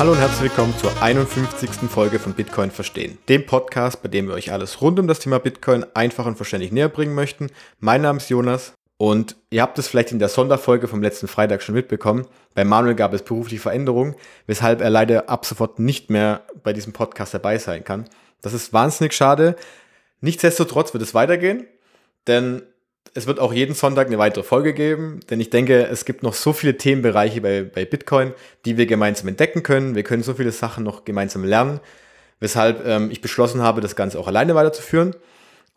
Hallo und herzlich willkommen zur 51. Folge von Bitcoin Verstehen, dem Podcast, bei dem wir euch alles rund um das Thema Bitcoin einfach und verständlich näher bringen möchten. Mein Name ist Jonas und ihr habt es vielleicht in der Sonderfolge vom letzten Freitag schon mitbekommen. Bei Manuel gab es berufliche Veränderungen, weshalb er leider ab sofort nicht mehr bei diesem Podcast dabei sein kann. Das ist wahnsinnig schade. Nichtsdestotrotz wird es weitergehen, denn es wird auch jeden Sonntag eine weitere Folge geben, denn ich denke, es gibt noch so viele Themenbereiche bei, bei Bitcoin, die wir gemeinsam entdecken können. Wir können so viele Sachen noch gemeinsam lernen, weshalb ähm, ich beschlossen habe, das Ganze auch alleine weiterzuführen.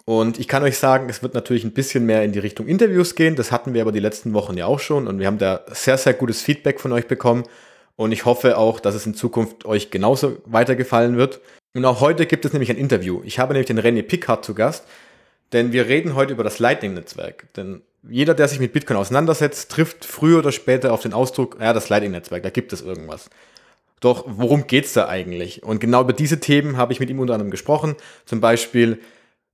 Und ich kann euch sagen, es wird natürlich ein bisschen mehr in die Richtung Interviews gehen. Das hatten wir aber die letzten Wochen ja auch schon und wir haben da sehr, sehr gutes Feedback von euch bekommen. Und ich hoffe auch, dass es in Zukunft euch genauso weitergefallen wird. Und auch heute gibt es nämlich ein Interview. Ich habe nämlich den René Pickard zu Gast. Denn wir reden heute über das Lightning-Netzwerk. Denn jeder, der sich mit Bitcoin auseinandersetzt, trifft früher oder später auf den Ausdruck, ja, das Lightning-Netzwerk, da gibt es irgendwas. Doch worum geht's da eigentlich? Und genau über diese Themen habe ich mit ihm unter anderem gesprochen. Zum Beispiel,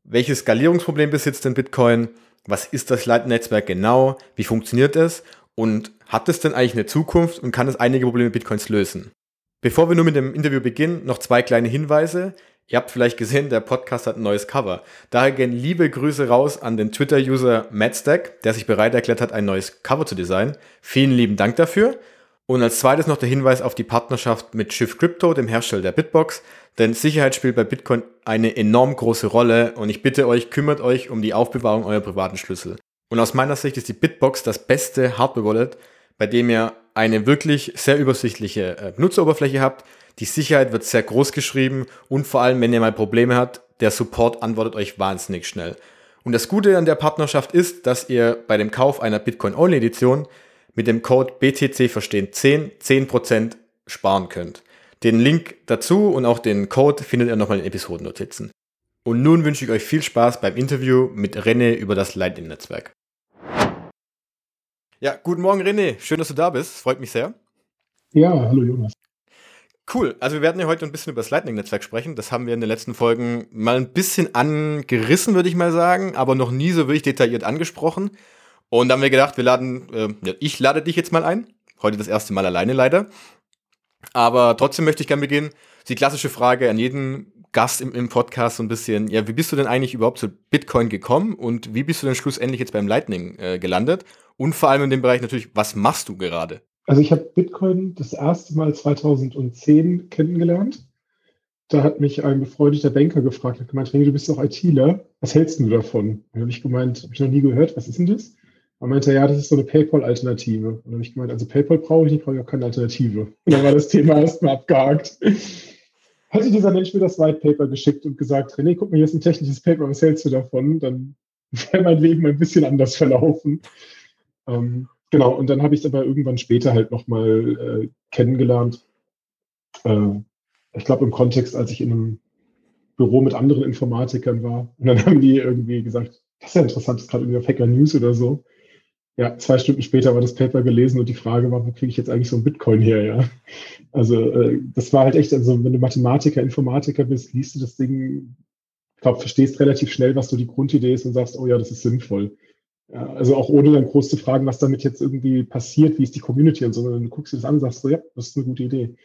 welches Skalierungsproblem besitzt denn Bitcoin? Was ist das Lightning-Netzwerk genau? Wie funktioniert es? Und hat es denn eigentlich eine Zukunft und kann es einige Probleme Bitcoins lösen? Bevor wir nun mit dem Interview beginnen, noch zwei kleine Hinweise. Ihr habt vielleicht gesehen, der Podcast hat ein neues Cover. Daher gehen liebe Grüße raus an den Twitter-User MattStack, der sich bereit erklärt hat, ein neues Cover zu designen. Vielen lieben Dank dafür. Und als zweites noch der Hinweis auf die Partnerschaft mit Shift Crypto, dem Hersteller der Bitbox. Denn Sicherheit spielt bei Bitcoin eine enorm große Rolle und ich bitte euch, kümmert euch um die Aufbewahrung eurer privaten Schlüssel. Und aus meiner Sicht ist die Bitbox das beste Hardware-Wallet, bei dem ihr eine wirklich sehr übersichtliche äh, Benutzeroberfläche habt, die Sicherheit wird sehr groß geschrieben und vor allem, wenn ihr mal Probleme habt, der Support antwortet euch wahnsinnig schnell. Und das Gute an der Partnerschaft ist, dass ihr bei dem Kauf einer Bitcoin-Only-Edition mit dem Code BTC verstehen 10 10% sparen könnt. Den Link dazu und auch den Code findet ihr nochmal in Episodennotizen. Und nun wünsche ich euch viel Spaß beim Interview mit René über das Lightning-Netzwerk. Ja, guten Morgen René, schön, dass du da bist, freut mich sehr. Ja, hallo Jonas. Cool. Also wir werden ja heute ein bisschen über das Lightning-Netzwerk sprechen. Das haben wir in den letzten Folgen mal ein bisschen angerissen, würde ich mal sagen, aber noch nie so wirklich detailliert angesprochen. Und dann haben wir gedacht, wir laden, äh, ich lade dich jetzt mal ein. Heute das erste Mal alleine leider. Aber trotzdem möchte ich gerne beginnen. Die klassische Frage an jeden Gast im, im Podcast so ein bisschen, ja, wie bist du denn eigentlich überhaupt zu Bitcoin gekommen und wie bist du denn schlussendlich jetzt beim Lightning äh, gelandet? Und vor allem in dem Bereich natürlich, was machst du gerade? Also ich habe Bitcoin das erste Mal 2010 kennengelernt. Da hat mich ein befreundeter Banker gefragt, hat gemeint, du bist doch ITler, was hältst du davon? Da habe ich gemeint, habe ich noch nie gehört, was ist denn das? Er meinte, ja, das ist so eine PayPal-Alternative. Und dann habe ich gemeint, also PayPal brauche ich nicht, brauche ich auch keine Alternative. Und dann war das Thema erstmal abgehakt. Hätte dieser Mensch mir das White Paper geschickt und gesagt, René, guck mal, hier ist ein technisches Paper, was hältst du davon? Dann wäre mein Leben ein bisschen anders verlaufen. Ähm, Genau, und dann habe ich es aber irgendwann später halt nochmal äh, kennengelernt. Äh, ich glaube im Kontext, als ich in einem Büro mit anderen Informatikern war. Und dann haben die irgendwie gesagt, das ist ja interessant, das ist gerade irgendwie auf Hacker News oder so. Ja, zwei Stunden später war das Paper gelesen und die Frage war, wo kriege ich jetzt eigentlich so ein Bitcoin her, ja? Also äh, das war halt echt, also wenn du Mathematiker, Informatiker bist, liest du das Ding, ich glaube, verstehst relativ schnell, was so die Grundidee ist und sagst, oh ja, das ist sinnvoll. Ja, also auch ohne dann groß zu fragen, was damit jetzt irgendwie passiert, wie ist die Community und so, sondern du guckst dir das an und sagst so, ja, das ist eine gute Idee.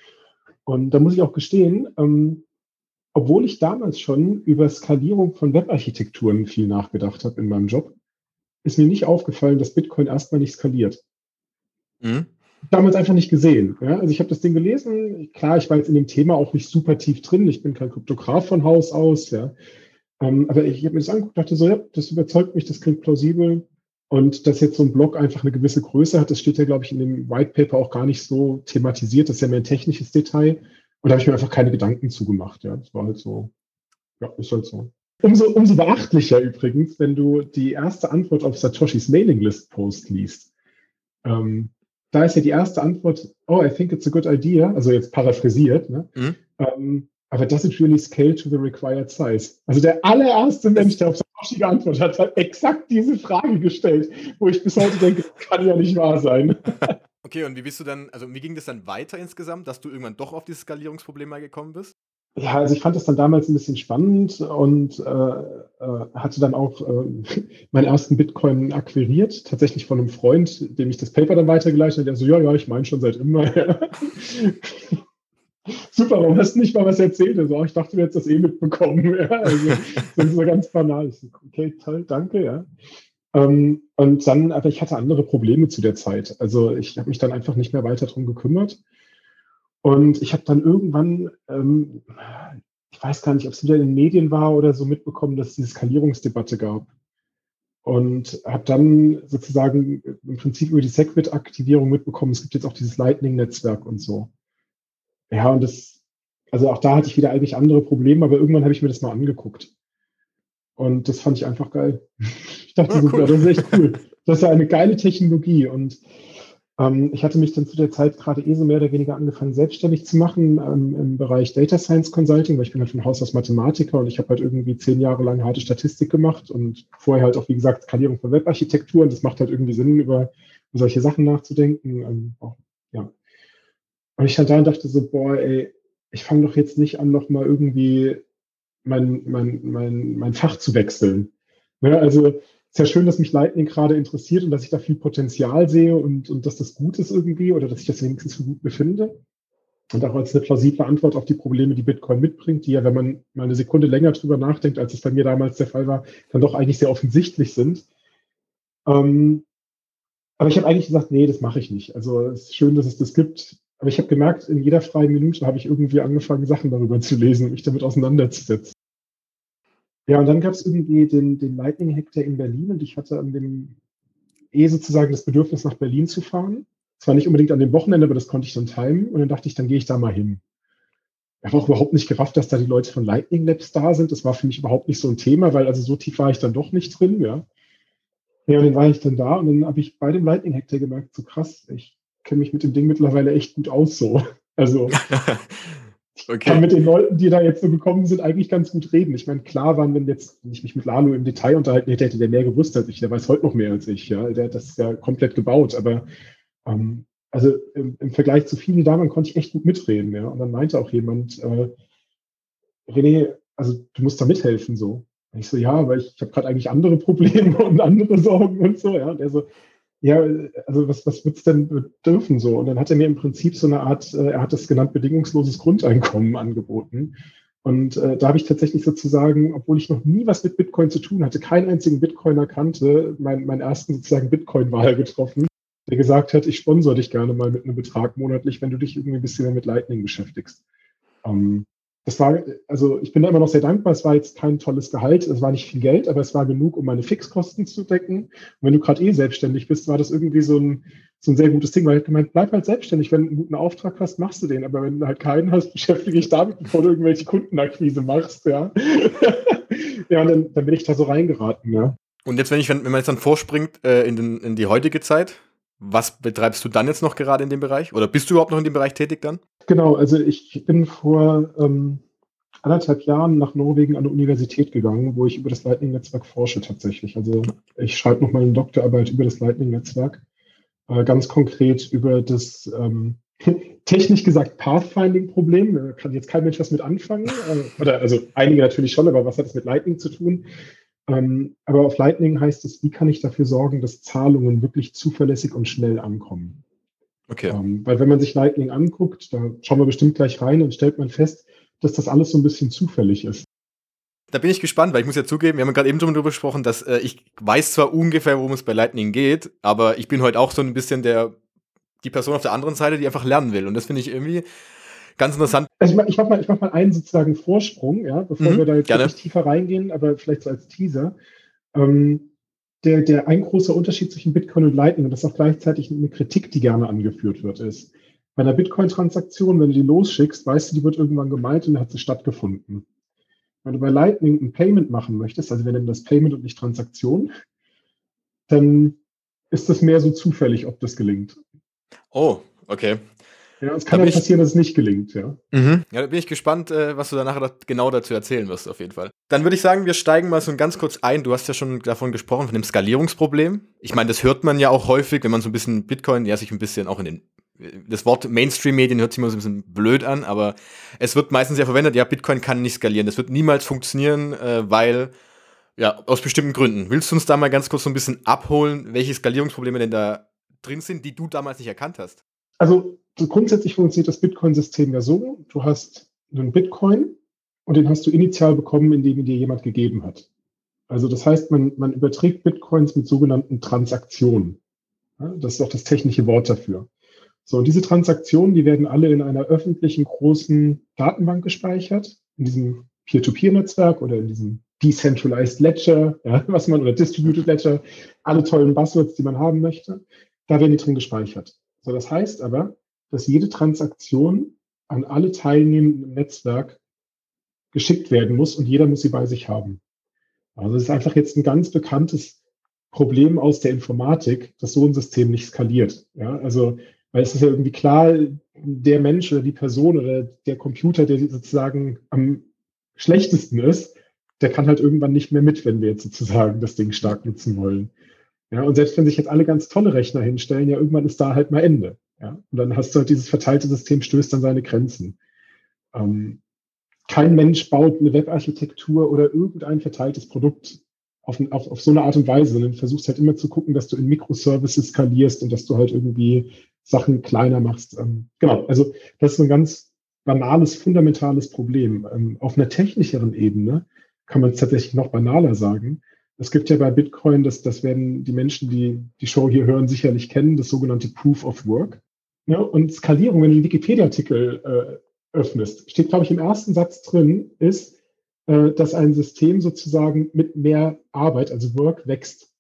Und da muss ich auch gestehen, ähm, obwohl ich damals schon über Skalierung von Webarchitekturen viel nachgedacht habe in meinem Job, ist mir nicht aufgefallen, dass Bitcoin erstmal nicht skaliert. Mhm. Damals einfach nicht gesehen. Ja? Also ich habe das Ding gelesen. Klar, ich war jetzt in dem Thema auch nicht super tief drin. Ich bin kein Kryptograf von Haus aus. Ja? Ähm, aber ich habe mir das angeguckt, dachte so, ja, das überzeugt mich, das klingt plausibel. Und dass jetzt so ein Blog einfach eine gewisse Größe hat, das steht ja, glaube ich, in dem White Paper auch gar nicht so thematisiert. Das ist ja mehr ein technisches Detail. Und da habe ich mir einfach keine Gedanken zugemacht. Ja, das war halt so, ja, ist halt so. Umso, umso beachtlicher übrigens, wenn du die erste Antwort auf Satoshis Mailinglist-Post liest. Ähm, da ist ja die erste Antwort, oh, I think it's a good idea, also jetzt paraphrasiert, ne? Mhm. Ähm, aber does it really scale to the required size? Also der allererste Mensch, der auf Satoshi geantwortet hat, hat exakt diese Frage gestellt, wo ich bis heute denke, kann ja nicht wahr sein. Okay, und wie bist du dann, also wie ging das dann weiter insgesamt, dass du irgendwann doch auf dieses Skalierungsproblem mal gekommen bist? Ja, also ich fand das dann damals ein bisschen spannend und äh, äh, hatte dann auch äh, meinen ersten Bitcoin akquiriert, tatsächlich von einem Freund, dem ich das Paper dann weitergeleitet habe, der so, ja, ja, ich meine schon seit immer. Super, warum hast du nicht mal was erzählt? Also, ich dachte, du hättest das eh mitbekommen. Ja, also, das ist so ganz banal. Okay, toll, danke, ja. Ähm, und dann, aber ich hatte andere Probleme zu der Zeit. Also ich habe mich dann einfach nicht mehr weiter darum gekümmert. Und ich habe dann irgendwann, ähm, ich weiß gar nicht, ob es wieder in den Medien war oder so mitbekommen, dass es diese Skalierungsdebatte gab. Und habe dann sozusagen im Prinzip über die Segwit-Aktivierung mitbekommen, es gibt jetzt auch dieses Lightning-Netzwerk und so. Ja, und das, also auch da hatte ich wieder eigentlich andere Probleme, aber irgendwann habe ich mir das mal angeguckt. Und das fand ich einfach geil. Ich dachte, oh, cool. das ist echt cool. Das ist ja eine geile Technologie. Und ähm, ich hatte mich dann zu der Zeit gerade eh so mehr oder weniger angefangen, selbstständig zu machen ähm, im Bereich Data Science Consulting, weil ich bin halt von Haus aus Mathematiker und ich habe halt irgendwie zehn Jahre lang harte Statistik gemacht und vorher halt auch, wie gesagt, Skalierung von Webarchitektur und das macht halt irgendwie Sinn, über solche Sachen nachzudenken. Ähm, auch. Und ich halt da dachte so, boah, ey, ich fange doch jetzt nicht an, nochmal irgendwie mein, mein, mein, mein Fach zu wechseln. Ne? Also ist ja schön, dass mich Lightning gerade interessiert und dass ich da viel Potenzial sehe und, und dass das gut ist irgendwie oder dass ich das wenigstens für gut befinde. Und auch als eine plausible Antwort auf die Probleme, die Bitcoin mitbringt, die ja, wenn man mal eine Sekunde länger drüber nachdenkt, als es bei mir damals der Fall war, dann doch eigentlich sehr offensichtlich sind. Ähm, aber ich habe eigentlich gesagt, nee, das mache ich nicht. Also es ist schön, dass es das gibt. Aber ich habe gemerkt, in jeder freien Minute habe ich irgendwie angefangen, Sachen darüber zu lesen, mich damit auseinanderzusetzen. Ja, und dann gab es irgendwie den, den Lightning Hack in Berlin und ich hatte an dem eh sozusagen das Bedürfnis, nach Berlin zu fahren. Zwar nicht unbedingt an dem Wochenende, aber das konnte ich dann timen und dann dachte ich, dann gehe ich da mal hin. Ich habe auch überhaupt nicht gerafft, dass da die Leute von Lightning Labs da sind. Das war für mich überhaupt nicht so ein Thema, weil also so tief war ich dann doch nicht drin, ja. Ja, und dann war ich dann da und dann habe ich bei dem Lightning Hack gemerkt, so krass, ich kenne mich mit dem Ding mittlerweile echt gut aus so. Also okay. kann mit den Leuten, die da jetzt so gekommen sind, eigentlich ganz gut reden. Ich meine, klar waren, wenn jetzt ich mich mit Lalo im Detail unterhalten hätte, hätte der mehr gewusst als ich. Der weiß heute noch mehr als ich. Ja, der hat das ja komplett gebaut. Aber ähm, also im, im, Vergleich zu vielen Damen konnte ich echt gut mitreden. Ja, und dann meinte auch jemand, äh, René, also du musst da mithelfen so. Und ich so, ja, weil ich, ich habe gerade eigentlich andere Probleme und andere Sorgen und so. Ja, und er so, ja, also was, was wird es denn bedürfen so? Und dann hat er mir im Prinzip so eine Art, äh, er hat es genannt, bedingungsloses Grundeinkommen angeboten. Und äh, da habe ich tatsächlich sozusagen, obwohl ich noch nie was mit Bitcoin zu tun hatte, keinen einzigen Bitcoiner kannte, mein, meinen ersten sozusagen Bitcoin-Wahl getroffen, der gesagt hat, ich sponsor dich gerne mal mit einem Betrag monatlich, wenn du dich irgendwie ein bisschen mehr mit Lightning beschäftigst. Ähm, das war, also ich bin da immer noch sehr dankbar. Es war jetzt kein tolles Gehalt, es war nicht viel Geld, aber es war genug, um meine Fixkosten zu decken. Und wenn du gerade eh selbstständig bist, war das irgendwie so ein, so ein sehr gutes Ding, weil ich gemeint, bleib halt selbstständig. Wenn du einen guten Auftrag hast, machst du den. Aber wenn du halt keinen hast, beschäftige dich damit, bevor du irgendwelche Kundenakquise machst, ja. ja, und dann, dann bin ich da so reingeraten, ja. Und jetzt, wenn ich, wenn, wenn man jetzt dann vorspringt äh, in, den, in die heutige Zeit, was betreibst du dann jetzt noch gerade in dem Bereich? Oder bist du überhaupt noch in dem Bereich tätig dann? Genau, also ich bin vor ähm, anderthalb Jahren nach Norwegen an eine Universität gegangen, wo ich über das Lightning-Netzwerk forsche tatsächlich. Also ich schreibe noch mal eine Doktorarbeit über das Lightning-Netzwerk, äh, ganz konkret über das ähm, technisch gesagt Pathfinding-Problem. Da kann jetzt kein Mensch was mit anfangen. Äh, oder also einige natürlich schon, aber was hat das mit Lightning zu tun? Ähm, aber auf Lightning heißt es, wie kann ich dafür sorgen, dass Zahlungen wirklich zuverlässig und schnell ankommen? Okay. Ähm, weil wenn man sich Lightning anguckt, da schauen wir bestimmt gleich rein und stellt man fest, dass das alles so ein bisschen zufällig ist. Da bin ich gespannt, weil ich muss ja zugeben, wir haben gerade eben darüber gesprochen, dass äh, ich weiß zwar ungefähr, worum es bei Lightning geht, aber ich bin heute auch so ein bisschen der die Person auf der anderen Seite, die einfach lernen will. Und das finde ich irgendwie ganz interessant. Also ich, ich mache mal, mach mal einen sozusagen Vorsprung, ja, bevor mhm, wir da jetzt nicht tiefer reingehen, aber vielleicht so als Teaser. Ähm, der, der ein großer Unterschied zwischen Bitcoin und Lightning, und das ist auch gleichzeitig eine Kritik, die gerne angeführt wird, ist, bei einer Bitcoin-Transaktion, wenn du die losschickst, weißt du, die wird irgendwann gemeint und hat sie stattgefunden. Wenn du bei Lightning ein Payment machen möchtest, also wir nennen das Payment und nicht Transaktion, dann ist das mehr so zufällig, ob das gelingt. Oh, okay. Ja, es kann ja passieren, dass es nicht gelingt, ja. Mhm. Ja, da bin ich gespannt, äh, was du danach genau dazu erzählen wirst, auf jeden Fall. Dann würde ich sagen, wir steigen mal so ganz kurz ein. Du hast ja schon davon gesprochen, von dem Skalierungsproblem. Ich meine, das hört man ja auch häufig, wenn man so ein bisschen Bitcoin, ja, sich ein bisschen auch in den das Wort Mainstream-Medien hört sich immer so ein bisschen blöd an, aber es wird meistens ja verwendet, ja, Bitcoin kann nicht skalieren. Das wird niemals funktionieren, äh, weil, ja, aus bestimmten Gründen. Willst du uns da mal ganz kurz so ein bisschen abholen, welche Skalierungsprobleme denn da drin sind, die du damals nicht erkannt hast? Also so grundsätzlich funktioniert das Bitcoin-System ja so, du hast einen Bitcoin und den hast du initial bekommen, indem ihn dir jemand gegeben hat. Also das heißt, man, man überträgt Bitcoins mit sogenannten Transaktionen. Das ist auch das technische Wort dafür. So, und diese Transaktionen, die werden alle in einer öffentlichen großen Datenbank gespeichert, in diesem Peer-to-Peer-Netzwerk oder in diesem Decentralized Ledger, ja, was man, oder Distributed Ledger, alle tollen Buzzwords, die man haben möchte, da werden die drin gespeichert. So, das heißt aber, dass jede Transaktion an alle Teilnehmenden im Netzwerk geschickt werden muss und jeder muss sie bei sich haben. Also es ist einfach jetzt ein ganz bekanntes Problem aus der Informatik, dass so ein System nicht skaliert. Ja, also, weil es ist ja irgendwie klar, der Mensch oder die Person oder der Computer, der sozusagen am schlechtesten ist, der kann halt irgendwann nicht mehr mit, wenn wir jetzt sozusagen das Ding stark nutzen wollen. Ja, und selbst wenn sich jetzt alle ganz tolle Rechner hinstellen, ja, irgendwann ist da halt mal Ende. Ja, und dann hast du halt dieses verteilte System stößt an seine Grenzen. Ähm, kein Mensch baut eine Webarchitektur oder irgendein verteiltes Produkt auf, auf, auf so eine Art und Weise, sondern versuchst halt immer zu gucken, dass du in Microservices skalierst und dass du halt irgendwie Sachen kleiner machst. Ähm, genau, also das ist ein ganz banales, fundamentales Problem. Ähm, auf einer technischeren Ebene kann man es tatsächlich noch banaler sagen. Es gibt ja bei Bitcoin, das, das werden die Menschen, die die Show hier hören, sicherlich kennen, das sogenannte Proof of Work. Ja, und Skalierung, wenn du den Wikipedia-Artikel äh, öffnest, steht, glaube ich, im ersten Satz drin, ist, äh, dass ein System sozusagen mit mehr Arbeit, also Work, wächst.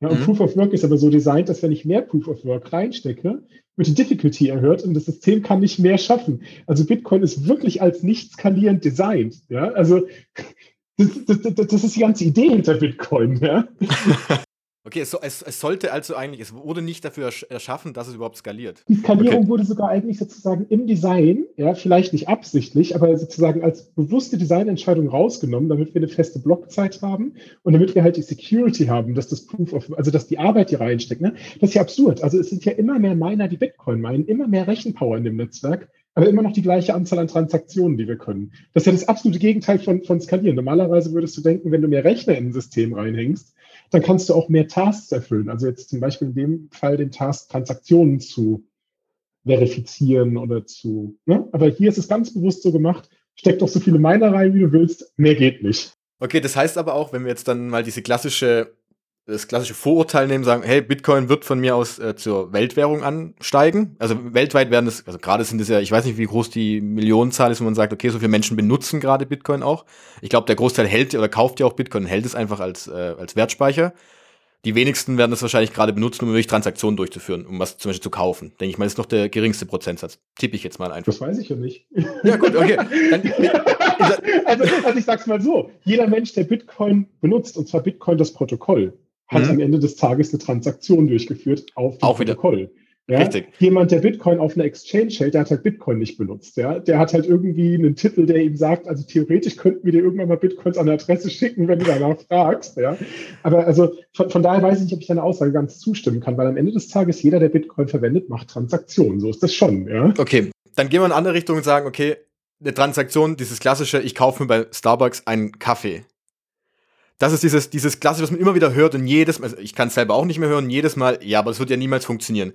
Ja, und mhm. Proof of Work ist aber so designt, dass wenn ich mehr Proof of Work reinstecke, wird die Difficulty erhöht und das System kann nicht mehr schaffen. Also Bitcoin ist wirklich als nicht skalierend designt. Ja, also das, das, das, das ist die ganze Idee hinter Bitcoin. Ja. Okay, es, es, es, sollte also eigentlich, es wurde nicht dafür erschaffen, dass es überhaupt skaliert. Die Skalierung okay. wurde sogar eigentlich sozusagen im Design, ja, vielleicht nicht absichtlich, aber sozusagen als bewusste Designentscheidung rausgenommen, damit wir eine feste Blockzeit haben und damit wir halt die Security haben, dass das Proof of, also dass die Arbeit hier reinsteckt. Ne? Das ist ja absurd. Also es sind ja immer mehr Miner, die Bitcoin meinen, immer mehr Rechenpower in dem Netzwerk, aber immer noch die gleiche Anzahl an Transaktionen, die wir können. Das ist ja das absolute Gegenteil von, von Skalieren. Normalerweise würdest du denken, wenn du mehr Rechner in ein System reinhängst, dann kannst du auch mehr Tasks erfüllen. Also jetzt zum Beispiel in dem Fall den Task Transaktionen zu verifizieren oder zu. Ne? Aber hier ist es ganz bewusst so gemacht, steck doch so viele Miner rein, wie du willst, mehr geht nicht. Okay, das heißt aber auch, wenn wir jetzt dann mal diese klassische das klassische Vorurteil nehmen, sagen, hey, Bitcoin wird von mir aus äh, zur Weltwährung ansteigen. Also weltweit werden es, also gerade sind es ja, ich weiß nicht, wie groß die Millionenzahl ist, wo man sagt, okay, so viele Menschen benutzen gerade Bitcoin auch. Ich glaube, der Großteil hält oder kauft ja auch Bitcoin, hält es einfach als, äh, als Wertspeicher. Die wenigsten werden das wahrscheinlich gerade benutzen, um wirklich Transaktionen durchzuführen, um was zum Beispiel zu kaufen. Denke ich mal, ist noch der geringste Prozentsatz. Tippe ich jetzt mal einfach. Das weiß ich ja nicht. Ja, gut, okay. Dann, also, also ich sag's mal so: Jeder Mensch, der Bitcoin benutzt, und zwar Bitcoin das Protokoll, hat mhm. am Ende des Tages eine Transaktion durchgeführt auf dem Auch Protokoll. Wieder. Ja? Richtig. Jemand, der Bitcoin auf einer Exchange hält, der hat halt Bitcoin nicht benutzt. Ja? Der hat halt irgendwie einen Titel, der ihm sagt, also theoretisch könnten wir dir irgendwann mal Bitcoins an eine Adresse schicken, wenn du danach fragst. Ja? Aber also von, von daher weiß ich nicht, ob ich deiner Aussage ganz zustimmen kann, weil am Ende des Tages jeder, der Bitcoin verwendet, macht Transaktionen. So ist das schon. Ja? Okay, dann gehen wir in eine andere Richtung und sagen, okay, eine Transaktion, dieses klassische, ich kaufe mir bei Starbucks einen Kaffee das ist dieses, dieses Klassische, was man immer wieder hört und jedes Mal, also ich kann es selber auch nicht mehr hören, jedes Mal, ja, aber es wird ja niemals funktionieren.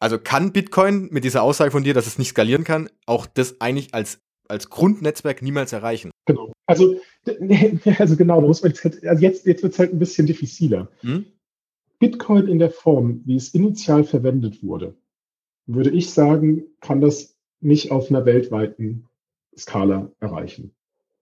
Also kann Bitcoin mit dieser Aussage von dir, dass es nicht skalieren kann, auch das eigentlich als, als Grundnetzwerk niemals erreichen? Genau. Also, also genau, da muss man jetzt, also jetzt, jetzt wird es halt ein bisschen diffiziler. Hm? Bitcoin in der Form, wie es initial verwendet wurde, würde ich sagen, kann das nicht auf einer weltweiten Skala erreichen.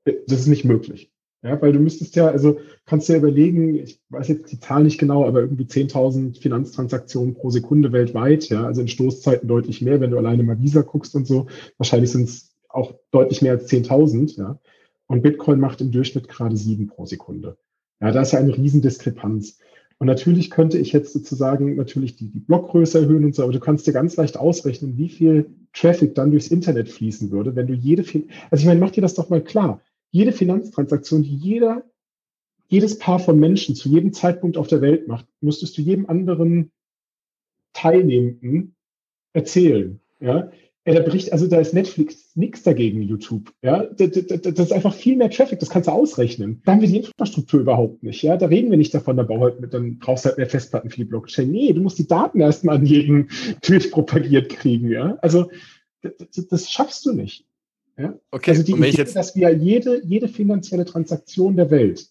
Das ist nicht möglich. Ja, weil du müsstest ja, also kannst du ja überlegen, ich weiß jetzt die Zahl nicht genau, aber irgendwie 10.000 Finanztransaktionen pro Sekunde weltweit, ja, also in Stoßzeiten deutlich mehr, wenn du alleine mal Visa guckst und so. Wahrscheinlich sind es auch deutlich mehr als 10.000, ja. Und Bitcoin macht im Durchschnitt gerade sieben pro Sekunde. Ja, da ist ja eine Riesendiskrepanz. Und natürlich könnte ich jetzt sozusagen natürlich die, die Blockgröße erhöhen und so, aber du kannst dir ganz leicht ausrechnen, wie viel Traffic dann durchs Internet fließen würde, wenn du jede, also ich meine, mach dir das doch mal klar jede Finanztransaktion, die jeder, jedes Paar von Menschen zu jedem Zeitpunkt auf der Welt macht, müsstest du jedem anderen Teilnehmenden erzählen. Ja? Ja, da bricht, also da ist Netflix nichts dagegen, YouTube. Ja, das, das, das, ist einfach viel mehr Traffic, das kannst du ausrechnen. Da haben wir die Infrastruktur überhaupt nicht. Ja, da reden wir nicht davon, da brauchst du halt mehr Festplatten für die Blockchain. Nee, du musst die Daten erstmal an jeden Twitch propagiert kriegen. Ja, also das, das schaffst du nicht. Ja? Okay, also die Idee, jetzt... dass wir jede, jede finanzielle Transaktion der Welt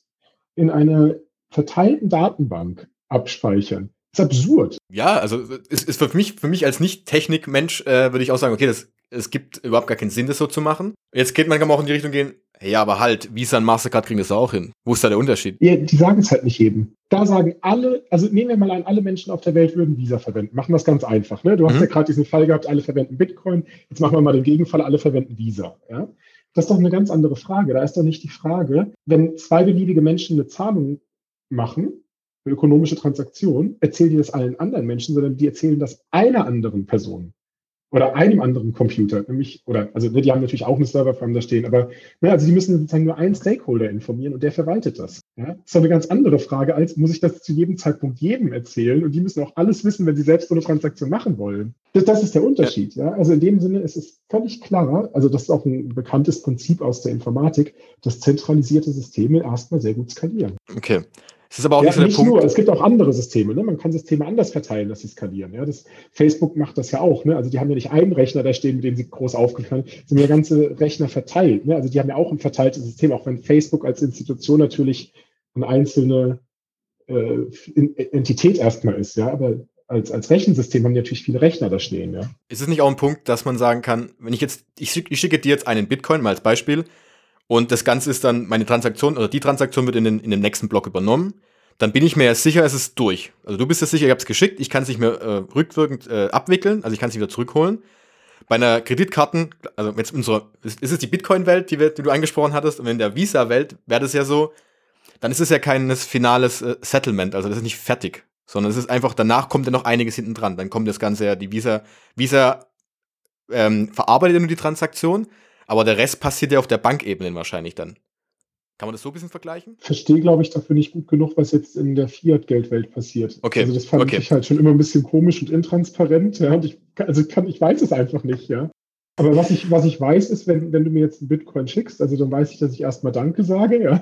in einer verteilten Datenbank abspeichern, ist absurd. Ja, also ist, ist für mich, für mich als Nicht-Technik-Mensch äh, würde ich auch sagen, okay, das, es gibt überhaupt gar keinen Sinn, das so zu machen. Jetzt geht man kann man auch in die Richtung gehen, ja, aber halt, Visa und Mastercard kriegen das auch hin. Wo ist da der Unterschied? Ja, die sagen es halt nicht jedem. Da sagen alle, also nehmen wir mal an, alle Menschen auf der Welt würden Visa verwenden. Machen wir es ganz einfach. Ne? Du hast mhm. ja gerade diesen Fall gehabt, alle verwenden Bitcoin. Jetzt machen wir mal den Gegenfall, alle verwenden Visa. Ja? Das ist doch eine ganz andere Frage. Da ist doch nicht die Frage, wenn zwei beliebige Menschen eine Zahlung machen, eine ökonomische Transaktion, erzählen die das allen anderen Menschen, sondern die erzählen das einer anderen Person oder einem anderen Computer, nämlich, oder, also ne, die haben natürlich auch eine Serverfarm da stehen, aber ne, also die müssen sozusagen nur einen Stakeholder informieren und der verwaltet das. Ja? Das ist eine ganz andere Frage, als muss ich das zu jedem Zeitpunkt jedem erzählen und die müssen auch alles wissen, wenn sie selbst so eine Transaktion machen wollen. Das, das ist der Unterschied. Ja. Also in dem Sinne ist es völlig klar, also das ist auch ein bekanntes Prinzip aus der Informatik, dass zentralisierte Systeme erstmal sehr gut skalieren. Okay. Es ist aber auch ja, nicht, so nicht Punkt. nur, es gibt auch andere Systeme. Ne? Man kann Systeme anders verteilen, dass sie skalieren. Ja? Das, Facebook macht das ja auch. Ne? Also die haben ja nicht einen Rechner da stehen, mit dem sie groß aufgefallen sind, sondern ja ganze Rechner verteilt. Ne? Also die haben ja auch ein verteiltes System, auch wenn Facebook als Institution natürlich eine einzelne äh, Entität erstmal ist. Ja, aber als, als Rechensystem haben die natürlich viele Rechner da stehen. Ja? Ist es nicht auch ein Punkt, dass man sagen kann, wenn ich jetzt, ich, ich schicke dir jetzt einen Bitcoin mal als Beispiel, und das Ganze ist dann, meine Transaktion oder die Transaktion wird in den, in den nächsten Block übernommen, dann bin ich mir ja sicher, es ist durch. Also du bist ja sicher, ich habe es geschickt, ich kann es nicht mehr äh, rückwirkend äh, abwickeln, also ich kann es wieder zurückholen. Bei einer Kreditkarten, also jetzt unsere, ist, ist es die Bitcoin-Welt, die, die, du angesprochen hattest, und in der Visa-Welt wäre das ja so, dann ist es ja kein finales äh, Settlement, also das ist nicht fertig, sondern es ist einfach, danach kommt ja noch einiges hinten dran. Dann kommt das Ganze ja, die Visa, Visa ähm, verarbeitet ja nur die Transaktion, aber der Rest passiert ja auf der Bankebene wahrscheinlich dann. Kann man das so ein bisschen vergleichen? Verstehe, glaube ich, dafür nicht gut genug, was jetzt in der Fiat-Geldwelt passiert. Okay. Also das fand okay. ich halt schon immer ein bisschen komisch und intransparent. Ja, und ich, also kann, ich weiß es einfach nicht, ja. Aber was ich, was ich weiß, ist, wenn, wenn du mir jetzt einen Bitcoin schickst, also dann weiß ich, dass ich erstmal Danke sage, ja.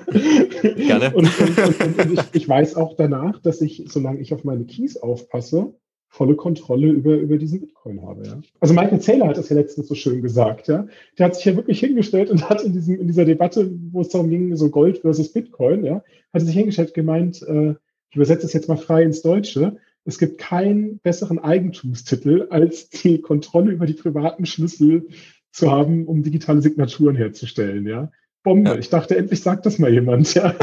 Gerne. Und, und, und, und ich, ich, weiß auch danach, dass ich, solange ich auf meine Keys aufpasse, volle Kontrolle über, über diesen Bitcoin habe. Ja? Also Michael Saylor hat das ja letztens so schön gesagt. Ja? Der hat sich ja wirklich hingestellt und hat in, diesem, in dieser Debatte, wo es darum ging, so Gold versus Bitcoin, ja, hat er sich hingestellt gemeint, äh, ich übersetze es jetzt mal frei ins Deutsche, es gibt keinen besseren Eigentumstitel, als die Kontrolle über die privaten Schlüssel zu haben, um digitale Signaturen herzustellen. Ja? Bombe. Ja. Ich dachte, endlich sagt das mal jemand. Ja.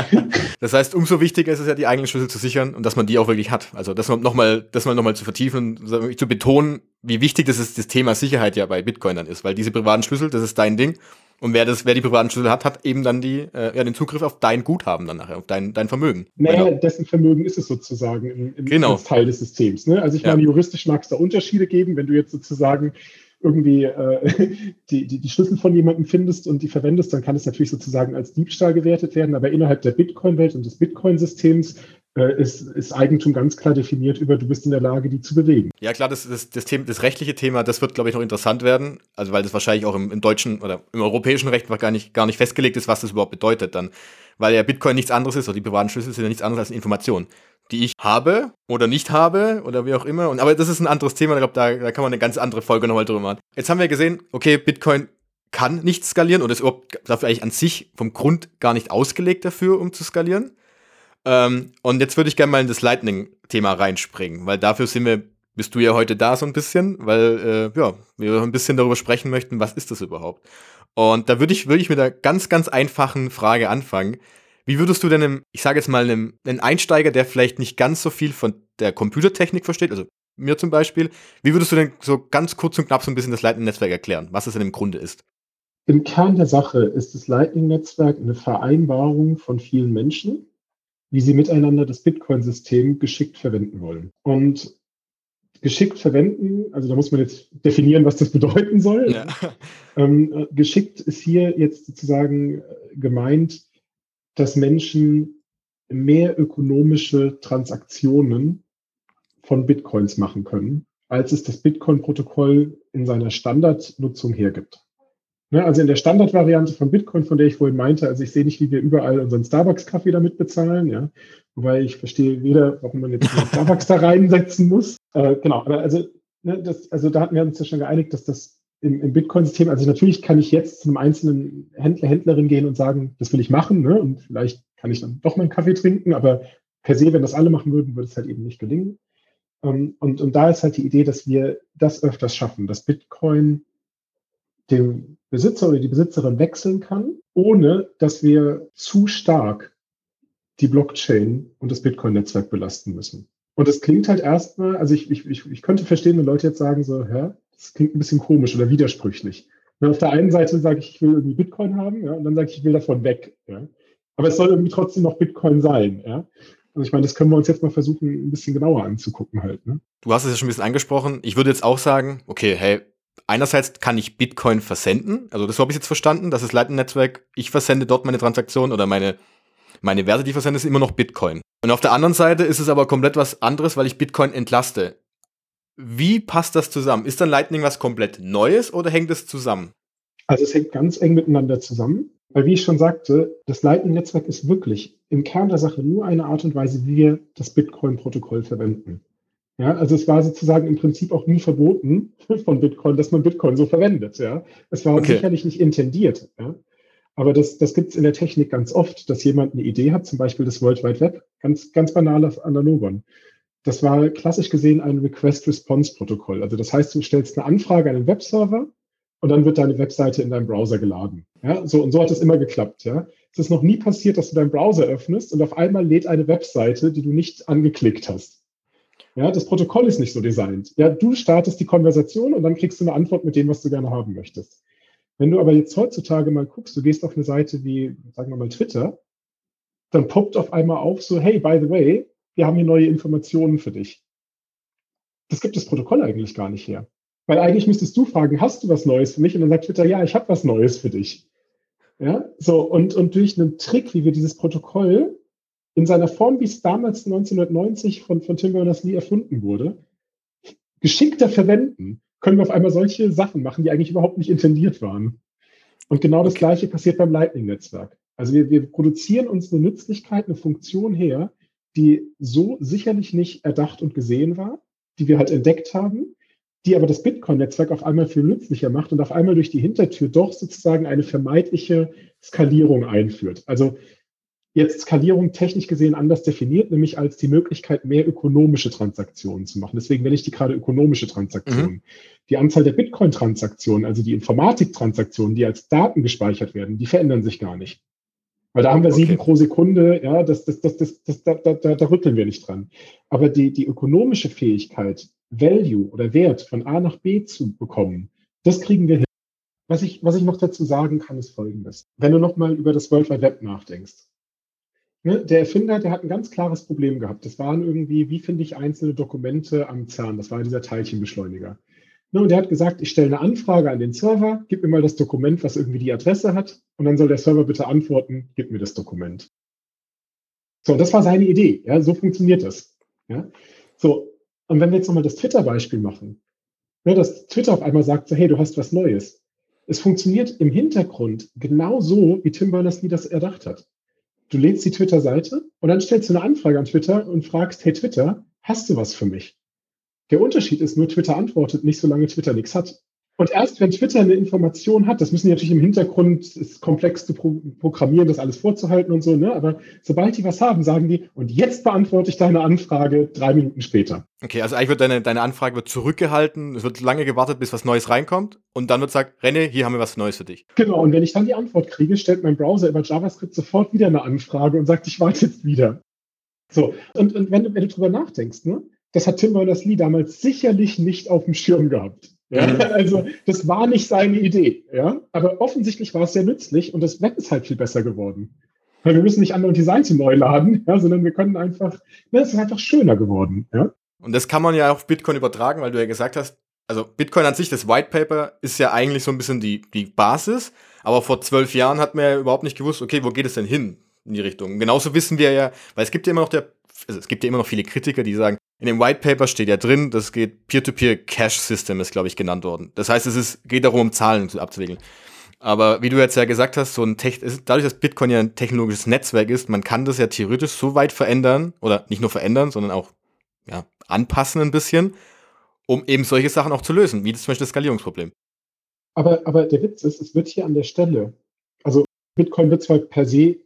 das heißt, umso wichtiger ist es ja, die eigenen Schlüssel zu sichern und dass man die auch wirklich hat. Also das nochmal, das mal nochmal zu vertiefen und zu betonen, wie wichtig das ist, das Thema Sicherheit ja bei Bitcoin dann ist, weil diese privaten Schlüssel, das ist dein Ding. Und wer das, wer die privaten Schlüssel hat, hat eben dann die, äh, ja, den Zugriff auf dein Guthaben dann nachher, auf dein, dein Vermögen. Naja, genau. dessen Vermögen ist es sozusagen im, im genau. Teil des Systems. Ne? Also ich ja. meine, juristisch mag es da Unterschiede geben, wenn du jetzt sozusagen irgendwie äh, die, die, die Schlüssel von jemandem findest und die verwendest, dann kann es natürlich sozusagen als Diebstahl gewertet werden. Aber innerhalb der Bitcoin-Welt und des Bitcoin-Systems ist, ist Eigentum ganz klar definiert über, du bist in der Lage, die zu bewegen. Ja, klar, das, das, das, Thema, das rechtliche Thema, das wird, glaube ich, noch interessant werden. Also, weil das wahrscheinlich auch im, im deutschen oder im europäischen Recht gar nicht, gar nicht festgelegt ist, was das überhaupt bedeutet dann. Weil ja Bitcoin nichts anderes ist, oder die privaten Schlüssel sind ja nichts anderes als Information die ich habe oder nicht habe oder wie auch immer. Und, aber das ist ein anderes Thema, ich glaube, da, da kann man eine ganz andere Folge nochmal drüber machen. Jetzt haben wir gesehen, okay, Bitcoin kann nicht skalieren oder ist überhaupt dafür eigentlich an sich vom Grund gar nicht ausgelegt dafür, um zu skalieren. Ähm, und jetzt würde ich gerne mal in das Lightning-Thema reinspringen, weil dafür sind wir, bist du ja heute da so ein bisschen, weil äh, ja, wir ein bisschen darüber sprechen möchten, was ist das überhaupt. Und da würde ich, würde ich mit einer ganz, ganz einfachen Frage anfangen. Wie würdest du denn, einem, ich sage jetzt mal, einem, einem Einsteiger, der vielleicht nicht ganz so viel von der Computertechnik versteht, also mir zum Beispiel, wie würdest du denn so ganz kurz und knapp so ein bisschen das Lightning-Netzwerk erklären, was es denn im Grunde ist? Im Kern der Sache ist das Lightning-Netzwerk eine Vereinbarung von vielen Menschen, wie sie miteinander das Bitcoin-System geschickt verwenden wollen. Und geschickt verwenden, also da muss man jetzt definieren, was das bedeuten soll. Ja. Ähm, äh, geschickt ist hier jetzt sozusagen äh, gemeint, dass Menschen mehr ökonomische Transaktionen von Bitcoins machen können, als es das Bitcoin-Protokoll in seiner Standardnutzung hergibt. Ne, also in der Standardvariante von Bitcoin, von der ich vorhin meinte, also ich sehe nicht, wie wir überall unseren Starbucks-Kaffee damit bezahlen, ja. Wobei ich verstehe weder, warum man jetzt Starbucks da reinsetzen muss. Äh, genau, aber also, ne, das, also da hatten wir uns ja schon geeinigt, dass das im, im Bitcoin-System, also natürlich kann ich jetzt zu einem einzelnen Händler, Händlerin gehen und sagen, das will ich machen, ne? Und vielleicht kann ich dann doch mal einen Kaffee trinken, aber per se, wenn das alle machen würden, würde es halt eben nicht gelingen. Ähm, und, und da ist halt die Idee, dass wir das öfters schaffen, dass Bitcoin dem Besitzer oder die Besitzerin wechseln kann, ohne dass wir zu stark die Blockchain und das Bitcoin-Netzwerk belasten müssen. Und das klingt halt erstmal, also ich, ich, ich könnte verstehen, wenn Leute jetzt sagen so, hä, das klingt ein bisschen komisch oder widersprüchlich. Und auf der einen Seite sage ich, ich will irgendwie Bitcoin haben, ja, und dann sage ich, ich will davon weg. Ja. Aber es soll irgendwie trotzdem noch Bitcoin sein. Ja. Also ich meine, das können wir uns jetzt mal versuchen, ein bisschen genauer anzugucken halt. Ne? Du hast es ja schon ein bisschen angesprochen. Ich würde jetzt auch sagen, okay, hey, einerseits kann ich Bitcoin versenden, also das habe ich jetzt verstanden, das ist Lightning-Netzwerk, ich versende dort meine Transaktion oder meine, meine Werte, die ich versende, ist immer noch Bitcoin. Und auf der anderen Seite ist es aber komplett was anderes, weil ich Bitcoin entlaste. Wie passt das zusammen? Ist dann Lightning was komplett Neues oder hängt es zusammen? Also es hängt ganz eng miteinander zusammen, weil wie ich schon sagte, das Lightning-Netzwerk ist wirklich im Kern der Sache nur eine Art und Weise, wie wir das Bitcoin-Protokoll verwenden. Ja, also es war sozusagen im Prinzip auch nie verboten von Bitcoin, dass man Bitcoin so verwendet. Ja, es war okay. sicherlich nicht intendiert. Ja? Aber das, das gibt es in der Technik ganz oft, dass jemand eine Idee hat, zum Beispiel das World Wide Web, ganz, ganz banales Analogon. Das war klassisch gesehen ein Request-Response-Protokoll. Also das heißt, du stellst eine Anfrage an den Webserver und dann wird deine Webseite in deinem Browser geladen. Ja, so und so hat es immer geklappt. Ja, es ist noch nie passiert, dass du deinen Browser öffnest und auf einmal lädt eine Webseite, die du nicht angeklickt hast. Ja, das Protokoll ist nicht so designt. Ja, du startest die Konversation und dann kriegst du eine Antwort mit dem, was du gerne haben möchtest. Wenn du aber jetzt heutzutage mal guckst, du gehst auf eine Seite wie, sagen wir mal, Twitter, dann poppt auf einmal auf so, hey, by the way, wir haben hier neue Informationen für dich. Das gibt das Protokoll eigentlich gar nicht her. Weil eigentlich müsstest du fragen, hast du was Neues für mich? Und dann sagt Twitter, ja, ich habe was Neues für dich. Ja, so, und, und durch einen Trick, wie wir dieses Protokoll in seiner Form, wie es damals 1990 von, von Tim Berners-Lee erfunden wurde, geschickter verwenden, können wir auf einmal solche Sachen machen, die eigentlich überhaupt nicht intendiert waren. Und genau das Gleiche passiert beim Lightning-Netzwerk. Also wir, wir produzieren uns eine Nützlichkeit, eine Funktion her, die so sicherlich nicht erdacht und gesehen war, die wir halt entdeckt haben, die aber das Bitcoin-Netzwerk auf einmal viel nützlicher macht und auf einmal durch die Hintertür doch sozusagen eine vermeintliche Skalierung einführt. Also jetzt Skalierung technisch gesehen anders definiert, nämlich als die Möglichkeit, mehr ökonomische Transaktionen zu machen. Deswegen nenne ich die gerade ökonomische Transaktionen. Mhm. Die Anzahl der Bitcoin-Transaktionen, also die Informatik-Transaktionen, die als Daten gespeichert werden, die verändern sich gar nicht. Weil da haben wir okay. sieben pro Sekunde, ja, das, das, das, das, das, da, da, da, rütteln wir nicht dran. Aber die, die ökonomische Fähigkeit, Value oder Wert von A nach B zu bekommen, das kriegen wir hin. Was ich, was ich noch dazu sagen kann, ist Folgendes. Wenn du nochmal über das World Wide Web nachdenkst, Ne, der Erfinder, der hat ein ganz klares Problem gehabt. Das waren irgendwie, wie finde ich einzelne Dokumente am CERN? Das war dieser Teilchenbeschleuniger. Ne, und der hat gesagt, ich stelle eine Anfrage an den Server, gib mir mal das Dokument, was irgendwie die Adresse hat, und dann soll der Server bitte antworten, gib mir das Dokument. So, das war seine Idee. Ja, so funktioniert das. Ja, so. Und wenn wir jetzt nochmal das Twitter-Beispiel machen, ne, dass Twitter auf einmal sagt, so, hey, du hast was Neues. Es funktioniert im Hintergrund genau so, wie Tim Berners-Lee das erdacht hat. Du lädst die Twitter-Seite und dann stellst du eine Anfrage an Twitter und fragst, hey Twitter, hast du was für mich? Der Unterschied ist nur, Twitter antwortet nicht, solange Twitter nichts hat. Und erst wenn Twitter eine Information hat, das müssen die natürlich im Hintergrund, ist komplex zu pro programmieren, das alles vorzuhalten und so, ne? Aber sobald die was haben, sagen die, und jetzt beantworte ich deine Anfrage drei Minuten später. Okay, also eigentlich wird deine, deine Anfrage wird zurückgehalten, es wird lange gewartet, bis was Neues reinkommt und dann wird gesagt, René, hier haben wir was Neues für dich. Genau, und wenn ich dann die Antwort kriege, stellt mein Browser über JavaScript sofort wieder eine Anfrage und sagt, ich warte jetzt wieder. So, und, und wenn, du, wenn du drüber nachdenkst, ne? Das hat Tim Berners-Lee damals sicherlich nicht auf dem Schirm gehabt. Ja, also das war nicht seine Idee, ja. Aber offensichtlich war es sehr nützlich und das Web ist halt viel besser geworden. Weil wir müssen nicht andere Designs neu laden, ja, sondern wir können einfach, ne, es ist einfach schöner geworden, ja. Und das kann man ja auf Bitcoin übertragen, weil du ja gesagt hast, also Bitcoin an sich, das White Paper ist ja eigentlich so ein bisschen die, die Basis, aber vor zwölf Jahren hat man ja überhaupt nicht gewusst, okay, wo geht es denn hin in die Richtung? genauso wissen wir ja, weil es gibt ja immer noch der, also es gibt ja immer noch viele Kritiker, die sagen, In dem White Paper steht ja drin, das geht Peer-to-Peer Cash System ist, glaube ich, genannt worden. Das heißt, es ist, geht darum, um Zahlen abzuwickeln. Aber wie du jetzt ja gesagt hast, so ein Tech dadurch, dass Bitcoin ja ein technologisches Netzwerk ist, man kann das ja theoretisch so weit verändern oder nicht nur verändern, sondern auch ja, anpassen ein bisschen, um eben solche Sachen auch zu lösen, wie das zum Beispiel das Skalierungsproblem. Aber, aber der Witz ist, es wird hier an der Stelle, also Bitcoin wird zwar per se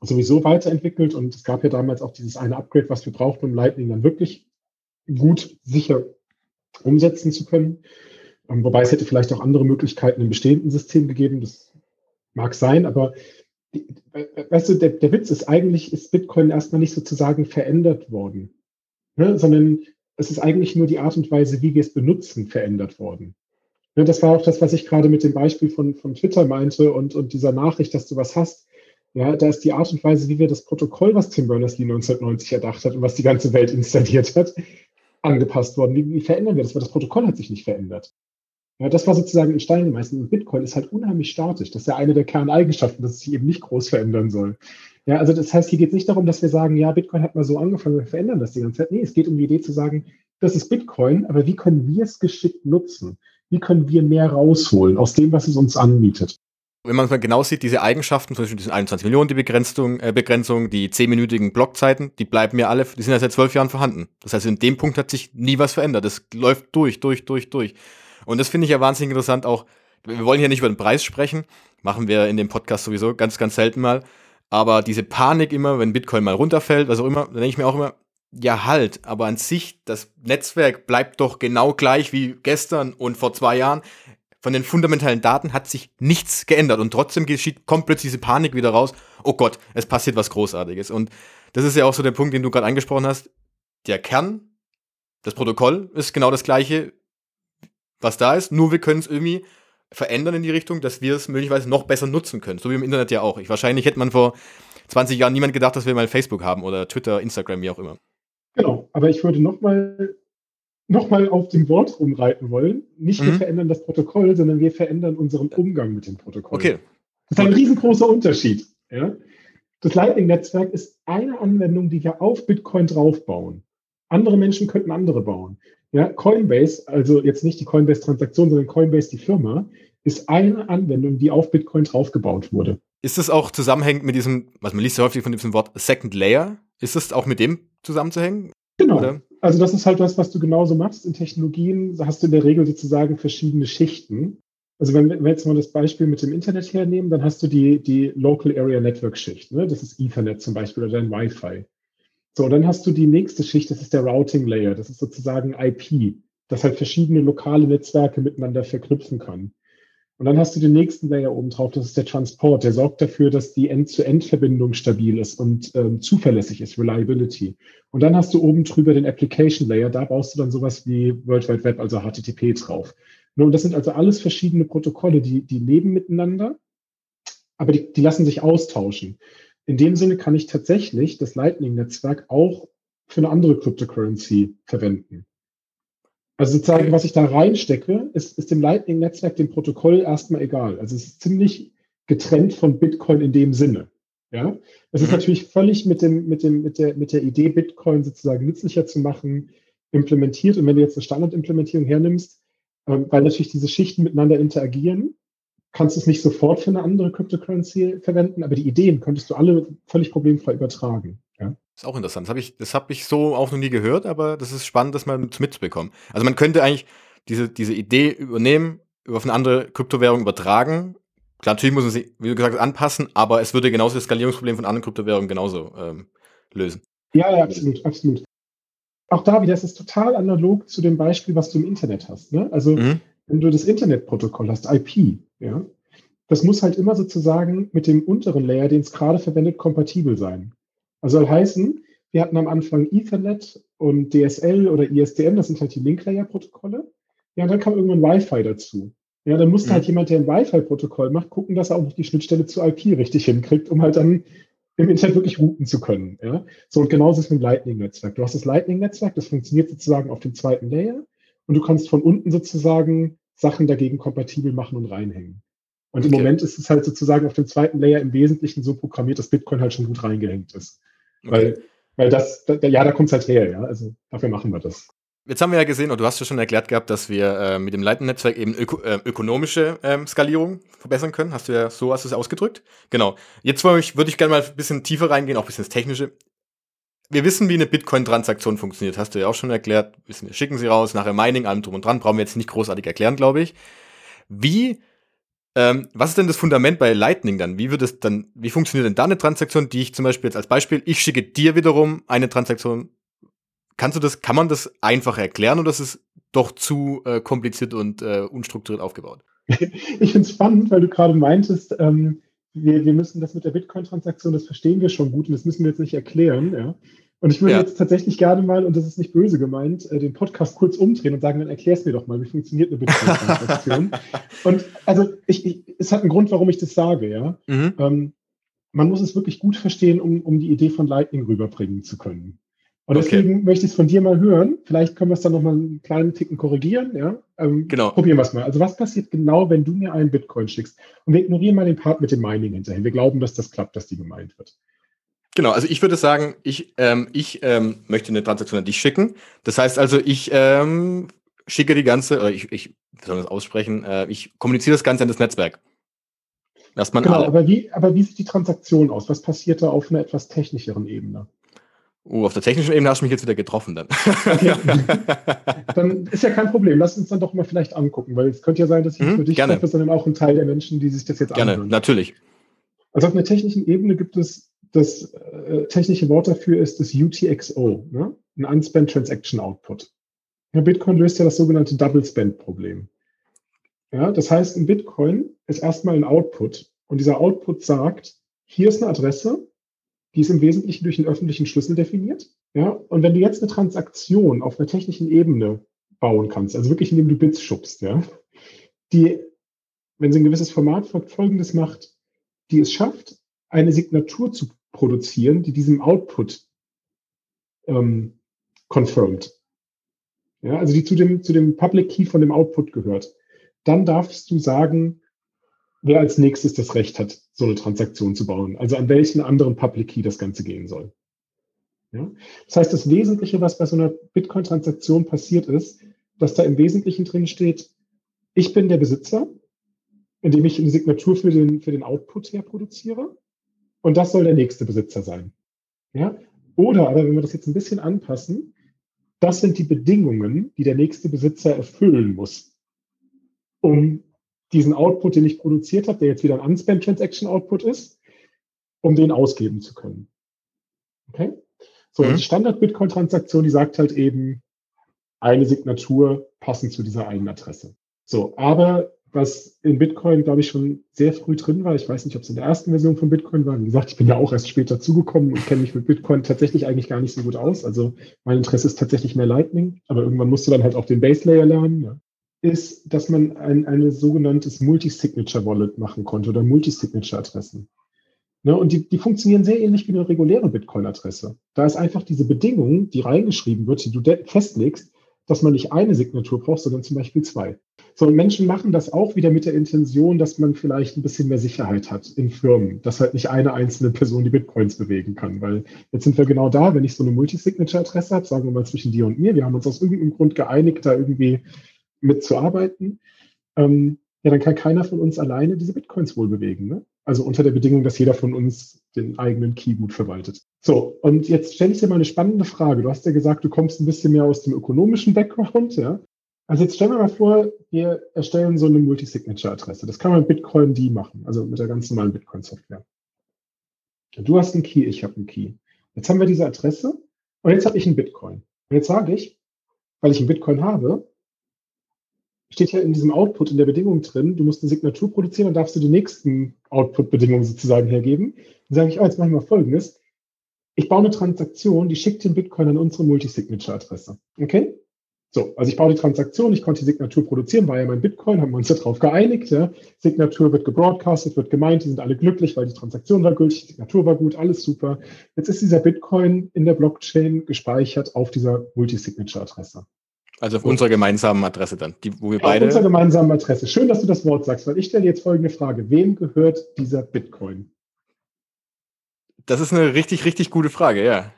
sowieso weiterentwickelt und es gab ja damals auch dieses eine Upgrade, was wir brauchten, um Lightning dann wirklich gut, sicher umsetzen zu können. Ähm, wobei es hätte vielleicht auch andere Möglichkeiten im bestehenden System gegeben, das mag sein, aber weißt du, der, der Witz ist eigentlich, ist Bitcoin erstmal nicht sozusagen verändert worden, ne? sondern es ist eigentlich nur die Art und Weise, wie wir es benutzen, verändert worden. Ne? Das war auch das, was ich gerade mit dem Beispiel von, von Twitter meinte und, und dieser Nachricht, dass du was hast. Ja, da ist die Art und Weise, wie wir das Protokoll, was Tim Berners-Lee 1990 erdacht hat und was die ganze Welt installiert hat, angepasst worden. Wie, wie verändern wir das? Weil das Protokoll hat sich nicht verändert. Ja, das war sozusagen in Stein gemeißelt. Und Bitcoin ist halt unheimlich statisch. Das ist ja eine der Kerneigenschaften, dass es sich eben nicht groß verändern soll. Ja, also das heißt, hier geht es nicht darum, dass wir sagen, ja, Bitcoin hat mal so angefangen, wir verändern das die ganze Zeit. Nee, es geht um die Idee zu sagen, das ist Bitcoin, aber wie können wir es geschickt nutzen? Wie können wir mehr rausholen aus dem, was es uns anbietet? Wenn man mal genau sieht, diese Eigenschaften, zum Beispiel diese 21 Millionen, die Begrenzung, äh, Begrenzung die 10-minütigen Blockzeiten, die bleiben ja alle, die sind ja seit zwölf Jahren vorhanden. Das heißt, in dem Punkt hat sich nie was verändert. Das läuft durch, durch, durch, durch. Und das finde ich ja wahnsinnig interessant auch. Wir wollen hier nicht über den Preis sprechen, machen wir in dem Podcast sowieso ganz, ganz selten mal. Aber diese Panik immer, wenn Bitcoin mal runterfällt, was auch immer, dann denke ich mir auch immer, ja halt, aber an sich, das Netzwerk bleibt doch genau gleich wie gestern und vor zwei Jahren. Von den fundamentalen Daten hat sich nichts geändert und trotzdem geschieht, kommt plötzlich diese Panik wieder raus. Oh Gott, es passiert was Großartiges. Und das ist ja auch so der Punkt, den du gerade angesprochen hast. Der Kern, das Protokoll ist genau das gleiche was da ist, nur wir können es irgendwie verändern in die Richtung, dass wir es möglicherweise noch besser nutzen können. So wie im Internet ja auch. Ich, wahrscheinlich hätte man vor 20 Jahren niemand gedacht, dass wir mal Facebook haben oder Twitter, Instagram, wie auch immer. Genau, aber ich würde nochmal noch mal auf dem Wort rumreiten wollen. Nicht wir mhm. verändern das Protokoll, sondern wir verändern unseren Umgang mit dem Protokoll. Okay. Das ist ein riesengroßer Unterschied. Ja? Das Lightning-Netzwerk ist eine Anwendung, die wir auf Bitcoin draufbauen. Andere Menschen könnten andere bauen. Ja, Coinbase, also jetzt nicht die Coinbase-Transaktion, sondern Coinbase, die Firma, ist eine Anwendung, die auf Bitcoin draufgebaut wurde. Ist das auch zusammenhängend mit diesem, was man liest ja häufig von diesem Wort Second Layer? Ist das auch mit dem zusammenzuhängen? Genau. Oder? Also das ist halt das, was du genauso machst in Technologien. Da hast du in der Regel sozusagen verschiedene Schichten. Also wenn wir jetzt mal das Beispiel mit dem Internet hernehmen, dann hast du die, die Local Area Network Schicht. Ne? Das ist Ethernet zum Beispiel oder dein Wi-Fi. So, dann hast du die nächste Schicht, das ist der Routing Layer. Das ist sozusagen IP, das halt verschiedene lokale Netzwerke miteinander verknüpfen kann. Und dann hast du den nächsten Layer oben drauf, das ist der Transport. Der sorgt dafür, dass die End-zu-End-Verbindung stabil ist und ähm, zuverlässig ist, Reliability. Und dann hast du oben drüber den Application Layer. Da baust du dann sowas wie World Wide Web, also HTTP drauf. Und das sind also alles verschiedene Protokolle, die, die leben miteinander, aber die, die lassen sich austauschen in dem Sinne kann ich tatsächlich das Lightning-Netzwerk auch für eine andere Cryptocurrency verwenden. Also sozusagen, was ich da reinstecke, ist, ist dem Lightning-Netzwerk, dem Protokoll erstmal egal. Also es ist ziemlich getrennt von Bitcoin in dem Sinne. Ja, es ist mhm. natürlich völlig mit dem, mit dem, mit der, mit der Idee, Bitcoin sozusagen nützlicher zu machen, implementiert. Und wenn du jetzt eine Standardimplementierung hernimmst, ähm, weil natürlich diese Schichten miteinander interagieren, kannst es nicht sofort für eine andere Cryptocurrency verwenden, aber die Ideen könntest du alle völlig problemfrei übertragen. Ist auch interessant. Das habe ich, hab ich so auch noch nie gehört, aber das ist spannend, das mal mitzubekommen. Also man könnte eigentlich diese, diese Idee übernehmen, auf eine andere Kryptowährung übertragen. Klar, natürlich muss man sie, wie du gesagt hast, anpassen, aber es würde genauso das Skalierungsproblem von anderen Kryptowährungen genauso ähm, lösen. Ja, ja, absolut, absolut. Auch da wieder, das ist total analog zu dem Beispiel, was du im Internet hast. Ne? Also mhm wenn du das Internetprotokoll hast, IP, ja, das muss halt immer sozusagen mit dem unteren Layer, den es gerade verwendet, kompatibel sein. Also soll heißen, wir hatten am Anfang Ethernet und DSL oder ISDN, das sind halt die Link-Layer-Protokolle. Ja, und dann kam irgendwann Wi-Fi dazu. Ja, dann musste mhm. halt jemand, der ein Wi-Fi-Protokoll macht, gucken, dass er auch noch die Schnittstelle zu IP richtig hinkriegt, um halt dann im Internet wirklich routen zu können. Ja? So, und genauso ist es mit dem Lightning-Netzwerk. Du hast das Lightning-Netzwerk, das funktioniert sozusagen auf dem zweiten Layer und du kannst von unten sozusagen Sachen dagegen kompatibel machen und reinhängen. Und okay. im Moment ist es halt sozusagen auf dem zweiten Layer im Wesentlichen so programmiert, dass Bitcoin halt schon gut reingehängt ist. Okay. Weil Weil das, da, ja, da kommt es halt her, ja. Also dafür machen wir das. Jetzt haben wir ja gesehen, und du hast ja schon erklärt gehabt, dass wir äh, mit dem Lightning-Netzwerk eben öko äh, ökonomische ähm, Skalierung verbessern können. Hast du ja so hast du es ausgedrückt. Genau. Jetzt würde ich, würd ich gerne mal ein bisschen tiefer reingehen, auch ein bisschen das Technische. Wir wissen, wie eine Bitcoin-Transaktion funktioniert. Hast du ja auch schon erklärt. Wir schicken sie raus, nachher Mining, allem drum und dran. Brauchen wir jetzt nicht großartig erklären, glaube ich. Wie ähm, was ist denn das Fundament bei Lightning dann? Wie wird es dann, wie funktioniert denn da eine Transaktion, die ich zum Beispiel jetzt als Beispiel, ich schicke dir wiederum eine Transaktion Kannst du das, kann man das einfach erklären oder ist es doch zu äh, kompliziert und äh, unstrukturiert aufgebaut? ich finde es spannend, weil du gerade meintest, ähm, wir, wir müssen das mit der Bitcoin-Transaktion, das verstehen wir schon gut und das müssen wir jetzt nicht erklären. Ja? Und ich würde ja. jetzt tatsächlich gerne mal, und das ist nicht böse gemeint, äh, den Podcast kurz umdrehen und sagen, dann erklär es mir doch mal, wie funktioniert eine Bitcoin-Transaktion. und also ich, ich, es hat einen Grund, warum ich das sage, ja. Mhm. Ähm, man muss es wirklich gut verstehen, um, um die Idee von Lightning rüberbringen zu können. Und deswegen okay. möchte ich es von dir mal hören. Vielleicht können wir es dann nochmal einen kleinen Ticken korrigieren. Ja? Ähm, genau. Probieren wir es mal. Also was passiert genau, wenn du mir einen Bitcoin schickst? Und wir ignorieren mal den Part mit dem Mining hinterher. Wir glauben, dass das klappt, dass die gemeint wird. Genau, also ich würde sagen, ich, ähm, ich ähm, möchte eine Transaktion an dich schicken. Das heißt also, ich ähm, schicke die ganze, oder ich, ich wie soll das aussprechen, äh, ich kommuniziere das Ganze an das Netzwerk. Erstmal genau, alle. aber wie, aber wie sieht die Transaktion aus? Was passiert da auf einer etwas technischeren Ebene? Oh, auf der technischen Ebene hast du mich jetzt wieder getroffen dann. Okay. dann ist ja kein Problem. Lass uns dann doch mal vielleicht angucken, weil es könnte ja sein, dass ich mhm, für dich gerne. treffe, sondern auch ein Teil der Menschen, die sich das jetzt gerne, anhören. Gerne, natürlich. Also auf einer technischen Ebene gibt es das äh, technische Wort dafür ist das UTXO, ne? ein Unspent Transaction Output. Ja, Bitcoin löst ja das sogenannte Double Spend Problem. Ja, das heißt, ein Bitcoin ist erstmal ein Output und dieser Output sagt, hier ist eine Adresse, die ist im Wesentlichen durch einen öffentlichen Schlüssel definiert. Ja, und wenn du jetzt eine Transaktion auf einer technischen Ebene bauen kannst, also wirklich indem du Bits schubst, ja, die, wenn sie ein gewisses Format folgt, folgendes macht, die es schafft, eine Signatur zu produzieren, die diesem Output ähm, confirmed. Ja, also die zu dem, zu dem Public Key von dem Output gehört. Dann darfst du sagen, wer als nächstes das Recht hat, so eine Transaktion zu bauen. Also an welchen anderen Public Key das Ganze gehen soll. Ja? Das heißt, das Wesentliche, was bei so einer Bitcoin-Transaktion passiert ist, dass da im Wesentlichen drin steht, ich bin der Besitzer, indem ich eine Signatur für den, für den Output herproduziere. Und das soll der nächste Besitzer sein. Ja? Oder aber, wenn wir das jetzt ein bisschen anpassen, das sind die Bedingungen, die der nächste Besitzer erfüllen muss, um diesen Output, den ich produziert habe, der jetzt wieder ein Unspent Transaction Output ist, um den ausgeben zu können. Okay? So, mhm. die Standard-Bitcoin-Transaktion, die sagt halt eben eine Signatur passend zu dieser einen Adresse. So, aber was in Bitcoin, glaube ich, schon sehr früh drin war, ich weiß nicht, ob es in der ersten Version von Bitcoin war. Wie gesagt, ich bin ja auch erst später zugekommen und kenne mich mit Bitcoin tatsächlich eigentlich gar nicht so gut aus. Also mein Interesse ist tatsächlich mehr Lightning, aber irgendwann musst du dann halt auch den Base Layer lernen. Ja ist, dass man ein eine sogenanntes Multi-Signature-Wallet machen konnte oder Multi-Signature-Adressen. Ne, und die, die funktionieren sehr ähnlich wie eine reguläre Bitcoin-Adresse. Da ist einfach diese Bedingung, die reingeschrieben wird, die du festlegst, dass man nicht eine Signatur braucht, sondern zum Beispiel zwei. So, und Menschen machen das auch wieder mit der Intention, dass man vielleicht ein bisschen mehr Sicherheit hat in Firmen, dass halt nicht eine einzelne Person die Bitcoins bewegen kann. Weil jetzt sind wir genau da, wenn ich so eine Multi-Signature-Adresse habe, sagen wir mal zwischen dir und mir, wir haben uns aus irgendeinem Grund geeinigt, da irgendwie mitzuarbeiten, ähm, ja, dann kann keiner von uns alleine diese Bitcoins wohl bewegen. Ne? Also unter der Bedingung, dass jeder von uns den eigenen Key gut verwaltet. So, und jetzt stelle ich dir mal eine spannende Frage. Du hast ja gesagt, du kommst ein bisschen mehr aus dem ökonomischen Background, ja? Also jetzt stellen wir mal vor, wir erstellen so eine Multisignature-Adresse. Das kann man mit Bitcoin D machen, also mit der ganz normalen Bitcoin-Software. Du hast einen Key, ich habe einen Key. Jetzt haben wir diese Adresse und jetzt habe ich einen Bitcoin. Und jetzt sage ich, weil ich einen Bitcoin habe, steht ja in diesem Output in der Bedingung drin, du musst eine Signatur produzieren und darfst du die nächsten Output-Bedingungen sozusagen hergeben. Dann sage ich, oh, jetzt mache ich mal Folgendes. Ich baue eine Transaktion, die schickt den Bitcoin an unsere Multisignature-Adresse. Okay? So, also ich baue die Transaktion, ich konnte die Signatur produzieren, war ja mein Bitcoin, haben wir uns darauf geeinigt. Ja. Signatur wird gebroadcastet, wird gemeint, die sind alle glücklich, weil die Transaktion war gültig, die Signatur war gut, alles super. Jetzt ist dieser Bitcoin in der Blockchain gespeichert auf dieser Multisignature-Adresse. Also auf Gut. unserer gemeinsamen Adresse dann, die, wo wir beide. Auf unserer gemeinsamen Adresse. Schön, dass du das Wort sagst, weil ich stelle jetzt folgende Frage. Wem gehört dieser Bitcoin? Das ist eine richtig, richtig gute Frage, ja.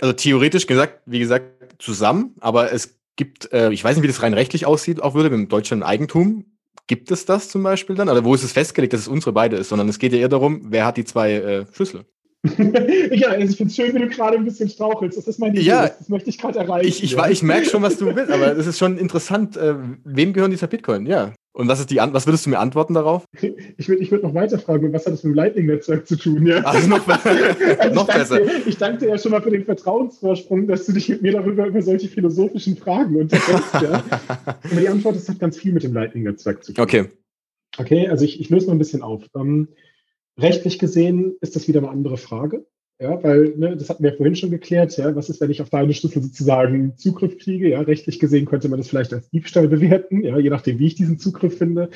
Also theoretisch gesagt, wie gesagt, zusammen, aber es gibt, äh, ich weiß nicht, wie das rein rechtlich aussieht, auch würde, mit Deutschland Eigentum. Gibt es das zum Beispiel dann? Oder wo ist es festgelegt, dass es unsere beide ist, sondern es geht ja eher darum, wer hat die zwei äh, Schlüssel? ja, ich finde es schön, wie du gerade ein bisschen strauchelst. Das ist mein Idee. Ja, das möchte ich gerade erreichen. Ich, ich, ja. ich merke schon, was du willst, aber es ist schon interessant. Äh, wem gehören dieser Bitcoin? Ja. Und was, ist die, was würdest du mir antworten darauf? Ich würde ich würd noch weiter fragen, was hat das mit dem Lightning-Netzwerk zu tun? Ja? Also noch, also noch ich besser. Ich danke dir ja schon mal für den Vertrauensvorsprung, dass du dich mit mir darüber über solche philosophischen Fragen unterhältst. ja? Aber die Antwort ist, hat ganz viel mit dem Lightning-Netzwerk zu tun. Okay. Okay, also ich, ich löse mal ein bisschen auf. Ähm, rechtlich gesehen ist das wieder eine andere Frage. Ja, weil, ne, das hatten wir vorhin schon geklärt, ja, was ist, wenn ich auf deine Schlüssel sozusagen Zugriff kriege? Ja, rechtlich gesehen könnte man das vielleicht als Diebstahl bewerten, ja, je nachdem, wie ich diesen Zugriff finde.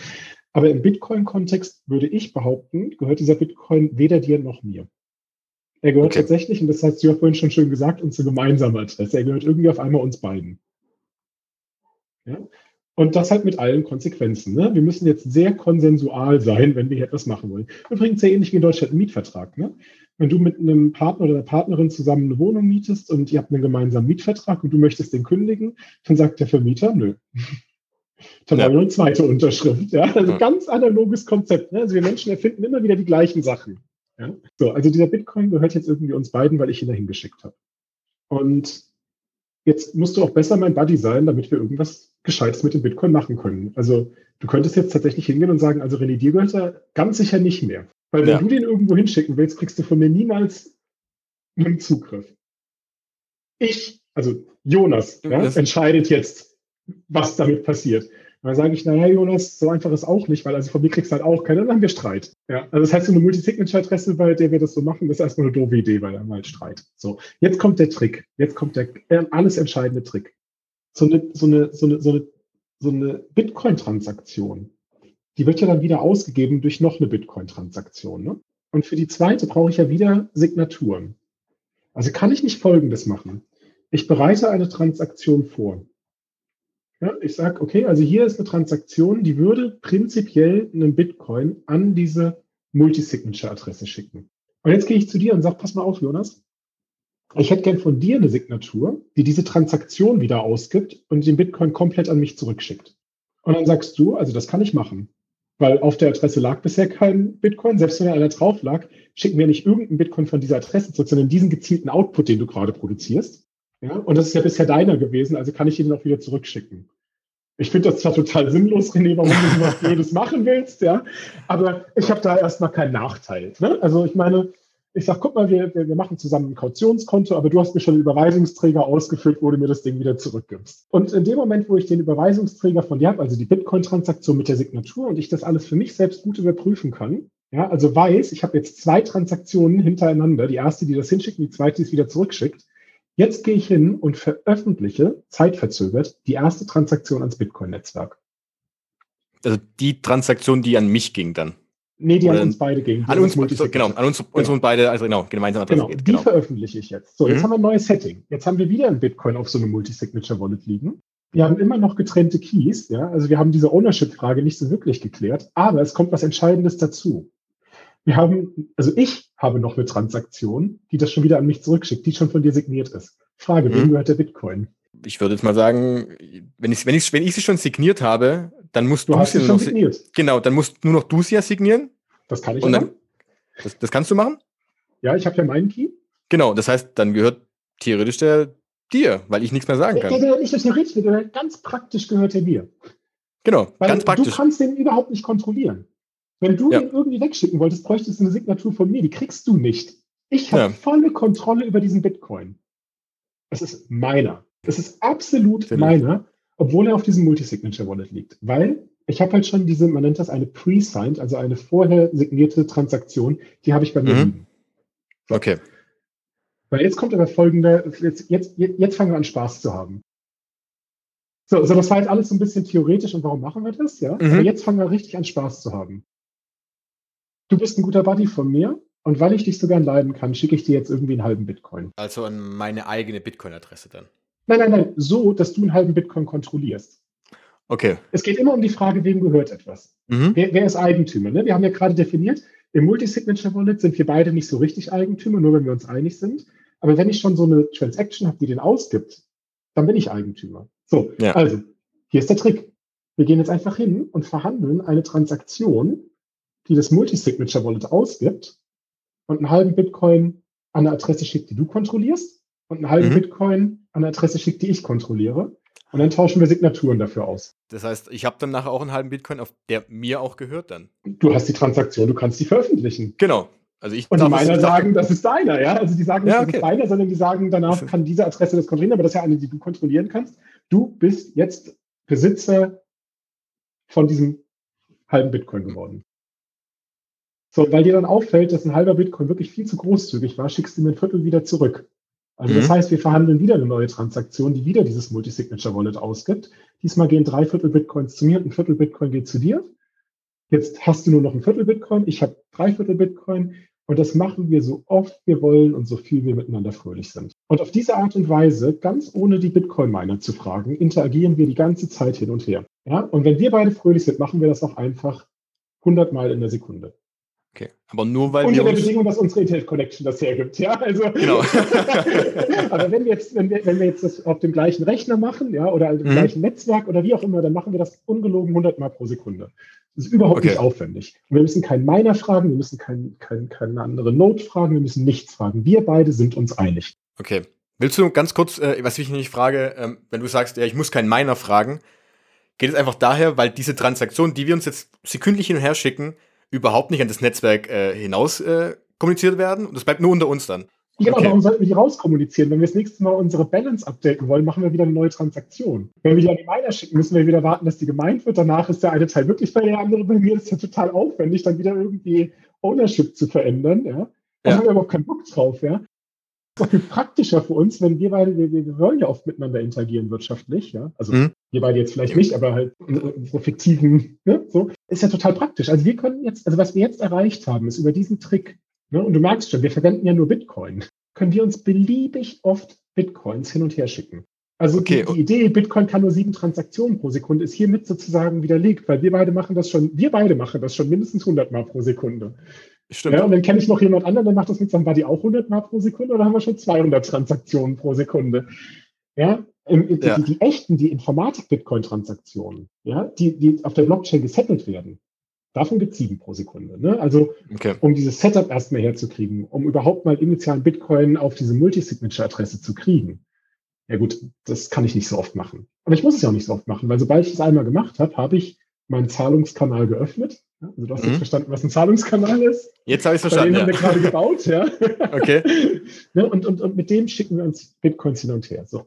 Aber im Bitcoin-Kontext würde ich behaupten, gehört dieser Bitcoin weder dir noch mir. Er gehört okay. tatsächlich, und das hast du ja vorhin schon schön gesagt, unsere gemeinsame Adresse. Er gehört irgendwie auf einmal uns beiden. Ja? Und das halt mit allen Konsequenzen. Ne? Wir müssen jetzt sehr konsensual sein, wenn wir hier etwas machen wollen. Übrigens sehr ähnlich wie in Deutschland ein Mietvertrag. Ne? Wenn du mit einem Partner oder einer Partnerin zusammen eine Wohnung mietest und ihr habt einen gemeinsamen Mietvertrag und du möchtest den kündigen, dann sagt der Vermieter, nö. Dann ja. haben wir eine zweite Unterschrift. Ja? Also ja. ganz analoges Konzept. Ne? Also wir Menschen erfinden immer wieder die gleichen Sachen. Ja? So, also dieser Bitcoin gehört jetzt irgendwie uns beiden, weil ich ihn dahin geschickt habe. Und jetzt musst du auch besser mein Buddy sein, damit wir irgendwas Gescheites mit dem Bitcoin machen können. Also du könntest jetzt tatsächlich hingehen und sagen, also René, dir gehört er ganz sicher nicht mehr. Weil wenn ja. du den irgendwo hinschicken willst, kriegst du von mir niemals einen Zugriff. Ich, also Jonas, ja, entscheidet jetzt, was damit passiert. Und dann sage ich, naja, Jonas, so einfach ist auch nicht, weil also von mir kriegst du halt auch keine, dann haben wir Streit. Ja, also das heißt, so eine Multisignature-Adresse, bei der wir das so machen, das ist erstmal eine doofe Idee, weil dann halt Streit. So, jetzt kommt der Trick. Jetzt kommt der äh, alles entscheidende Trick. So eine, so eine, so eine, so eine, so eine Bitcoin-Transaktion die wird ja dann wieder ausgegeben durch noch eine Bitcoin-Transaktion. Ne? Und für die zweite brauche ich ja wieder Signaturen. Also kann ich nicht Folgendes machen. Ich bereite eine Transaktion vor. Ja, ich sage, okay, also hier ist eine Transaktion, die würde prinzipiell einen Bitcoin an diese Multisignature-Adresse schicken. Und jetzt gehe ich zu dir und sage, pass mal auf, Jonas. Ich hätte gern von dir eine Signatur, die diese Transaktion wieder ausgibt und den Bitcoin komplett an mich zurückschickt. Und dann sagst du, also das kann ich machen weil auf der Adresse lag bisher kein Bitcoin. Selbst wenn einer drauf lag, schicken wir nicht irgendeinen Bitcoin von dieser Adresse zurück, sondern diesen gezielten Output, den du gerade produzierst. Ja, und das ist ja bisher deiner gewesen, also kann ich ihn auch wieder zurückschicken. Ich finde das zwar total sinnlos, René, warum du sowas Blödes machen willst, ja, aber ich habe da erstmal keinen Nachteil. Ne? Also ich meine, ich sage, guck mal, wir, wir, machen zusammen ein Kautionskonto, aber du hast mir schon einen Überweisungsträger ausgefüllt, wo du mir das Ding wieder zurückgibst. Und in dem Moment, wo ich den Überweisungsträger von dir habe, also die Bitcoin-Transaktion mit der Signatur und ich das alles für mich selbst gut überprüfen kann, ja, also weiß, ich habe jetzt zwei Transaktionen hintereinander, die erste, die das hinschickt, und die zweite, die es wieder zurückschickt. Jetzt gehe ich hin und veröffentliche, zeitverzögert, die erste Transaktion ans Bitcoin-Netzwerk. Also die Transaktion, die an mich ging dann. Nee, die Oder an uns beide ging. An uns, so, genau, an uns, uns genau. und beide, also genau, gemeinsam genau, geht. Genau. Die veröffentliche ich jetzt. So, jetzt mhm. haben wir ein neues Setting. Jetzt haben wir wieder ein Bitcoin auf so einem Multisignature-Wallet liegen. Wir haben immer noch getrennte Keys, ja. Also wir haben diese Ownership-Frage nicht so wirklich geklärt, aber es kommt was Entscheidendes dazu. Wir haben, also ich habe noch eine Transaktion, die das schon wieder an mich zurückschickt, die schon von dir signiert ist. Frage, mhm. wem gehört der Bitcoin? Ich würde jetzt mal sagen, wenn ich, wenn ich, wenn ich sie schon signiert habe, dann musst du, du hast sie schon signiert. Genau, dann musst nur noch du sie ja signieren. Das kann ich und dann, das, das, kannst du machen? Ja, ich habe ja meinen Key. Genau, das heißt, dann gehört theoretisch der dir, weil ich nichts mehr sagen kann. Der, der, nicht theoretisch, der gehört ganz praktisch gehört der dir. Genau, weil ganz praktisch. Du kannst den überhaupt nicht kontrollieren. Wenn du ja. den irgendwie wegschicken wolltest, bräuchtest du eine Signatur von mir. Die kriegst du nicht. Ich habe ja. volle Kontrolle über diesen Bitcoin. Das ist meiner. Das ist absolut Finde meiner, obwohl er auf diesem Multisignature-Wallet liegt. Weil ich habe halt schon diese, man nennt das eine pre-signed, also eine vorher signierte Transaktion, die habe ich bei mir mhm. Okay. Weil jetzt kommt aber folgende, jetzt, jetzt, jetzt fangen wir an Spaß zu haben. So, so, das war jetzt alles so ein bisschen theoretisch und warum machen wir das? Ja. Mhm. Aber jetzt fangen wir richtig an Spaß zu haben. Du bist ein guter Buddy von mir und weil ich dich so gern leiden kann, schicke ich dir jetzt irgendwie einen halben Bitcoin. Also an meine eigene Bitcoin-Adresse dann. Nein, nein, nein, so, dass du einen halben Bitcoin kontrollierst. Okay. Es geht immer um die Frage, wem gehört etwas. Mhm. Wer, wer, ist Eigentümer? Ne? Wir haben ja gerade definiert, im Multisignature Wallet sind wir beide nicht so richtig Eigentümer, nur wenn wir uns einig sind. Aber wenn ich schon so eine Transaction habe, die den ausgibt, dann bin ich Eigentümer. So, ja. also, hier ist der Trick. Wir gehen jetzt einfach hin und verhandeln eine Transaktion, die das Multisignature Wallet ausgibt und einen halben Bitcoin an eine Adresse schickt, die du kontrollierst und einen halben mhm. Bitcoin an eine Adresse schickt, die ich kontrolliere. Und dann tauschen wir Signaturen dafür aus. Das heißt, ich habe dann nachher auch einen halben Bitcoin, auf der mir auch gehört dann. Du hast die Transaktion, du kannst die veröffentlichen. Genau. Also ich und die meiner sagen, das ist deiner, ja. Also die sagen nicht, ja, okay. das ist deiner, sondern die sagen, danach kann diese Adresse das kontrollieren, aber das ist ja eine, die du kontrollieren kannst. Du bist jetzt Besitzer von diesem halben Bitcoin geworden. So, weil dir dann auffällt, dass ein halber Bitcoin wirklich viel zu großzügig war, schickst du mir ein Viertel wieder zurück. Also mhm. das heißt, wir verhandeln wieder eine neue Transaktion, die wieder dieses Multisignature Wallet ausgibt. Diesmal gehen drei Viertel Bitcoins zu mir und ein Viertel Bitcoin geht zu dir. Jetzt hast du nur noch ein Viertel Bitcoin, ich habe drei Viertel Bitcoin und das machen wir so oft wir wollen und so viel wir miteinander fröhlich sind. Und auf diese Art und Weise, ganz ohne die Bitcoin-Miner zu fragen, interagieren wir die ganze Zeit hin und her. Ja? Und wenn wir beide fröhlich sind, machen wir das auch einfach 100 Mal in der Sekunde. Okay, aber nur weil Unter wir. Unter der Bedingung, dass unsere Internet Connection das hergibt, ja. Also, genau. aber wenn wir jetzt, wenn wir, wenn wir jetzt das auf dem gleichen Rechner machen, ja, oder im mhm. gleichen Netzwerk oder wie auch immer, dann machen wir das ungelogen 100 Mal pro Sekunde. Das ist überhaupt okay. nicht aufwendig. Und wir müssen keinen Miner fragen, wir müssen kein, kein, keine andere Node fragen, wir müssen nichts fragen. Wir beide sind uns einig. Okay. Willst du ganz kurz, äh, was ich nicht frage, ähm, wenn du sagst, ja, ich muss keinen Miner fragen, geht es einfach daher, weil diese Transaktionen, die wir uns jetzt sekündlich hin und her schicken, überhaupt nicht an das Netzwerk äh, hinaus äh, kommuniziert werden und das bleibt nur unter uns dann. Genau, okay. warum sollten wir die rauskommunizieren? Wenn wir das nächste Mal unsere Balance updaten wollen, machen wir wieder eine neue Transaktion. Wenn wir die an die Miner schicken, müssen wir wieder warten, dass die gemeint wird. Danach ist der eine Teil wirklich bei der andere bei mir. Das ist ja total aufwendig, dann wieder irgendwie Ownership zu verändern. Ja? Da ja. haben wir überhaupt keinen Bock drauf. Ja? Auch viel praktischer für uns, wenn wir beide, wir, wir wollen ja oft miteinander interagieren wirtschaftlich. Ja? Also mhm. wir beide jetzt vielleicht nicht, aber halt unsere fiktiven, ne? so, ist ja total praktisch. Also wir können jetzt, also was wir jetzt erreicht haben, ist über diesen Trick, Ne? Und du merkst schon, wir verwenden ja nur Bitcoin. Können wir uns beliebig oft Bitcoins hin und her schicken. Also okay. die, die, Idee, Bitcoin kann nur sieben Transaktionen pro Sekunde, ist hiermit sozusagen widerlegt, weil wir beide machen das schon, wir beide machen das schon mindestens 100 Mal pro Sekunde. Stimmt. Ja, und dann kenne ich noch jemand anderen, der macht das mit seinem Buddy auch 100 Mal pro Sekunde oder haben wir schon 200 Transaktionen pro Sekunde? Ja, die, ja. Die, die, echten, die Informatik-Bitcoin-Transaktionen, ja, die, die auf der Blockchain gesettelt werden, Davon gibt es sieben pro Sekunde. Ne? Also okay. um dieses Setup erstmal herzukriegen, um überhaupt mal initialen Bitcoin auf diese Multisignature-Adresse zu kriegen. Ja gut, das kann ich nicht so oft machen. Aber ich muss es ja auch nicht so oft machen, weil sobald ich es einmal gemacht habe, habe ich meinen Zahlungskanal geöffnet. Also du hast mhm. jetzt verstanden, was ein Zahlungskanal ist. Jetzt habe ich es verstanden. Den ja. haben wir gerade gebaut, ja. Okay. ne? und, und, und mit dem schicken wir uns Bitcoins hin und her. So.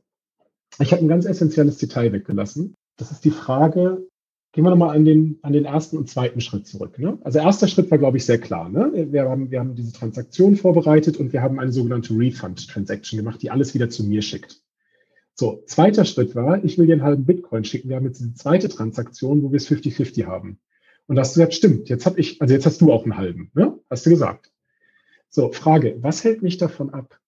Ich habe ein ganz essentielles Detail weggelassen. Das ist die Frage, Gehen wir nochmal an den, an den ersten und zweiten Schritt zurück. Ne? Also erster Schritt war, glaube ich, sehr klar. Ne? Wir, haben, wir haben diese Transaktion vorbereitet und wir haben eine sogenannte Refund-Transaction gemacht, die alles wieder zu mir schickt. So, zweiter Schritt war, ich will dir einen halben Bitcoin schicken. Wir haben jetzt eine zweite Transaktion, wo wir es 50-50 haben. Und da hast du gesagt, stimmt, jetzt habe ich, also jetzt hast du auch einen halben, ne? Hast du gesagt. So, Frage, was hält mich davon ab,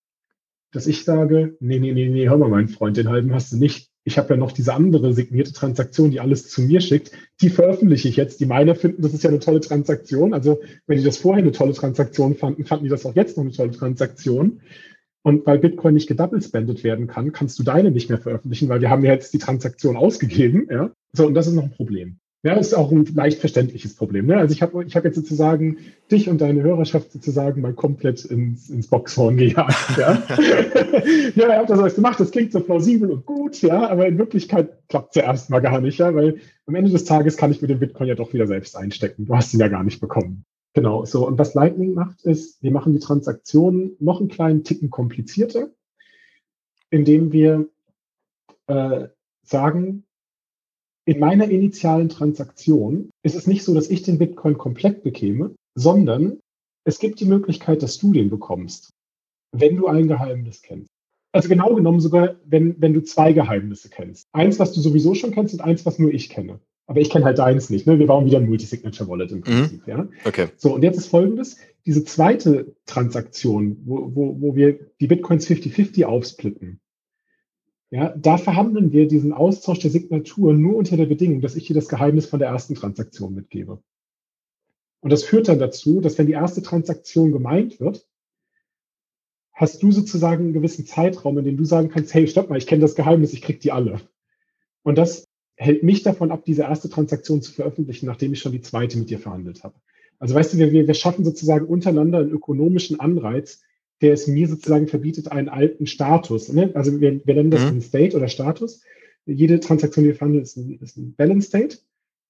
dass ich sage, nee, nee, nee, nee, hör mal, mein Freund, den halben hast du nicht ich habe ja noch diese andere signierte Transaktion, die alles zu mir schickt. Die veröffentliche ich jetzt. Die meiner finden, das ist ja eine tolle Transaktion. Also wenn die das vorher eine tolle Transaktion fanden, fanden die das auch jetzt noch eine tolle Transaktion. Und weil Bitcoin nicht gedoublespendet werden kann, kannst du deine nicht mehr veröffentlichen, weil wir haben ja jetzt die Transaktion ausgegeben. Ja? So, und das ist noch ein Problem. Ja, ist auch ein leicht verständliches Problem. Ne? Also ich habe ich hab jetzt sozusagen dich und deine Hörerschaft sozusagen mal komplett ins, ins Boxhorn gejagt. Ja, ja ihr habt das alles gemacht, das klingt so plausibel und gut, ja, aber in Wirklichkeit klappt es ja erstmal gar nicht, ja, weil am Ende des Tages kann ich mir den Bitcoin ja doch wieder selbst einstecken. Du hast ihn ja gar nicht bekommen. Genau, so. Und was Lightning macht, ist, wir machen die Transaktionen noch einen kleinen Ticken komplizierter, indem wir äh, sagen, in meiner initialen Transaktion ist es nicht so, dass ich den Bitcoin komplett bekäme, sondern es gibt die Möglichkeit, dass du den bekommst, wenn du ein Geheimnis kennst. Also genau genommen sogar, wenn, wenn du zwei Geheimnisse kennst. Eins, was du sowieso schon kennst und eins, was nur ich kenne. Aber ich kenne halt deins nicht. Ne? Wir bauen wieder ein Multisignature-Wallet im mhm. Prinzip. Mhm. Ja? Okay. So, und jetzt ist folgendes. Diese zweite Transaktion, wo, wo, wo wir die Bitcoins 50-50 aufsplitten, ja, da verhandeln wir diesen Austausch der Signatur nur unter der Bedingung, dass ich dir das Geheimnis von der ersten Transaktion mitgebe. Und das führt dann dazu, dass wenn die erste Transaktion gemeint wird, hast du sozusagen einen gewissen Zeitraum, in dem du sagen kannst, hey, stopp mal, ich kenne das Geheimnis, ich krieg die alle. Und das hält mich davon ab, diese erste Transaktion zu veröffentlichen, nachdem ich schon die zweite mit dir verhandelt habe. Also weißt du, wir, wir schaffen sozusagen untereinander einen ökonomischen Anreiz, der es mir sozusagen verbietet, einen alten Status. Ne? Also wir, wir nennen das mhm. einen State oder Status. Jede Transaktion, die wir verhandeln, ist ein, ist ein Balance State.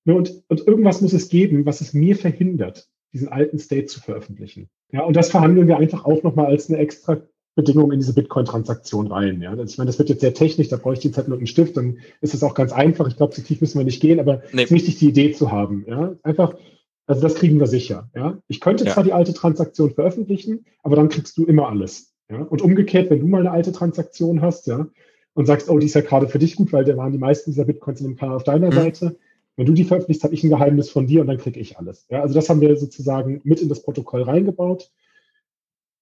Ne? Und, und irgendwas muss es geben, was es mir verhindert, diesen alten State zu veröffentlichen. Ja, und das verhandeln wir einfach auch nochmal als eine extra Bedingung in diese Bitcoin-Transaktion rein. Ja, ich meine, das wird jetzt sehr technisch, da brauche ich jetzt halt nur einen Stift, dann ist es auch ganz einfach. Ich glaube, so tief müssen wir nicht gehen, aber nee. es ist wichtig, die Idee zu haben. Ja, einfach, also das kriegen wir sicher. Ja, ich könnte ja. zwar die alte Transaktion veröffentlichen, aber dann kriegst du immer alles. Ja, und umgekehrt, wenn du mal eine alte Transaktion hast, ja, und sagst, oh, die ist ja gerade für dich gut, weil da waren die meisten dieser Bitcoins in dem Kanal auf deiner mhm. Seite, wenn du die veröffentlichst, habe ich ein Geheimnis von dir und dann kriege ich alles. Ja, also das haben wir sozusagen mit in das Protokoll reingebaut.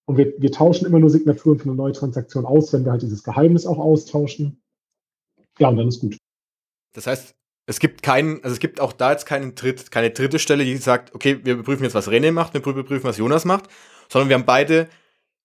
Und wir, wir tauschen immer nur Signaturen für eine neue Transaktion aus, wenn wir halt dieses Geheimnis auch austauschen. Ja, und dann ist gut. Das heißt, es gibt keinen, also es gibt auch da jetzt keinen Dritt, keine dritte Stelle, die sagt, okay, wir prüfen jetzt, was René macht, wir prüfen, was Jonas macht, sondern wir haben beide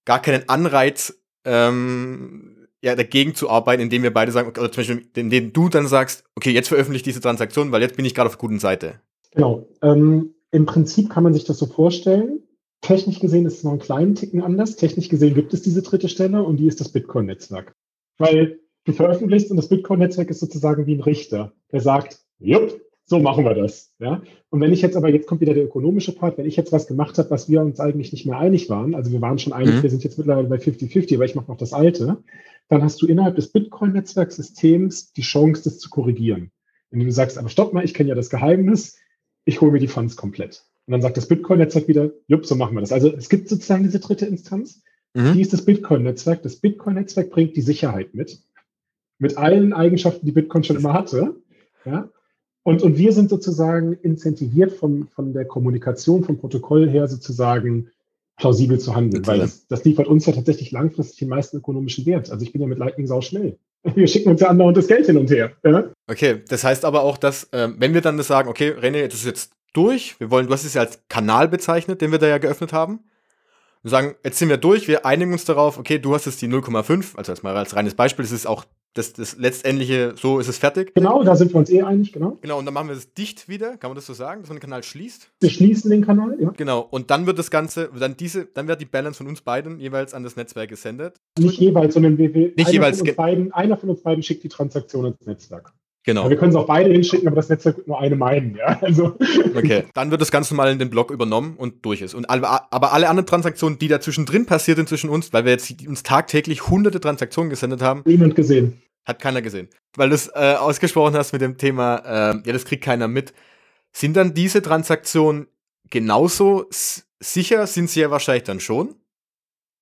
gar keinen Anreiz, ähm, ja, dagegen zu arbeiten, indem wir beide sagen, oder zum Beispiel, indem du dann sagst, okay, jetzt veröffentliche ich diese Transaktion, weil jetzt bin ich gerade auf der guten Seite. Genau. Ähm, Im Prinzip kann man sich das so vorstellen. Technisch gesehen ist es noch einen kleinen Ticken anders. Technisch gesehen gibt es diese dritte Stelle und die ist das Bitcoin-Netzwerk. Weil du veröffentlichst und das Bitcoin-Netzwerk ist sozusagen wie ein Richter, der sagt, jupp, so machen wir das. Ja? Und wenn ich jetzt aber, jetzt kommt wieder der ökonomische Part, wenn ich jetzt was gemacht habe, was wir uns eigentlich nicht mehr einig waren, also wir waren schon einig, mhm. wir sind jetzt mittlerweile bei 50-50, aber ich mache noch das alte, dann hast du innerhalb des Bitcoin-Netzwerksystems die Chance, das zu korrigieren. Wenn du sagst, aber stopp mal, ich kenne ja das Geheimnis, ich hole mir die Funds komplett. Und dann sagt das Bitcoin-Netzwerk wieder, jupp, so machen wir das. Also es gibt sozusagen diese dritte Instanz, mhm. die ist das Bitcoin-Netzwerk. Das Bitcoin-Netzwerk bringt die Sicherheit mit, mit allen Eigenschaften, die Bitcoin schon immer hatte. Ja? Und, und wir sind sozusagen incentiviert von, von der Kommunikation, vom Protokoll her sozusagen plausibel zu handeln, weil das, das liefert uns ja tatsächlich langfristig den meisten ökonomischen Wert. Also ich bin ja mit Lightning sau schnell. Wir schicken uns ja andauernd das Geld hin und her. Ja? Okay, das heißt aber auch, dass, äh, wenn wir dann das sagen, okay, René, das ist jetzt durch, wir wollen, du hast es ja als Kanal bezeichnet, den wir da ja geöffnet haben, und sagen, jetzt sind wir durch, wir einigen uns darauf, okay, du hast jetzt die 0,5, also als mal als reines Beispiel, das ist auch das, das letztendliche, so ist es fertig. Genau, da sind wir uns eh einig, genau. Genau, und dann machen wir es dicht wieder, kann man das so sagen, dass man den Kanal schließt? Wir schließen den Kanal, ja. Genau, und dann wird das Ganze, dann diese, dann wird die Balance von uns beiden jeweils an das Netzwerk gesendet. Nicht jeweils, sondern wir, wir Nicht einer, jeweils von beiden, einer von uns beiden schickt die Transaktion ins Netzwerk. Genau. Ja, wir können es auch beide hinschicken, aber das Netzwerk wird nur eine meinen, ja. Also. Okay, dann wird das Ganze mal in den Block übernommen und durch ist. Und alle, aber alle anderen Transaktionen, die dazwischen drin passiert sind zwischen uns, weil wir jetzt uns tagtäglich hunderte Transaktionen gesendet haben. Niemand gesehen. Hat keiner gesehen. Weil du es äh, ausgesprochen hast mit dem Thema, äh, ja, das kriegt keiner mit. Sind dann diese Transaktionen genauso sicher? Sind sie ja wahrscheinlich dann schon?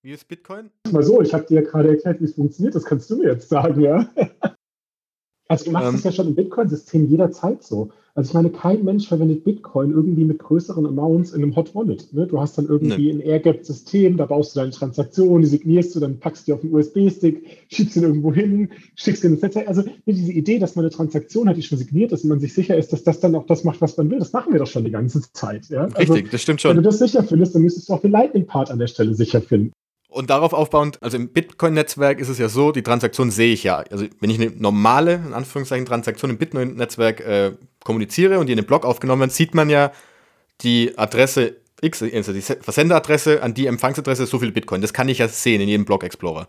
Wie ist Bitcoin? Mal so, ich habe dir gerade erklärt, wie es funktioniert. Das kannst du mir jetzt sagen, ja. Also du machst ähm, es ja schon im Bitcoin-System jederzeit so. Also ich meine, kein Mensch verwendet Bitcoin irgendwie mit größeren Amounts in einem Hot Wallet. Ne? Du hast dann irgendwie ne. ein Airgap-System, da baust du deine Transaktion, die signierst du, dann packst du die auf den USB-Stick, schiebst ihn irgendwo hin, schickst ihn ins Netzwerk. Also diese Idee, dass man eine Transaktion hat, die schon signiert ist und man sich sicher ist, dass das dann auch das macht, was man will, das machen wir doch schon die ganze Zeit. Ja? Also, Richtig, das stimmt schon. Wenn du das sicher findest, dann müsstest du auch den Lightning-Part an der Stelle sicher finden. Und darauf aufbauend, also im Bitcoin-Netzwerk ist es ja so, die Transaktion sehe ich ja. Also wenn ich eine normale, in Anführungszeichen, Transaktion im Bitcoin-Netzwerk äh, kommuniziere und die in den Block aufgenommen wird, sieht man ja die Adresse X, also die Versenderadresse an die Empfangsadresse so viel Bitcoin. Das kann ich ja sehen in jedem Block Explorer.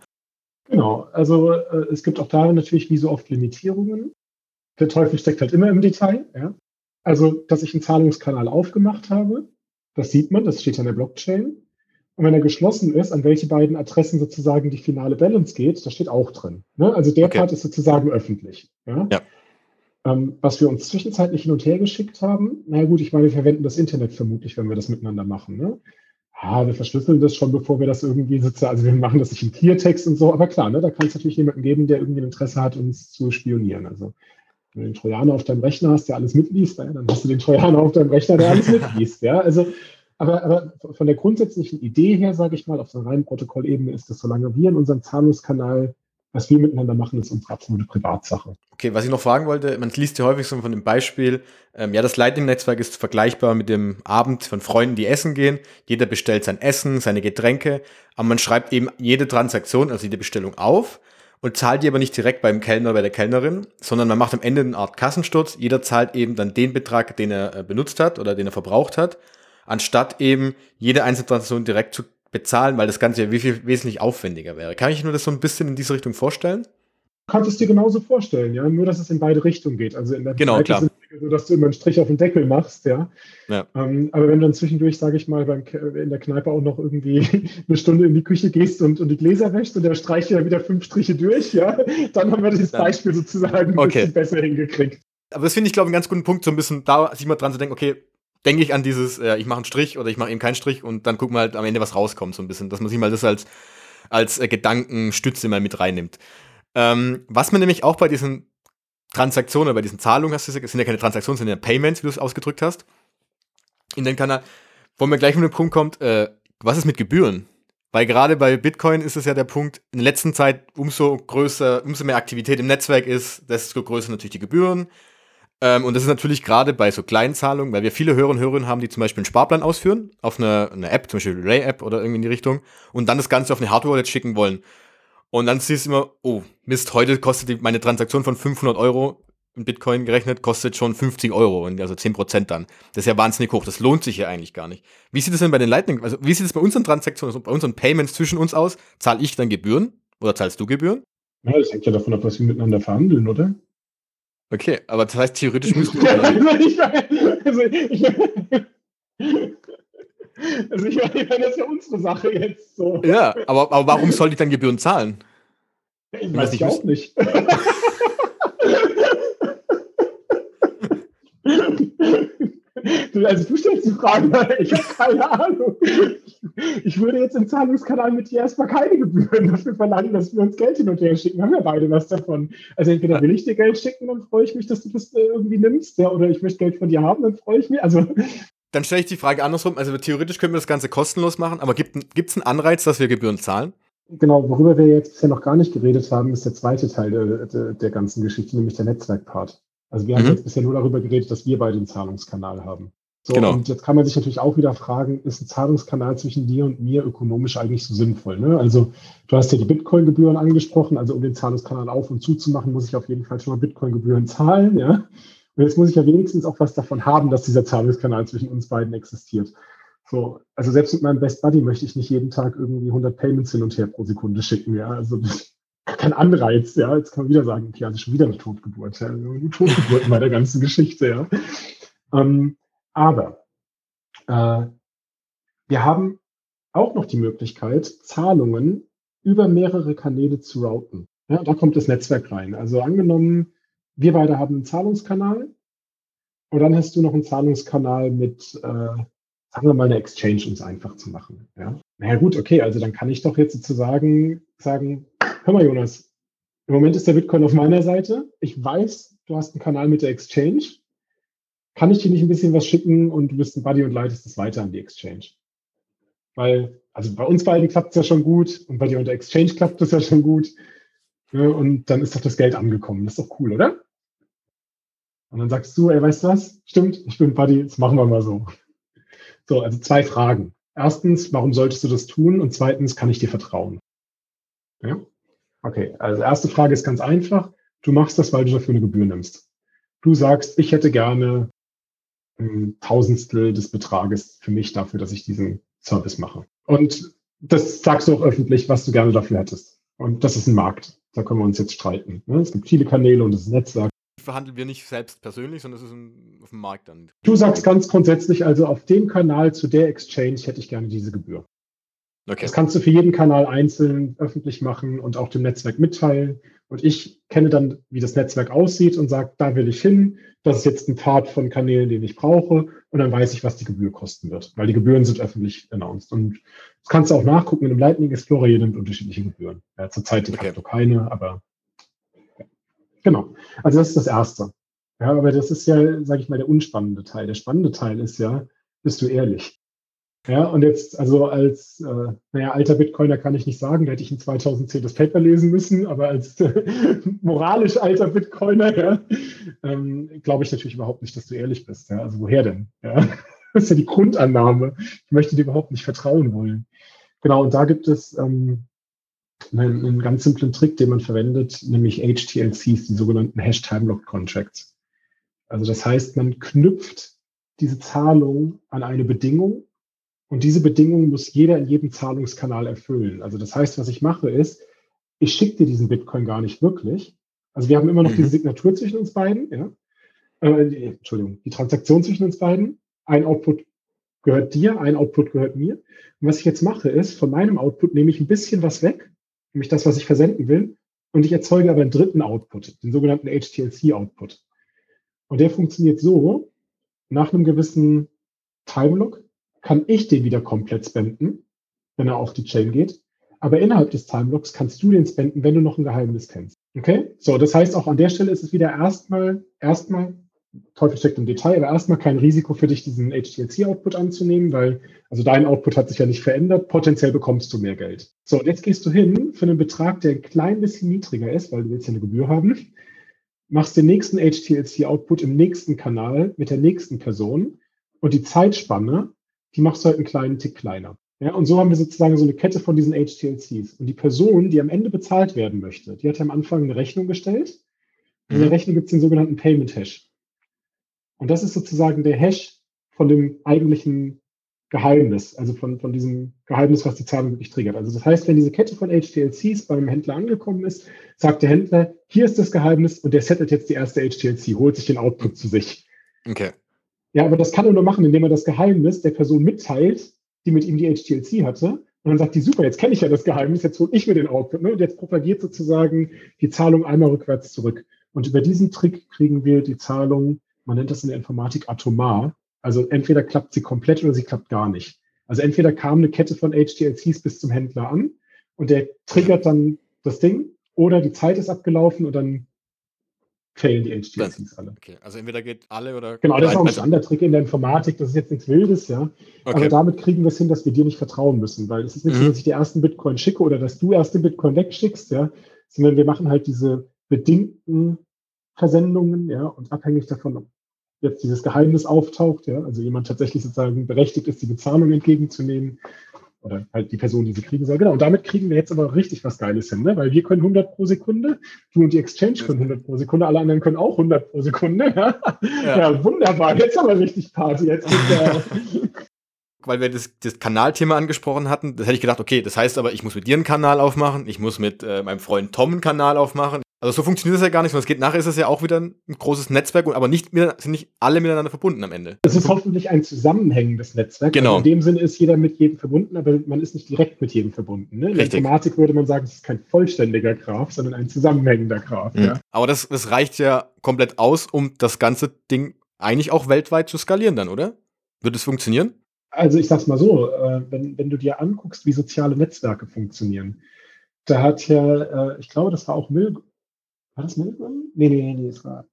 Genau, also äh, es gibt auch da natürlich wie so oft Limitierungen. Der Teufel steckt halt immer im Detail. Ja? Also, dass ich einen Zahlungskanal aufgemacht habe, das sieht man, das steht ja in der Blockchain. Und wenn er geschlossen ist, an welche beiden Adressen sozusagen die finale Balance geht, das steht auch drin. Ne? Also der okay. Part ist sozusagen öffentlich. Ja? ja. Ähm, was wir uns zwischenzeitlich hin und her geschickt haben, na gut, ich meine, wir verwenden das Internet vermutlich, wenn wir das miteinander machen. Ne? Ja, wir verschlüsseln das schon, bevor wir das irgendwie sozusagen, also wir machen das nicht im Cleartext und so, aber klar, ne, da kann es natürlich jemanden geben, der irgendwie ein Interesse hat, uns zu spionieren. Also wenn du den Trojaner auf deinem Rechner hast, der alles mitliest, ja, dann hast du den Trojaner auf deinem Rechner, der alles mitliest. Ja? Also aber, aber von der grundsätzlichen Idee her, sage ich mal, auf so einer reinen Protokollebene ist es, solange wir in unserem Zahlungskanal Was wir miteinander machen, ist unsere absolute Privatsache. Okay, was ich noch fragen wollte, man liest ja häufig so von dem Beispiel, ähm, ja, das Lightning-Netzwerk ist vergleichbar mit dem Abend von Freunden, die essen gehen. Jeder bestellt sein Essen, seine Getränke, aber man schreibt eben jede Transaktion, also jede Bestellung auf und zahlt die aber nicht direkt beim Kellner bei der Kellnerin, sondern man macht am Ende eine Art Kassensturz. Jeder zahlt eben dann den Betrag, den er äh, benutzt hat oder den er verbraucht hat, anstatt eben jede einzelne Transaktion direkt zu bezahlen, weil das Ganze ja wie viel wesentlich aufwendiger wäre. Kann ich mir das so ein bisschen in diese Richtung vorstellen? Du kannst es dir genauso vorstellen, ja, nur dass es in beide Richtungen geht. Also in der genau, klar. so, dass du immer einen Strich auf den Deckel machst, ja. ja. Ähm, aber wenn du dann zwischendurch, sage ich mal, beim, in der Kneipe auch noch irgendwie eine Stunde in die Küche gehst und, und die Gläser wäschst und der streicht dann wieder fünf Striche durch, ja, dann haben wir dieses Beispiel sozusagen ein okay. bisschen besser hingekriegt. Aber das finde ich, glaube ich, einen ganz guten Punkt, so ein bisschen da sich mal dran zu denken, okay, denke ich an dieses, äh, ich mache einen Strich oder ich mache eben keinen Strich und dann gucken wir halt am Ende, was rauskommt, so ein bisschen, dass man sich mal das als, als äh, Gedankenstütze mal mit reinnimmt. Ähm, was man nämlich auch bei diesen Transaktionen bei diesen Zahlungen, hast du gesagt, es sind ja keine Transaktionen, sind ja Payments, wie du es ausgedrückt hast, in den Kanal, wo man gleich mit dem Punkt kommt, äh, was ist mit Gebühren? Weil gerade bei Bitcoin ist es ja der Punkt, in der letzten Zeit, umso größer, umso mehr Aktivität im Netzwerk ist, desto größer natürlich die Gebühren. Ähm, und das ist natürlich gerade bei so kleinen Zahlungen, weil wir viele Hörer und Hörerinnen haben, die zum Beispiel einen Sparplan ausführen, auf eine, eine App, zum Beispiel Ray-App oder irgendwie in die Richtung, und dann das Ganze auf eine Hardware-Wallet schicken wollen. Und dann siehst du immer, oh, Mist, heute kostet die, meine Transaktion von 500 Euro in Bitcoin gerechnet, kostet schon 50 Euro, also 10 Prozent dann. Das ist ja wahnsinnig hoch. Das lohnt sich ja eigentlich gar nicht. Wie sieht es denn bei den Lightning, also wie sieht es bei unseren Transaktionen, also bei unseren Payments zwischen uns aus? Zahle ich dann Gebühren oder zahlst du Gebühren? Ja, das hängt ja davon ab, was wir miteinander verhandeln, oder? Okay, aber das heißt, theoretisch müssten wir. also ich, also ich, also ich meine, das ist ja unsere Sache jetzt so. Ja, aber, aber warum sollte ich dann Gebühren zahlen? Ich weiß ich auch nicht. also du stellst die Frage, ich habe keine Ahnung. Ich würde jetzt im Zahlungskanal mit dir erstmal keine Gebühren dafür verlangen, dass wir uns Geld hin und her schicken. Haben wir beide was davon. Also entweder will ich dir Geld schicken, dann freue ich mich, dass du das äh, irgendwie nimmst, ja, oder ich möchte Geld von dir haben, dann freue ich mich. Also dann stelle ich die Frage andersrum. Also theoretisch können wir das Ganze kostenlos machen, aber gibt es einen Anreiz, dass wir Gebühren zahlen? Genau, worüber wir jetzt bisher noch gar nicht geredet haben, ist der zweite Teil der, der, der ganzen Geschichte, nämlich der Netzwerkpart. Also wir mhm. haben jetzt bisher nur darüber geredet, dass wir beide einen Zahlungskanal haben. So, genau. Und jetzt kann man sich natürlich auch wieder fragen, ist ein Zahlungskanal zwischen dir und mir ökonomisch eigentlich so sinnvoll? Ne? Also du hast ja die Bitcoin-Gebühren angesprochen, also um den Zahlungskanal auf und zu zu machen, muss ich auf jeden Fall schon mal Bitcoin-Gebühren zahlen. Ja? Und jetzt muss ich ja wenigstens auch was davon haben, dass dieser Zahlungskanal zwischen uns beiden existiert. So, also selbst mit meinem Best Buddy möchte ich nicht jeden Tag irgendwie 100 Payments hin und her pro Sekunde schicken. Ja, also kein Anreiz. Ja, jetzt kann man wieder sagen, okay, also schon wieder eine Totgeburt. Ja, eine Totgeburt bei der ganzen Geschichte. Ja. Ähm, aber äh, wir haben auch noch die Möglichkeit, Zahlungen über mehrere Kanäle zu routen. Ja, da kommt das Netzwerk rein. Also angenommen, wir beide haben einen Zahlungskanal und dann hast du noch einen Zahlungskanal mit, äh, sagen wir mal, eine Exchange, um es einfach zu machen. Ja? Naja gut, okay, also dann kann ich doch jetzt sozusagen sagen, hör mal Jonas, im Moment ist der Bitcoin auf meiner Seite. Ich weiß, du hast einen Kanal mit der Exchange kann ich dir nicht ein bisschen was schicken und du bist ein Buddy und leitest es weiter an die Exchange? Weil, also bei uns beiden klappt es ja schon gut und bei dir und der Exchange klappt es ja schon gut. Ja, und dann ist doch das Geld angekommen. Das ist doch cool, oder? Und dann sagst du, ey, weißt du was? Stimmt, ich bin Buddy, jetzt machen wir mal so. So, also zwei Fragen. Erstens, warum solltest du das tun? Und zweitens, kann ich dir vertrauen? Ja? Okay, also erste Frage ist ganz einfach. Du machst das, weil du dafür eine Gebühr nimmst. Du sagst, ich hätte gerne ein Tausendstel des Betrages für mich dafür, dass ich diesen Service mache. Und das sagst du auch öffentlich, was du gerne dafür hättest. Und das ist ein Markt. Da können wir uns jetzt streiten. Ne? Es gibt viele Kanäle und das ist ein Netzwerk. Verhandeln wir nicht selbst persönlich, sondern es ist ein, auf dem Markt dann. Du sagst ganz grundsätzlich, also auf dem Kanal zu der Exchange hätte ich gerne diese Gebühr. Okay. Das kannst du für jeden Kanal einzeln öffentlich machen und auch dem Netzwerk mitteilen. Und ich kenne dann, wie das Netzwerk aussieht und sage, da will ich hin. Das ist jetzt ein Pfad von Kanälen, den ich brauche. Und dann weiß ich, was die Gebühr kosten wird, weil die Gebühren sind öffentlich announced. Und das kannst du auch nachgucken in dem Lightning Explorer. Jeder nimmt unterschiedliche Gebühren. Ja, zurzeit de facto okay. keine, aber ja. genau. Also das ist das Erste. Ja, aber das ist ja, sage ich mal, der unspannende Teil. Der spannende Teil ist ja, bist du ehrlich? Ja, und jetzt, also als, äh, naja, alter Bitcoiner kann ich nicht sagen, da hätte ich in 2010 das Paper lesen müssen, aber als äh, moralisch alter Bitcoiner, ja, ähm, glaube ich natürlich überhaupt nicht, dass du ehrlich bist. Ja? Also woher denn? Ja? Das ist ja die Grundannahme. Ich möchte dir überhaupt nicht vertrauen wollen. Genau, und da gibt es ähm, einen, einen ganz simplen Trick, den man verwendet, nämlich HTLCs, die sogenannten Hash-Time-Lock-Contracts. Also das heißt, man knüpft diese Zahlung an eine Bedingung und diese Bedingung muss jeder in jedem Zahlungskanal erfüllen. Also das heißt, was ich mache ist, ich schicke dir diesen Bitcoin gar nicht wirklich. Also wir haben immer noch mhm. diese Signatur zwischen uns beiden, ja. Äh, die, Entschuldigung, die Transaktion zwischen uns beiden. Ein Output gehört dir, ein Output gehört mir. Und was ich jetzt mache, ist, von meinem Output nehme ich ein bisschen was weg, nämlich das, was ich versenden will, und ich erzeuge aber einen dritten Output, den sogenannten HTLC-Output. Und der funktioniert so, nach einem gewissen Timelock kann ich den wieder komplett spenden, wenn er auf die Chain geht. Aber innerhalb des Timelocks kannst du den spenden, wenn du noch ein Geheimnis kennst. Okay? So, das heißt, auch an der Stelle ist es wieder erstmal, erstmal, Teufel steckt im Detail, aber erstmal kein Risiko für dich, diesen HTLC-Output anzunehmen, weil, also dein Output hat sich ja nicht verändert, potenziell bekommst du mehr Geld. So, und jetzt gehst du hin für einen Betrag, der ein klein bisschen niedriger ist, weil du willst ja eine Gebühr haben, machst den nächsten HTLC-Output im nächsten Kanal mit der nächsten Person und die Zeitspanne, die machst du halt einen kleinen Tick kleiner. Ja, und so haben wir sozusagen so eine Kette von diesen HTLCs. Und die Person, die am Ende bezahlt werden möchte, die hat am Anfang eine Rechnung gestellt. In der mhm. Rechnung gibt es den sogenannten Payment Hash. Und das ist sozusagen der Hash von dem eigentlichen Geheimnis, also von, von diesem Geheimnis, was die Zahlung wirklich triggert. Also das heißt, wenn diese Kette von HTLCs beim Händler angekommen ist, sagt der Händler, hier ist das Geheimnis und der settelt jetzt die erste HTLC, holt sich den Output zu sich. Okay. Ja, aber das kann er nur machen, indem er das Geheimnis der Person mitteilt, die mit ihm die HTLC hatte. Und dann sagt die, super, jetzt kenne ich ja das Geheimnis, jetzt hole ich mir den Output. Ne? Und jetzt propagiert sozusagen die Zahlung einmal rückwärts zurück. Und über diesen Trick kriegen wir die Zahlung, man nennt das in der Informatik atomar. Also entweder klappt sie komplett oder sie klappt gar nicht. Also entweder kam eine Kette von HTLCs bis zum Händler an und der triggert dann das Ding oder die Zeit ist abgelaufen und dann failen die HTLCs alle. Okay, also entweder geht alle oder. Genau, das ist auch ein Standardtrick in der Informatik, das ist jetzt nichts Wildes, ja. Okay. Aber damit kriegen wir es hin, dass wir dir nicht vertrauen müssen, weil es ist nicht mhm. so, dass ich die ersten Bitcoin schicke oder dass du erst den Bitcoin wegschickst, ja, sondern wir machen halt diese bedingten Versendungen, ja, und abhängig davon, ob jetzt dieses Geheimnis auftaucht, ja, also jemand tatsächlich sozusagen berechtigt ist, die Bezahlung entgegenzunehmen, oder halt die Person, die sie kriegen soll. Genau, und damit kriegen wir jetzt aber richtig was Geiles hin, ne? weil wir können 100 pro Sekunde, du und die Exchange können 100 pro Sekunde, alle anderen können auch 100 pro Sekunde. Ja, ja. ja wunderbar, jetzt aber richtig Party. Jetzt der weil wir das, das Kanalthema angesprochen hatten, das hätte ich gedacht, okay, das heißt aber, ich muss mit dir einen Kanal aufmachen, ich muss mit äh, meinem Freund Tom einen Kanal aufmachen, also so funktioniert das ja gar nicht, sondern es geht nachher ist es ja auch wieder ein großes Netzwerk, aber nicht sind nicht alle miteinander verbunden am Ende. Es ist hoffentlich ein zusammenhängendes Netzwerk. Genau. Also in dem Sinne ist jeder mit jedem verbunden, aber man ist nicht direkt mit jedem verbunden. Ne? In Richtig. der Informatik würde man sagen, es ist kein vollständiger Graph, sondern ein zusammenhängender Graph. Mhm. Ja. Aber das, das reicht ja komplett aus, um das ganze Ding eigentlich auch weltweit zu skalieren dann, oder? Wird es funktionieren? Also ich sag's mal so, äh, wenn, wenn du dir anguckst, wie soziale Netzwerke funktionieren, da hat ja, äh, ich glaube, das war auch Mill war das Milgram? Nee, nee, nee, es war.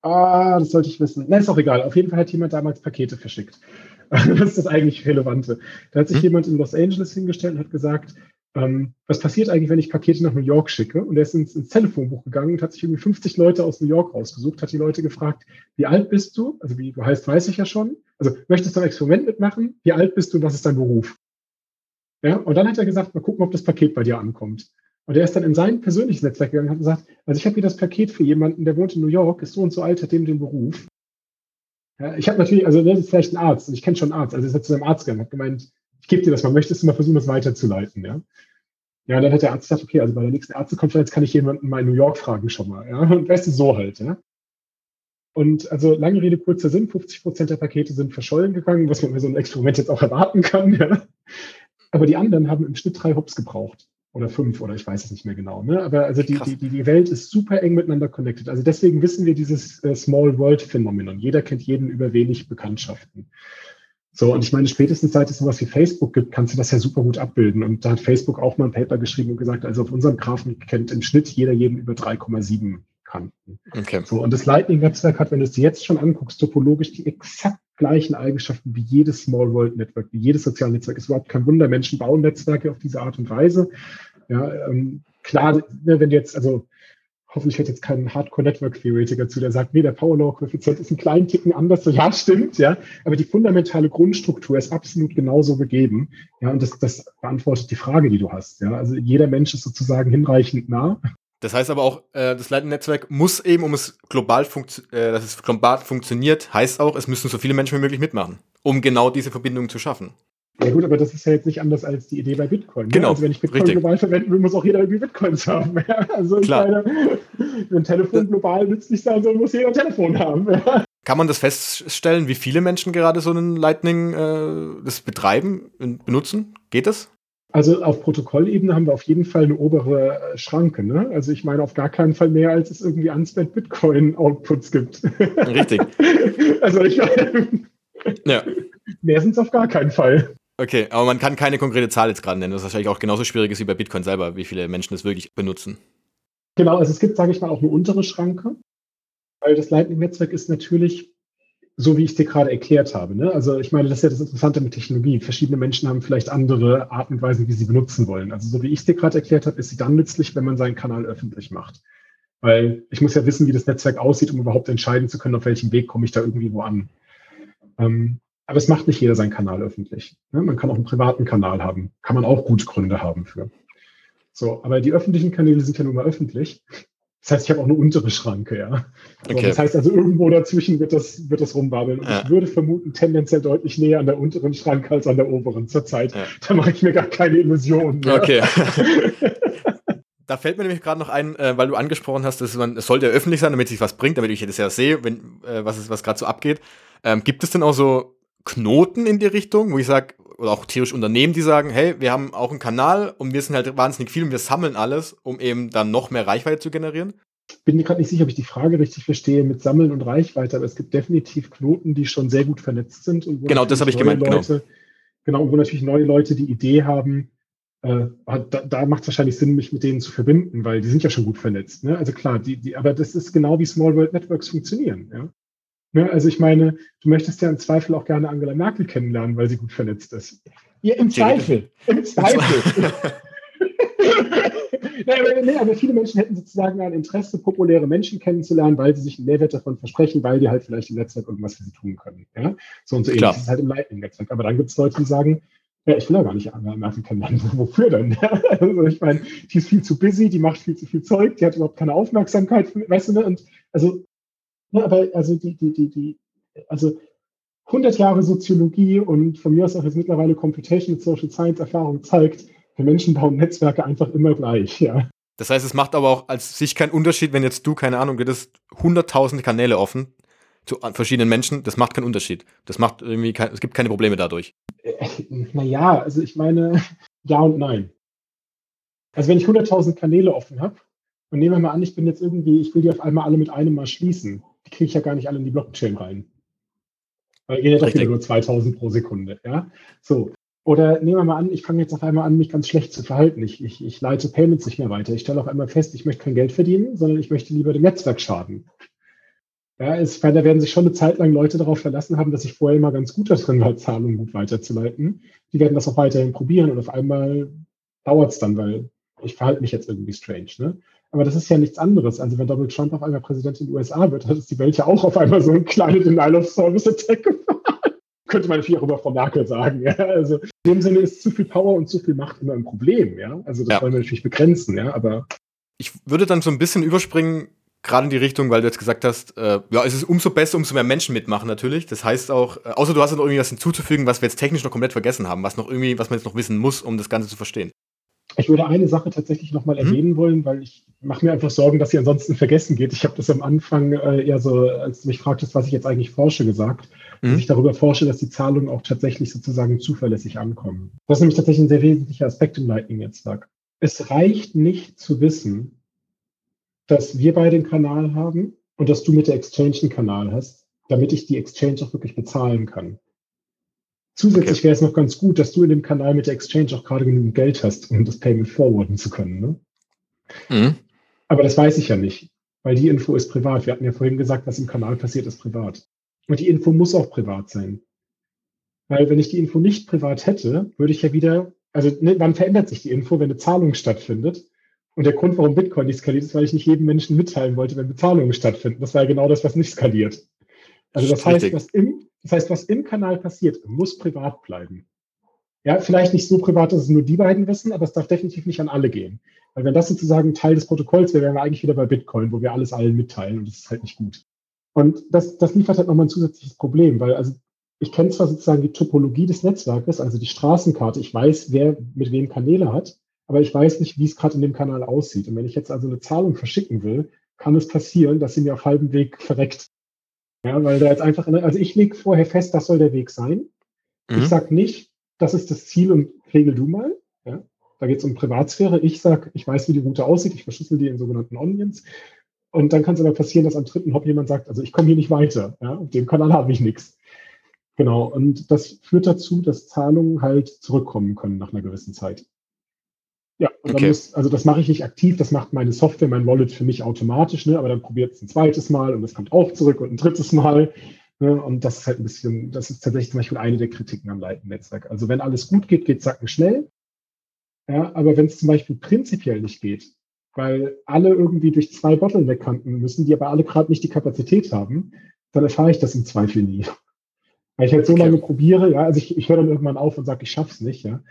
Ah, das sollte ich wissen. Nein, ist auch egal. Auf jeden Fall hat jemand damals Pakete verschickt. das ist das eigentlich Relevante. Da hat sich hm. jemand in Los Angeles hingestellt und hat gesagt, ähm, was passiert eigentlich, wenn ich Pakete nach New York schicke? Und er ist ins, ins, Telefonbuch gegangen und hat sich irgendwie 50 Leute aus New York rausgesucht, hat die Leute gefragt, wie alt bist du? Also wie du heißt, weiß ich ja schon. Also möchtest du ein Experiment mitmachen? Wie alt bist du und was ist dein Beruf? Ja, und dann hat er gesagt, mal gucken, ob das Paket bei dir ankommt. Und er ist dann in sein persönliches Netzwerk gegangen und hat gesagt, also ich habe hier das Paket für jemanden, der wohnt in New York, ist so und so alt, hat dem den Beruf. Ja, ich habe natürlich, also das ist vielleicht ein Arzt, ich kenne schon einen Arzt, also er ist jetzt zu seinem Arzt gegangen, hat gemeint, ich gebe dir das mal, möchtest du mal versuchen, das weiterzuleiten, ja? Ja, dann hat der Arzt gesagt, okay, also bei der nächsten Ärztekonferenz kann ich jemanden mal in New York fragen schon mal, ja? Und weißt du, so halt, ja? Und also lange Rede, kurzer Sinn, 50 Prozent der Pakete sind verschollen gegangen, was man bei so einem Experiment jetzt auch erwarten kann, ja? Aber die anderen haben im Schnitt drei Hops gebraucht oder fünf oder ich weiß es nicht mehr genau. Ne? Aber also die, die, die Welt ist super eng miteinander connected. Also deswegen wissen wir dieses äh, Small World Phänomenon. Jeder kennt jeden über wenig Bekanntschaften. So, und ich meine, spätestens seit es sowas wie Facebook gibt, kannst du das ja super gut abbilden. Und da hat Facebook auch mal ein Paper geschrieben und gesagt, also auf unserem Graphen kennt im Schnitt jeder jeden über 3,7 Kanten. Okay. So, und das Lightning-Netzwerk hat, wenn du es dir jetzt schon anguckst, topologisch die exakt gleichen Eigenschaften wie jedes Small World Network, wie jedes soziale Netzwerk. Ist überhaupt kein Wunder. Menschen bauen Netzwerke auf diese Art und Weise. Ja, ähm, klar, ne, wenn jetzt, also hoffentlich hört jetzt kein Hardcore-Network-Theoretiker zu, der sagt, nee, der Power-Law-Koeffizient ist einen kleinen Ticken anders. So, ja, stimmt, ja. Aber die fundamentale Grundstruktur ist absolut genauso gegeben. Ja, und das, das beantwortet die Frage, die du hast. Ja, also jeder Mensch ist sozusagen hinreichend nah. Das heißt aber auch, äh, das Lightning-Netzwerk muss eben, um es global, äh, dass es global funktioniert, heißt auch, es müssen so viele Menschen wie möglich mitmachen, um genau diese Verbindung zu schaffen. Ja gut, aber das ist ja jetzt nicht anders als die Idee bei Bitcoin. Ne? Genau. Also wenn ich Bitcoin richtig. global verwenden will, muss auch jeder irgendwie Bitcoins haben. Ja? Also Klar. Meine, wenn ein Telefon global nützlich sein soll, muss jeder ein Telefon haben. Ja? Kann man das feststellen, wie viele Menschen gerade so einen Lightning äh, das betreiben, benutzen? Geht das? Also auf Protokollebene haben wir auf jeden Fall eine obere äh, Schranke. Ne? Also ich meine auf gar keinen Fall mehr, als es irgendwie unspent Bitcoin-Outputs gibt. Richtig. also ich meine, ja. mehr sind es auf gar keinen Fall. Okay, aber man kann keine konkrete Zahl jetzt gerade nennen, was wahrscheinlich auch genauso schwierig ist wie bei Bitcoin selber, wie viele Menschen es wirklich benutzen. Genau, also es gibt, sage ich mal, auch eine untere Schranke, weil das Lightning-Netzwerk ist natürlich so, wie ich es dir gerade erklärt habe. Ne? Also ich meine, das ist ja das Interessante mit Technologie. Verschiedene Menschen haben vielleicht andere Arten und Weisen, wie sie benutzen wollen. Also so wie ich es dir gerade erklärt habe, ist sie dann nützlich, wenn man seinen Kanal öffentlich macht. Weil ich muss ja wissen, wie das Netzwerk aussieht, um überhaupt entscheiden zu können, auf welchem Weg komme ich da irgendwie wo an. Ähm, aber es macht nicht jeder seinen Kanal öffentlich. Ne? Man kann auch einen privaten Kanal haben. Kann man auch gute Gründe haben für. So, aber die öffentlichen Kanäle sind ja nun mal öffentlich. Das heißt, ich habe auch eine untere Schranke, ja. So, okay. Das heißt also, irgendwo dazwischen wird das, wird das rumwabbeln. Und ja. ich würde vermuten, tendenziell deutlich näher an der unteren Schranke als an der oberen zurzeit. Ja. Da mache ich mir gar keine Illusionen. Ja. Okay. da fällt mir nämlich gerade noch ein, äh, weil du angesprochen hast, dass man, es sollte ja öffentlich sein, damit sich was bringt, damit ich das ja sehe, wenn, äh, was, was gerade so abgeht. Ähm, gibt es denn auch so Knoten in die Richtung, wo ich sage, oder auch theoretisch Unternehmen, die sagen, hey, wir haben auch einen Kanal und wir sind halt wahnsinnig viel und wir sammeln alles, um eben dann noch mehr Reichweite zu generieren? Ich bin mir gerade nicht sicher, ob ich die Frage richtig verstehe mit Sammeln und Reichweite, aber es gibt definitiv Knoten, die schon sehr gut vernetzt sind. Und genau, das habe ich gemeint. Genau. Leute, genau. genau, wo natürlich neue Leute die Idee haben, äh, da, da macht es wahrscheinlich Sinn, mich mit denen zu verbinden, weil die sind ja schon gut vernetzt. Ne? Also klar, die, die, aber das ist genau wie Small World Networks funktionieren. Ja? Ne? Also ich meine, du möchtest ja im Zweifel auch gerne Angela Merkel kennenlernen, weil sie gut vernetzt ist. Ja, im Zweifel. Im Zweifel. Nein, aber, nee, aber viele Menschen hätten sozusagen ein Interesse, populäre Menschen kennenzulernen, weil sie sich einen Mehrwert davon versprechen, weil die halt vielleicht im Netzwerk irgendwas für sie tun können. Ja? So und so ähnlich. Das ist halt im Lightning-Netzwerk. Aber dann gibt es Leute, die sagen, ja, ich will ja gar nicht Angela Merkel kennenlernen. Wofür denn? also ich meine, die ist viel zu busy, die macht viel zu viel Zeug, die hat überhaupt keine Aufmerksamkeit, weißt du, ne? Und also ja, aber also die, die, die, die, also 100 Jahre Soziologie und von mir aus auch jetzt mittlerweile Computation und Social Science Erfahrung zeigt, wir Menschen bauen Netzwerke einfach immer gleich, ja. Das heißt, es macht aber auch als sich keinen Unterschied, wenn jetzt du, keine Ahnung, du hättest 100.000 Kanäle offen zu verschiedenen Menschen, das macht keinen Unterschied. Das macht irgendwie, kein, es gibt keine Probleme dadurch. Äh, naja, also ich meine, ja und nein. Also wenn ich 100.000 Kanäle offen habe und nehmen wir mal an, ich bin jetzt irgendwie, ich will die auf einmal alle mit einem Mal schließen, die kriege ich ja gar nicht alle in die Blockchain rein. Weil gehen ja doch wieder nur 2000 pro Sekunde. Ja? So. Oder nehmen wir mal an, ich fange jetzt auf einmal an, mich ganz schlecht zu verhalten. Ich, ich, ich leite Payments nicht mehr weiter. Ich stelle auf einmal fest, ich möchte kein Geld verdienen, sondern ich möchte lieber dem Netzwerk schaden. Ja, es, weil da werden sich schon eine Zeit lang Leute darauf verlassen haben, dass ich vorher immer ganz gut da drin war, Zahlungen gut weiterzuleiten. Die werden das auch weiterhin probieren und auf einmal dauert es dann, weil ich verhalte mich jetzt irgendwie strange. Ne? Aber das ist ja nichts anderes. Also wenn Donald Trump auf einmal Präsident in den USA wird, hat es die Welt ja auch auf einmal so einen kleinen Denial-of-Service-Attack gefahren. Könnte man viel auch über Frau Merkel sagen. Ja? Also in dem Sinne ist zu viel Power und zu viel Macht immer ein Problem. Ja? Also das ja. wollen wir natürlich begrenzen. Ja? Aber ich würde dann so ein bisschen überspringen, gerade in die Richtung, weil du jetzt gesagt hast, äh, ja, es ist umso besser, umso mehr Menschen mitmachen natürlich. Das heißt auch, äh, außer du hast noch irgendwie was hinzuzufügen, was wir jetzt technisch noch komplett vergessen haben, was noch irgendwie, was man jetzt noch wissen muss, um das Ganze zu verstehen. Ich würde eine Sache tatsächlich nochmal mhm. erwähnen wollen, weil ich mache mir einfach Sorgen, dass sie ansonsten vergessen geht. Ich habe das am Anfang äh, eher so, als du mich fragtest, was ich jetzt eigentlich forsche, gesagt, mhm. dass ich darüber forsche, dass die Zahlungen auch tatsächlich sozusagen zuverlässig ankommen. Das ist nämlich tatsächlich ein sehr wesentlicher Aspekt im Lightning-Netzwerk. Es reicht nicht zu wissen, dass wir beide einen Kanal haben und dass du mit der Exchange einen Kanal hast, damit ich die Exchange auch wirklich bezahlen kann. Zusätzlich okay. wäre es noch ganz gut, dass du in dem Kanal mit der Exchange auch gerade genügend Geld hast, um das Payment forwarden zu können. Ne? Mhm. Aber das weiß ich ja nicht, weil die Info ist privat. Wir hatten ja vorhin gesagt, was im Kanal passiert, ist privat. Und die Info muss auch privat sein. Weil wenn ich die Info nicht privat hätte, würde ich ja wieder, also ne, wann verändert sich die Info, wenn eine Zahlung stattfindet? Und der Grund, warum Bitcoin nicht skaliert, ist, weil ich nicht jedem Menschen mitteilen wollte, wenn Bezahlungen stattfinden. Das war ja genau das, was nicht skaliert. Also das heißt, was im, das heißt, was im Kanal passiert, muss privat bleiben. Ja, vielleicht nicht so privat, dass es nur die beiden wissen, aber es darf definitiv nicht an alle gehen. Weil wenn das sozusagen Teil des Protokolls wäre, wären wir eigentlich wieder bei Bitcoin, wo wir alles allen mitteilen und das ist halt nicht gut. Und das, das liefert halt nochmal ein zusätzliches Problem, weil also ich kenne zwar sozusagen die Topologie des Netzwerkes, also die Straßenkarte, ich weiß, wer mit wem Kanäle hat, aber ich weiß nicht, wie es gerade in dem Kanal aussieht. Und wenn ich jetzt also eine Zahlung verschicken will, kann es passieren, dass sie mir auf halbem Weg verreckt. Ja, weil da jetzt einfach, also ich lege vorher fest, das soll der Weg sein. Mhm. Ich sage nicht, das ist das Ziel und regel du mal. Ja? Da geht es um Privatsphäre. Ich sage, ich weiß, wie die Route aussieht, ich verschlüssel die in sogenannten Onions. Und dann kann es aber passieren, dass am dritten Hop jemand sagt, also ich komme hier nicht weiter. Ja? Auf dem Kanal habe ich nichts. Genau. Und das führt dazu, dass Zahlungen halt zurückkommen können nach einer gewissen Zeit. Ja, und okay. dann muss, also das mache ich nicht aktiv, das macht meine Software, mein Wallet für mich automatisch, ne? aber dann probiert es ein zweites Mal und es kommt auch zurück und ein drittes Mal. Ne? Und das ist halt ein bisschen, das ist tatsächlich zum Beispiel eine der Kritiken am Leitennetzwerk. Also wenn alles gut geht, geht Sacken schnell. Ja, aber wenn es zum Beispiel prinzipiell nicht geht, weil alle irgendwie durch zwei Bottleneck-Kanten müssen, die aber alle gerade nicht die Kapazität haben, dann erfahre ich das im Zweifel nie. Weil ich halt so okay. lange probiere, ja, also ich, ich höre dann irgendwann auf und sage, ich schaff's nicht, ja.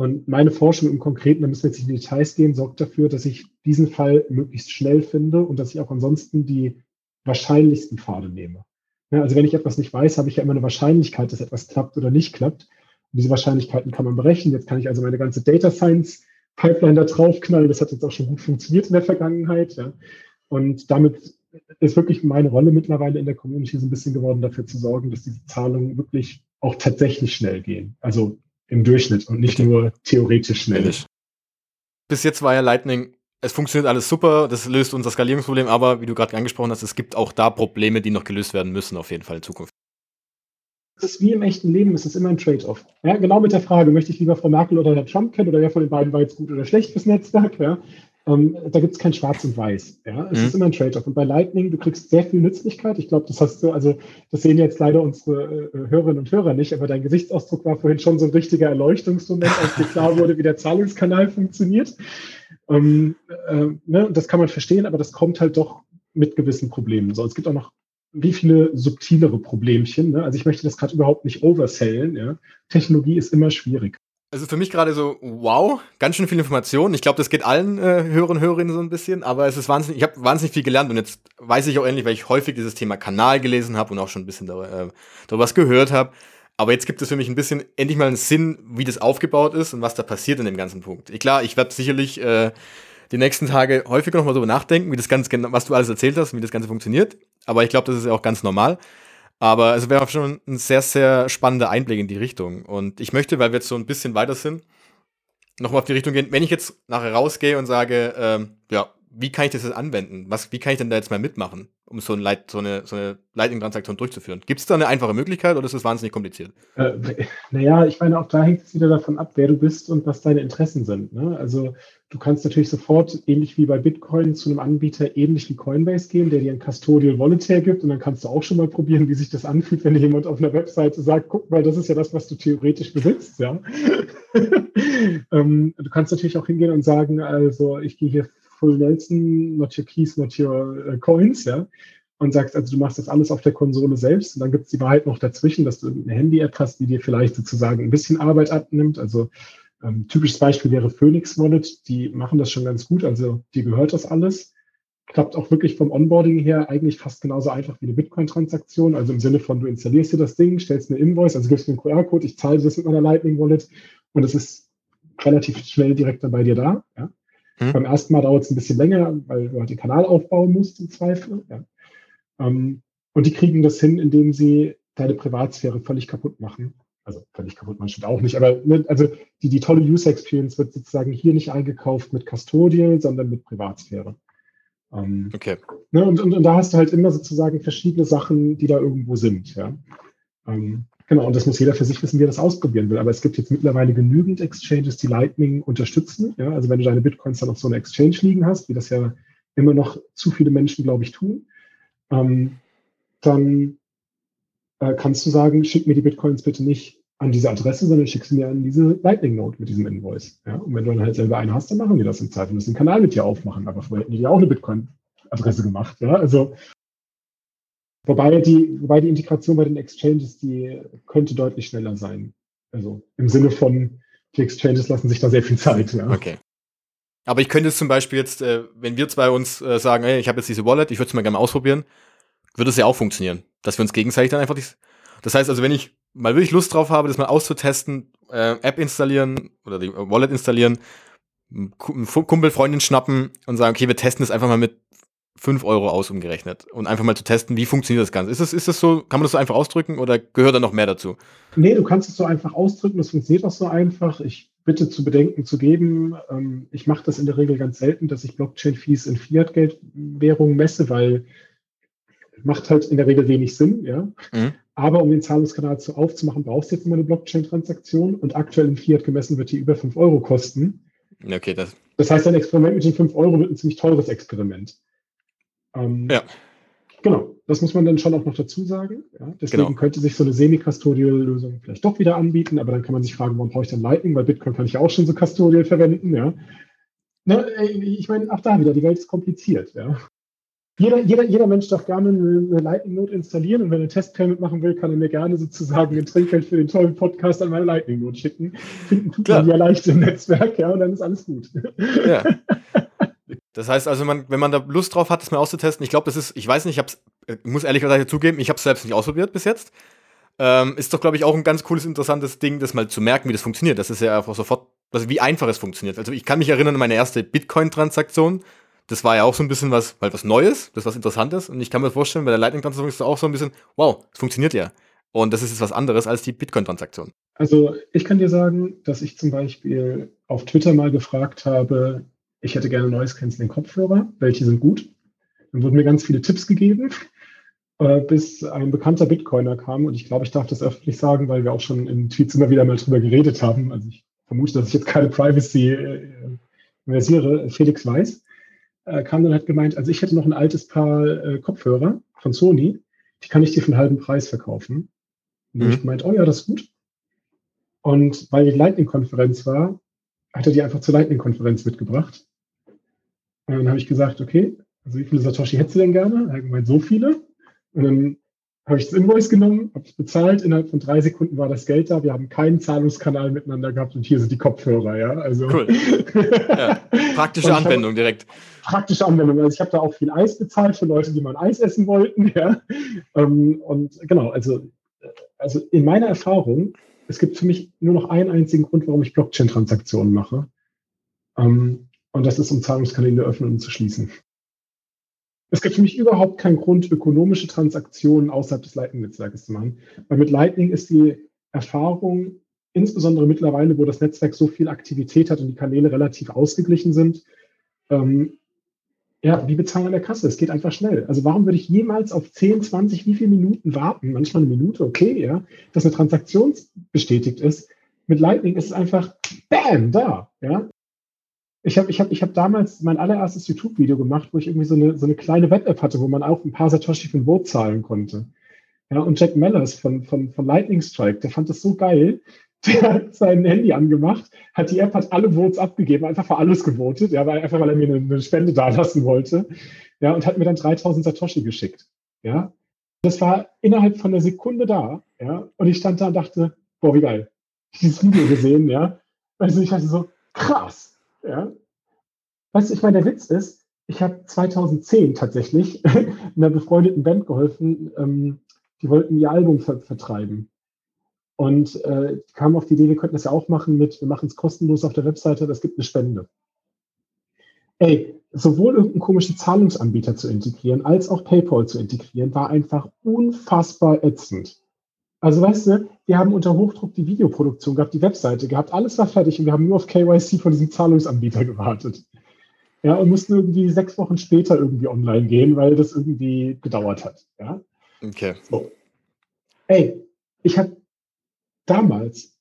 Und meine Forschung im Konkreten, da müssen wir jetzt nicht in die Details gehen, sorgt dafür, dass ich diesen Fall möglichst schnell finde und dass ich auch ansonsten die wahrscheinlichsten Pfade nehme. Ja, also wenn ich etwas nicht weiß, habe ich ja immer eine Wahrscheinlichkeit, dass etwas klappt oder nicht klappt. Und diese Wahrscheinlichkeiten kann man berechnen. Jetzt kann ich also meine ganze Data Science Pipeline da draufknallen. Das hat jetzt auch schon gut funktioniert in der Vergangenheit. Ja. Und damit ist wirklich meine Rolle mittlerweile in der Community so ein bisschen geworden, dafür zu sorgen, dass diese Zahlungen wirklich auch tatsächlich schnell gehen. Also im Durchschnitt und nicht nur theoretisch schnell. Bis jetzt war ja Lightning es funktioniert alles super, das löst unser Skalierungsproblem, aber wie du gerade angesprochen hast, es gibt auch da Probleme, die noch gelöst werden müssen, auf jeden Fall in Zukunft. Es ist wie im echten Leben, es ist immer ein Trade-off. Ja, genau mit der Frage, möchte ich lieber Frau Merkel oder Herr Trump kennen oder wer von den beiden war jetzt gut oder schlecht fürs Netzwerk? Ja? Ähm, da gibt es kein Schwarz und Weiß. Ja? Es mhm. ist immer ein Trade-off. Und bei Lightning, du kriegst sehr viel Nützlichkeit. Ich glaube, das hast du, also das sehen jetzt leider unsere äh, Hörerinnen und Hörer nicht, aber dein Gesichtsausdruck war vorhin schon so ein richtiger Erleuchtungsmoment, als dir klar wurde, wie der Zahlungskanal funktioniert. Ähm, äh, ne, das kann man verstehen, aber das kommt halt doch mit gewissen Problemen. So, es gibt auch noch wie viele subtilere Problemchen. Ne? Also ich möchte das gerade überhaupt nicht oversellen. Ja? Technologie ist immer schwierig. Also für mich gerade so, wow, ganz schön viel Information. Ich glaube, das geht allen äh, Hörern und Hörerinnen so ein bisschen, aber es ist wahnsinnig, ich habe wahnsinnig viel gelernt und jetzt weiß ich auch endlich, weil ich häufig dieses Thema Kanal gelesen habe und auch schon ein bisschen darüber, äh, darüber was gehört habe. Aber jetzt gibt es für mich ein bisschen endlich mal einen Sinn, wie das aufgebaut ist und was da passiert in dem ganzen Punkt. Klar, ich werde sicherlich äh, die nächsten Tage häufiger nochmal darüber nachdenken, wie das Ganze, was du alles erzählt hast, wie das Ganze funktioniert. Aber ich glaube, das ist ja auch ganz normal. Aber es wäre schon ein sehr, sehr spannender Einblick in die Richtung. Und ich möchte, weil wir jetzt so ein bisschen weiter sind, nochmal auf die Richtung gehen. Wenn ich jetzt nachher rausgehe und sage, ähm, ja, wie kann ich das jetzt anwenden? Was, wie kann ich denn da jetzt mal mitmachen, um so, ein Leit, so eine, so eine Lightning-Transaktion durchzuführen? Gibt es da eine einfache Möglichkeit oder ist das wahnsinnig kompliziert? Äh, naja, ich meine, auch da hängt es wieder davon ab, wer du bist und was deine Interessen sind. Ne? Also du kannst natürlich sofort, ähnlich wie bei Bitcoin, zu einem Anbieter ähnlich wie Coinbase gehen, der dir ein Custodial Wallet hergibt und dann kannst du auch schon mal probieren, wie sich das anfühlt, wenn dir jemand auf einer Webseite sagt, guck mal, das ist ja das, was du theoretisch besitzt. Ja? ähm, du kannst natürlich auch hingehen und sagen, also ich gehe hier Full Nelson, not your keys, not your uh, coins, ja. Und sagst, also du machst das alles auf der Konsole selbst und dann gibt es die Wahrheit noch dazwischen, dass du eine Handy-App hast, die dir vielleicht sozusagen ein bisschen Arbeit abnimmt. Also ähm, typisches Beispiel wäre Phoenix Wallet, die machen das schon ganz gut, also dir gehört das alles. Klappt auch wirklich vom Onboarding her eigentlich fast genauso einfach wie eine Bitcoin-Transaktion. Also im Sinne von, du installierst dir das Ding, stellst eine Invoice, also gibst mir einen QR-Code, ich zahle das mit meiner Lightning Wallet und es ist relativ schnell direkt dann bei dir da. Ja? Hm. Beim ersten Mal dauert es ein bisschen länger, weil du halt den Kanal aufbauen musst im Zweifel. Ja. Ähm, und die kriegen das hin, indem sie deine Privatsphäre völlig kaputt machen. Also völlig kaputt, man stimmt auch nicht, aber ne, also die, die tolle User Experience wird sozusagen hier nicht eingekauft mit Custodial, sondern mit Privatsphäre. Ähm, okay. Ne, und, und, und da hast du halt immer sozusagen verschiedene Sachen, die da irgendwo sind. Ja. Ähm, Genau, und das muss jeder für sich wissen, wie er das ausprobieren will. Aber es gibt jetzt mittlerweile genügend Exchanges, die Lightning unterstützen. Ja, also wenn du deine Bitcoins dann auf so einer Exchange liegen hast, wie das ja immer noch zu viele Menschen, glaube ich, tun, ähm, dann äh, kannst du sagen, schick mir die Bitcoins bitte nicht an diese Adresse, sondern schick sie mir an diese Lightning Note mit diesem Invoice. Ja? Und wenn du dann halt selber eine hast, dann machen die das im Zweifel. Das einen Kanal mit dir aufmachen. Aber vorher hätten die ja auch eine Bitcoin-Adresse gemacht. Ja? Also, wobei die, wobei die Integration bei den Exchanges, die könnte deutlich schneller sein. Also im Sinne von, die Exchanges lassen sich da sehr viel Zeit. Ja? Okay. Aber ich könnte es zum Beispiel jetzt, äh, wenn wir zwei uns äh, sagen, ey, ich habe jetzt diese Wallet, ich würde es mal gerne mal ausprobieren, würde es ja auch funktionieren, dass wir uns gegenseitig dann einfach die, das heißt also, wenn ich mal wirklich Lust drauf habe, das mal auszutesten, äh, App installieren oder die Wallet installieren, Kumpel, Freundin schnappen und sagen, okay, wir testen das einfach mal mit 5 Euro aus umgerechnet und einfach mal zu testen, wie funktioniert das Ganze. Ist das, ist das so, kann man das so einfach ausdrücken oder gehört da noch mehr dazu? Nee, du kannst es so einfach ausdrücken, das funktioniert auch so einfach. Ich bitte zu bedenken zu geben, ähm, ich mache das in der Regel ganz selten, dass ich Blockchain-Fees in Fiat-Geldwährungen messe, weil macht halt in der Regel wenig Sinn, ja. Mhm. Aber um den Zahlungskanal zu aufzumachen, brauchst du jetzt immer eine Blockchain-Transaktion und aktuell in Fiat gemessen wird die über 5 Euro kosten. Okay, das. Das heißt, ein Experiment mit den 5 Euro wird ein ziemlich teures Experiment. Ähm, ja. Genau, das muss man dann schon auch noch dazu sagen. Ja, deswegen genau. könnte sich so eine semi-custodial-Lösung vielleicht doch wieder anbieten, aber dann kann man sich fragen, warum brauche ich dann Lightning, weil Bitcoin kann ich ja auch schon so custodial verwenden. Ja. Na, ich meine, auch da wieder, die Welt ist kompliziert. Ja. Jeder, jeder, jeder Mensch darf gerne eine, Lightning Note installieren und wenn er einen Testpayment machen will, kann er mir gerne sozusagen ein Trinkgeld für den tollen Podcast an meine Lightning Note schicken. Finden tut man ja leicht im Netzwerk, ja, und dann ist alles gut. Ja. Das heißt also, man, wenn man da Lust drauf hat, das mal auszutesten, ich glaube, das ist, ich weiß nicht, ich hab's, ich muss ehrlich gesagt zugeben, ich habe es selbst nicht ausprobiert bis jetzt. Ähm, ist doch, glaube ich, auch ein ganz cooles, interessantes Ding, das mal zu merken, wie das funktioniert. Das ist ja einfach sofort, also wie einfach es funktioniert. Also ich kann mich erinnern an meine erste Bitcoin-Transaktion das war ja auch so ein bisschen was, halt was Neues, das was Interessantes. Und ich kann mir vorstellen, bei der Lightning-Transaktion ist es auch so ein bisschen, wow, es funktioniert ja. Und das ist jetzt was anderes als die Bitcoin-Transaktion. Also ich kann dir sagen, dass ich zum Beispiel auf Twitter mal gefragt habe, ich hätte gerne Noise Canceling Kopfhörer, welche sind gut? Dann wurden mir ganz viele Tipps gegeben, äh, bis ein bekannter Bitcoiner kam. Und ich glaube, ich darf das öffentlich sagen, weil wir auch schon in Tweets immer wieder mal drüber geredet haben. Also ich vermute, dass ich jetzt keine Privacy äh, versiere. Felix Weiß äh, kam dann hat gemeint, also ich hätte noch ein altes Paar äh, Kopfhörer von Sony, die kann ich dir für einen halben Preis verkaufen. Und mhm. ich gemeint, oh ja, das ist gut. Und weil die Lightning-Konferenz war, hat er die einfach zur Lightning-Konferenz mitgebracht. Und dann habe ich gesagt, okay, also wie viele Satoshi hättest du denn gerne? Er hat gemeint, so viele. Und dann habe ich das Invoice genommen, habe es bezahlt, innerhalb von drei Sekunden war das Geld da, wir haben keinen Zahlungskanal miteinander gehabt und hier sind die Kopfhörer, ja. Also cool. ja, praktische Anwendung direkt. Praktische Anwendung. Also ich habe da auch viel Eis bezahlt für Leute, die mal Eis essen wollten, ja. Ähm, und genau, also, also in meiner Erfahrung, es gibt für mich nur noch einen einzigen Grund, warum ich Blockchain-Transaktionen mache. Ähm, und das ist, um Zahlungskanäle öffnen und zu schließen. Es gibt für mich überhaupt keinen Grund, ökonomische Transaktionen außerhalb des Lightning-Netzwerkes zu machen. Weil mit Lightning ist die Erfahrung, insbesondere mittlerweile, wo das Netzwerk so viel Aktivität hat und die Kanäle relativ ausgeglichen sind, ähm, ja, wie bezahlen an der Kasse? Es geht einfach schnell. Also warum würde ich jemals auf 10, 20, wie viele Minuten warten? Manchmal eine Minute, okay, ja, dass eine Transaktion bestätigt ist. Mit Lightning ist es einfach, bam, da, ja. Ich habe ich hab, ich hab damals mein allererstes YouTube-Video gemacht, wo ich irgendwie so eine, so eine kleine Web-App hatte, wo man auch ein paar Satoshi für ein Vote zahlen konnte. Ja, und Jack Mellers von, von, von Lightning Strike, der fand das so geil. Der hat sein Handy angemacht, hat die App, hat alle Votes abgegeben, einfach für alles gewotet, ja, weil, einfach weil er mir eine, eine Spende dalassen wollte. Ja, und hat mir dann 3000 Satoshi geschickt. Ja, das war innerhalb von einer Sekunde da. Ja, und ich stand da und dachte, boah, wie geil. Ich dieses Video gesehen, ja. Also ich hatte so, krass ja. Weißt du, ich meine, der Witz ist, ich habe 2010 tatsächlich einer befreundeten Band geholfen, ähm, die wollten ihr Album ver vertreiben. Und äh, kamen auf die Idee, wir könnten das ja auch machen mit, wir machen es kostenlos auf der Webseite, das gibt eine Spende. Ey, sowohl irgendeinen komischen Zahlungsanbieter zu integrieren, als auch PayPal zu integrieren, war einfach unfassbar ätzend. Also weißt du, wir haben unter Hochdruck die Videoproduktion gehabt, die Webseite gehabt, alles war fertig und wir haben nur auf KYC von diesem Zahlungsanbieter gewartet. Ja, und mussten irgendwie sechs Wochen später irgendwie online gehen, weil das irgendwie gedauert hat. Ja. Okay. So. Ey, ich habe damals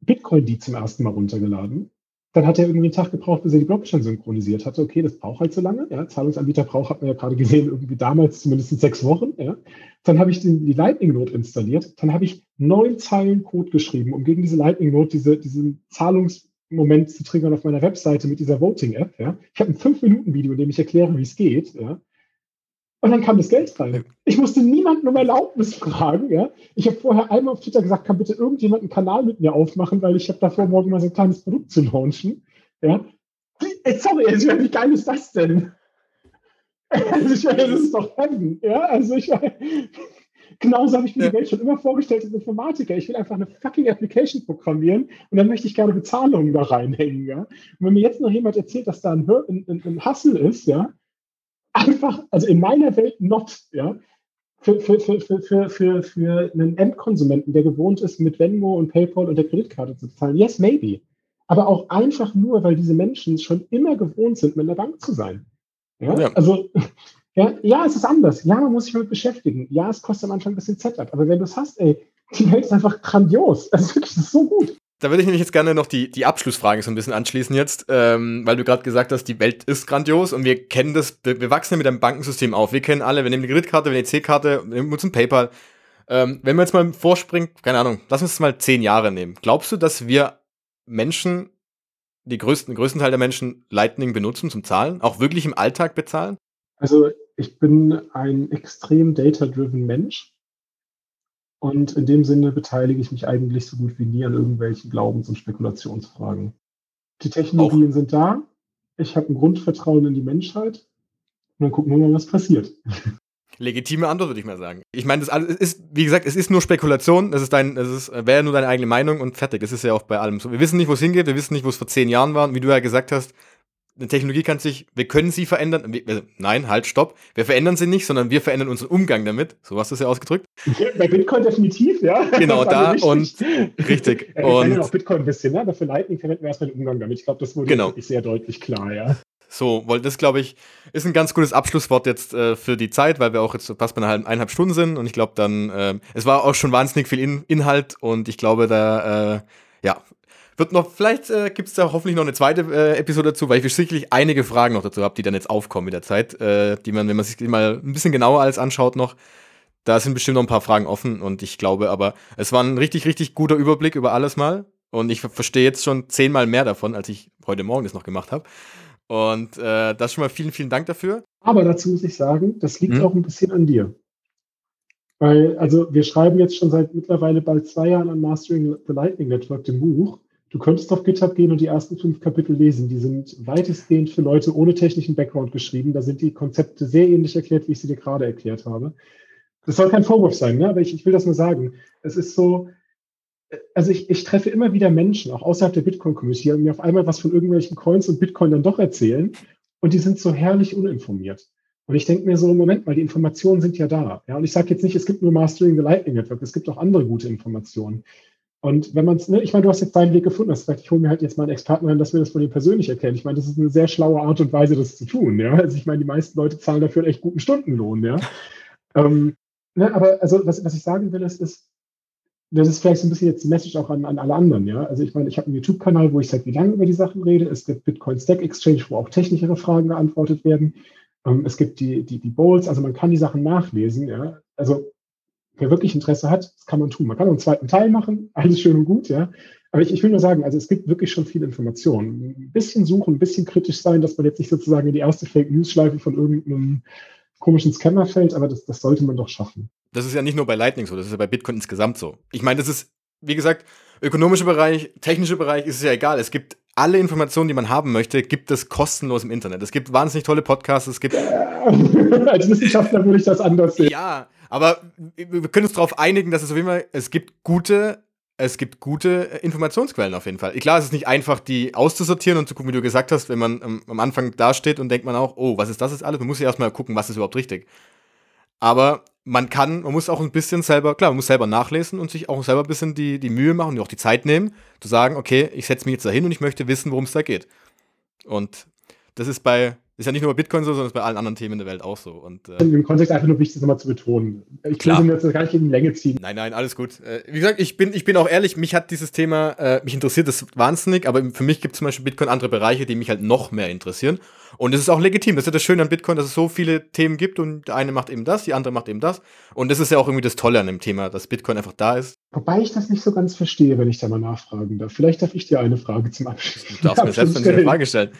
Bitcoin die zum ersten Mal runtergeladen Dann hat er irgendwie einen Tag gebraucht, bis er die Blockchain synchronisiert hatte. Okay, das braucht halt so lange. Ja. Zahlungsanbieter braucht, hat man ja gerade gesehen, irgendwie damals zumindest sechs Wochen. Ja. Dann habe ich die Lightning Note installiert. Dann habe ich neun Zeilen Code geschrieben, um gegen diese Lightning Note diese, diesen Zahlungsmoment zu triggern auf meiner Webseite mit dieser Voting-App. Ja. Ich habe ein fünf Minuten Video, in dem ich erkläre, wie es geht. Ja. Und dann kam das Geld rein. Ich musste niemanden um Erlaubnis fragen. Ja? Ich habe vorher einmal auf Twitter gesagt, kann bitte irgendjemand einen Kanal mit mir aufmachen, weil ich habe davor morgen mal so ein kleines Produkt zu launchen. Ja? Sorry, also, wie geil ist das denn? Also ich meine, das ist doch Heaven. Ja? Also ich meine, genauso habe ich mir ja. die Welt schon immer vorgestellt als Informatiker. Ich will einfach eine fucking Application programmieren und dann möchte ich gerne Bezahlungen da reinhängen. Ja? Und wenn mir jetzt noch jemand erzählt, dass da ein, ein, ein Hustle ist, ja, einfach, also in meiner Welt not, ja, für, für, für, für, für, für einen Endkonsumenten, der gewohnt ist, mit Venmo und PayPal und der Kreditkarte zu zahlen. Yes, maybe. Aber auch einfach nur, weil diese Menschen schon immer gewohnt sind, mit einer Bank zu sein. Ja? ja. Also, ja, ja, es ist anders. Ja, man muss sich damit beschäftigen. Ja, es kostet am Anfang ein bisschen Setup. Aber wenn du es hast, ey, die Welt ist einfach grandios. Also wirklich, das ist so gut. Da würde ich nämlich jetzt gerne noch die, die Abschlussfrage so ein bisschen anschließen jetzt, ähm, weil du gerade gesagt hast, die Welt ist grandios und wir kennen das, wir, wir wachsen ja mit einem Bankensystem auf. Wir kennen alle, wir nehmen die Kreditkarte, wir nehmen die C-Karte, wir nutzen PayPal. Ähm, wenn wir jetzt mal vorspringen, keine Ahnung, lass uns mal zehn Jahre nehmen. Glaubst du, dass wir Menschen, die größten, größten Teil der Menschen Lightning benutzen zum Zahlen, auch wirklich im Alltag bezahlen? Also ich bin ein extrem data-driven Mensch. Und in dem Sinne beteilige ich mich eigentlich so gut wie nie an irgendwelchen Glaubens- und Spekulationsfragen. Die Technologien Auch. sind da. Ich habe ein Grundvertrauen in die Menschheit. Und dann gucken wir mal, was passiert. Legitime Antwort, würde ich mal sagen. Ich meine, das alles ist, wie gesagt, es ist nur Spekulation, es ist dein, es ist, wäre nur deine eigene Meinung und fertig. Es ist ja auch bei allem so. Wir wissen nicht, wo es hingeht, wir wissen nicht, wo es vor zehn Jahren war. Und wie du ja gesagt hast, eine Technologie kann sich, wir können sie verändern. Wir, also, nein, halt, stopp. Wir verändern sie nicht, sondern wir verändern unseren Umgang damit. So hast du es ja ausgedrückt. Bei Bitcoin definitiv, ja. Genau, da und richtig. Ja, wir und auch Bitcoin ein bisschen, ne? aber für Lightning verwenden wir erstmal den Umgang damit. Ich glaube, das wurde genau. wirklich sehr deutlich klar, ja. So, weil das, glaube ich, ist ein ganz gutes Abschlusswort jetzt äh, für die Zeit, weil wir auch jetzt fast bei einer halben, eineinhalb Stunden sind und ich glaube dann, äh, es war auch schon wahnsinnig viel In Inhalt und ich glaube, da, äh, wird noch, vielleicht äh, gibt es da hoffentlich noch eine zweite äh, Episode dazu, weil ich sicherlich einige Fragen noch dazu habe, die dann jetzt aufkommen mit der Zeit, äh, die man, wenn man sich mal ein bisschen genauer alles anschaut noch, da sind bestimmt noch ein paar Fragen offen und ich glaube aber, es war ein richtig, richtig guter Überblick über alles mal und ich verstehe jetzt schon zehnmal mehr davon, als ich heute Morgen das noch gemacht habe. Und äh, das schon mal vielen, vielen Dank dafür. Aber dazu muss ich sagen, das liegt hm? auch ein bisschen an dir. Weil, also wir schreiben jetzt schon seit mittlerweile bald zwei Jahren an Mastering the Lightning Network, dem Buch. Du könntest auf GitHub gehen und die ersten fünf Kapitel lesen. Die sind weitestgehend für Leute ohne technischen Background geschrieben. Da sind die Konzepte sehr ähnlich erklärt, wie ich sie dir gerade erklärt habe. Das soll kein Vorwurf sein, ne? aber ich, ich will das nur sagen. Es ist so, also ich, ich treffe immer wieder Menschen, auch außerhalb der Bitcoin-Community, die mir auf einmal was von irgendwelchen Coins und Bitcoin dann doch erzählen und die sind so herrlich uninformiert. Und ich denke mir so, Moment mal, die Informationen sind ja da. Ja, und ich sage jetzt nicht, es gibt nur Mastering the Lightning Network, es gibt auch andere gute Informationen. Und wenn man es, ne, ich meine, du hast jetzt deinen Weg gefunden, hast gesagt, ich hole mir halt jetzt mal einen Experten rein, dass wir das von ihm persönlich erkennen. Ich meine, das ist eine sehr schlaue Art und Weise, das zu tun. Ja? Also ich meine, die meisten Leute zahlen dafür einen echt guten Stundenlohn. Ja? ähm, ne, aber also was, was ich sagen will, ist, ist, das ist vielleicht so ein bisschen jetzt die Message auch an, an alle anderen. Ja? Also ich meine, ich habe einen YouTube-Kanal, wo ich seit wie lange über die Sachen rede. Es gibt Bitcoin Stack Exchange, wo auch technischere Fragen beantwortet werden. Ähm, es gibt die, die, die Bowls, also man kann die Sachen nachlesen. Ja? Also wer wirklich Interesse hat, das kann man tun. Man kann auch einen zweiten Teil machen, alles schön und gut, ja. Aber ich, ich will nur sagen, also es gibt wirklich schon viel Information. Ein bisschen suchen, ein bisschen kritisch sein, dass man jetzt nicht sozusagen in die erste Fake News Schleife von irgendeinem komischen Scammer fällt, aber das, das sollte man doch schaffen. Das ist ja nicht nur bei Lightning so, das ist ja bei Bitcoin insgesamt so. Ich meine, das ist, wie gesagt, ökonomischer Bereich, technischer Bereich ist es ja egal. Es gibt alle Informationen, die man haben möchte, gibt es kostenlos im Internet. Es gibt wahnsinnig tolle Podcasts, es gibt. Als Wissenschaftler würde ich das anders sehen. Ja, aber wir können uns darauf einigen, dass es auf jeden Fall, es gibt gute, es gibt gute Informationsquellen auf jeden Fall. Klar, es ist nicht einfach, die auszusortieren und zu gucken, wie du gesagt hast, wenn man am, am Anfang dasteht und denkt man auch, oh, was ist das jetzt alles? Man muss ja erstmal gucken, was ist überhaupt richtig. Aber man kann, man muss auch ein bisschen selber, klar, man muss selber nachlesen und sich auch selber ein bisschen die, die Mühe machen und auch die Zeit nehmen, zu sagen, okay, ich setze mich jetzt da hin und ich möchte wissen, worum es da geht. Und das ist bei Ist ja nicht nur bei Bitcoin so, sondern ist bei allen anderen Themen in der Welt auch so. Und, äh, Im Kontext einfach nur wichtig, das nochmal zu betonen. Ich Klar. will jetzt gar nicht in die Länge ziehen. Nein, nein, alles gut. Äh, wie gesagt, ich bin, ich bin auch ehrlich, mich hat dieses Thema, äh, mich interessiert das wahnsinnig, aber für mich gibt es zum Beispiel Bitcoin andere Bereiche, die mich halt noch mehr interessieren. Und es ist auch legitim. Das ist ja das Schöne an Bitcoin, dass es so viele Themen gibt und der eine macht eben das, die andere macht eben das. Und das ist ja auch irgendwie das Tolle an dem Thema, dass Bitcoin einfach da ist. Wobei ich das nicht so ganz verstehe, wenn ich da mal nachfragen darf. Vielleicht darf ich dir eine Frage zum Abschluss. Du darfst mir selbst eine Frage stellen.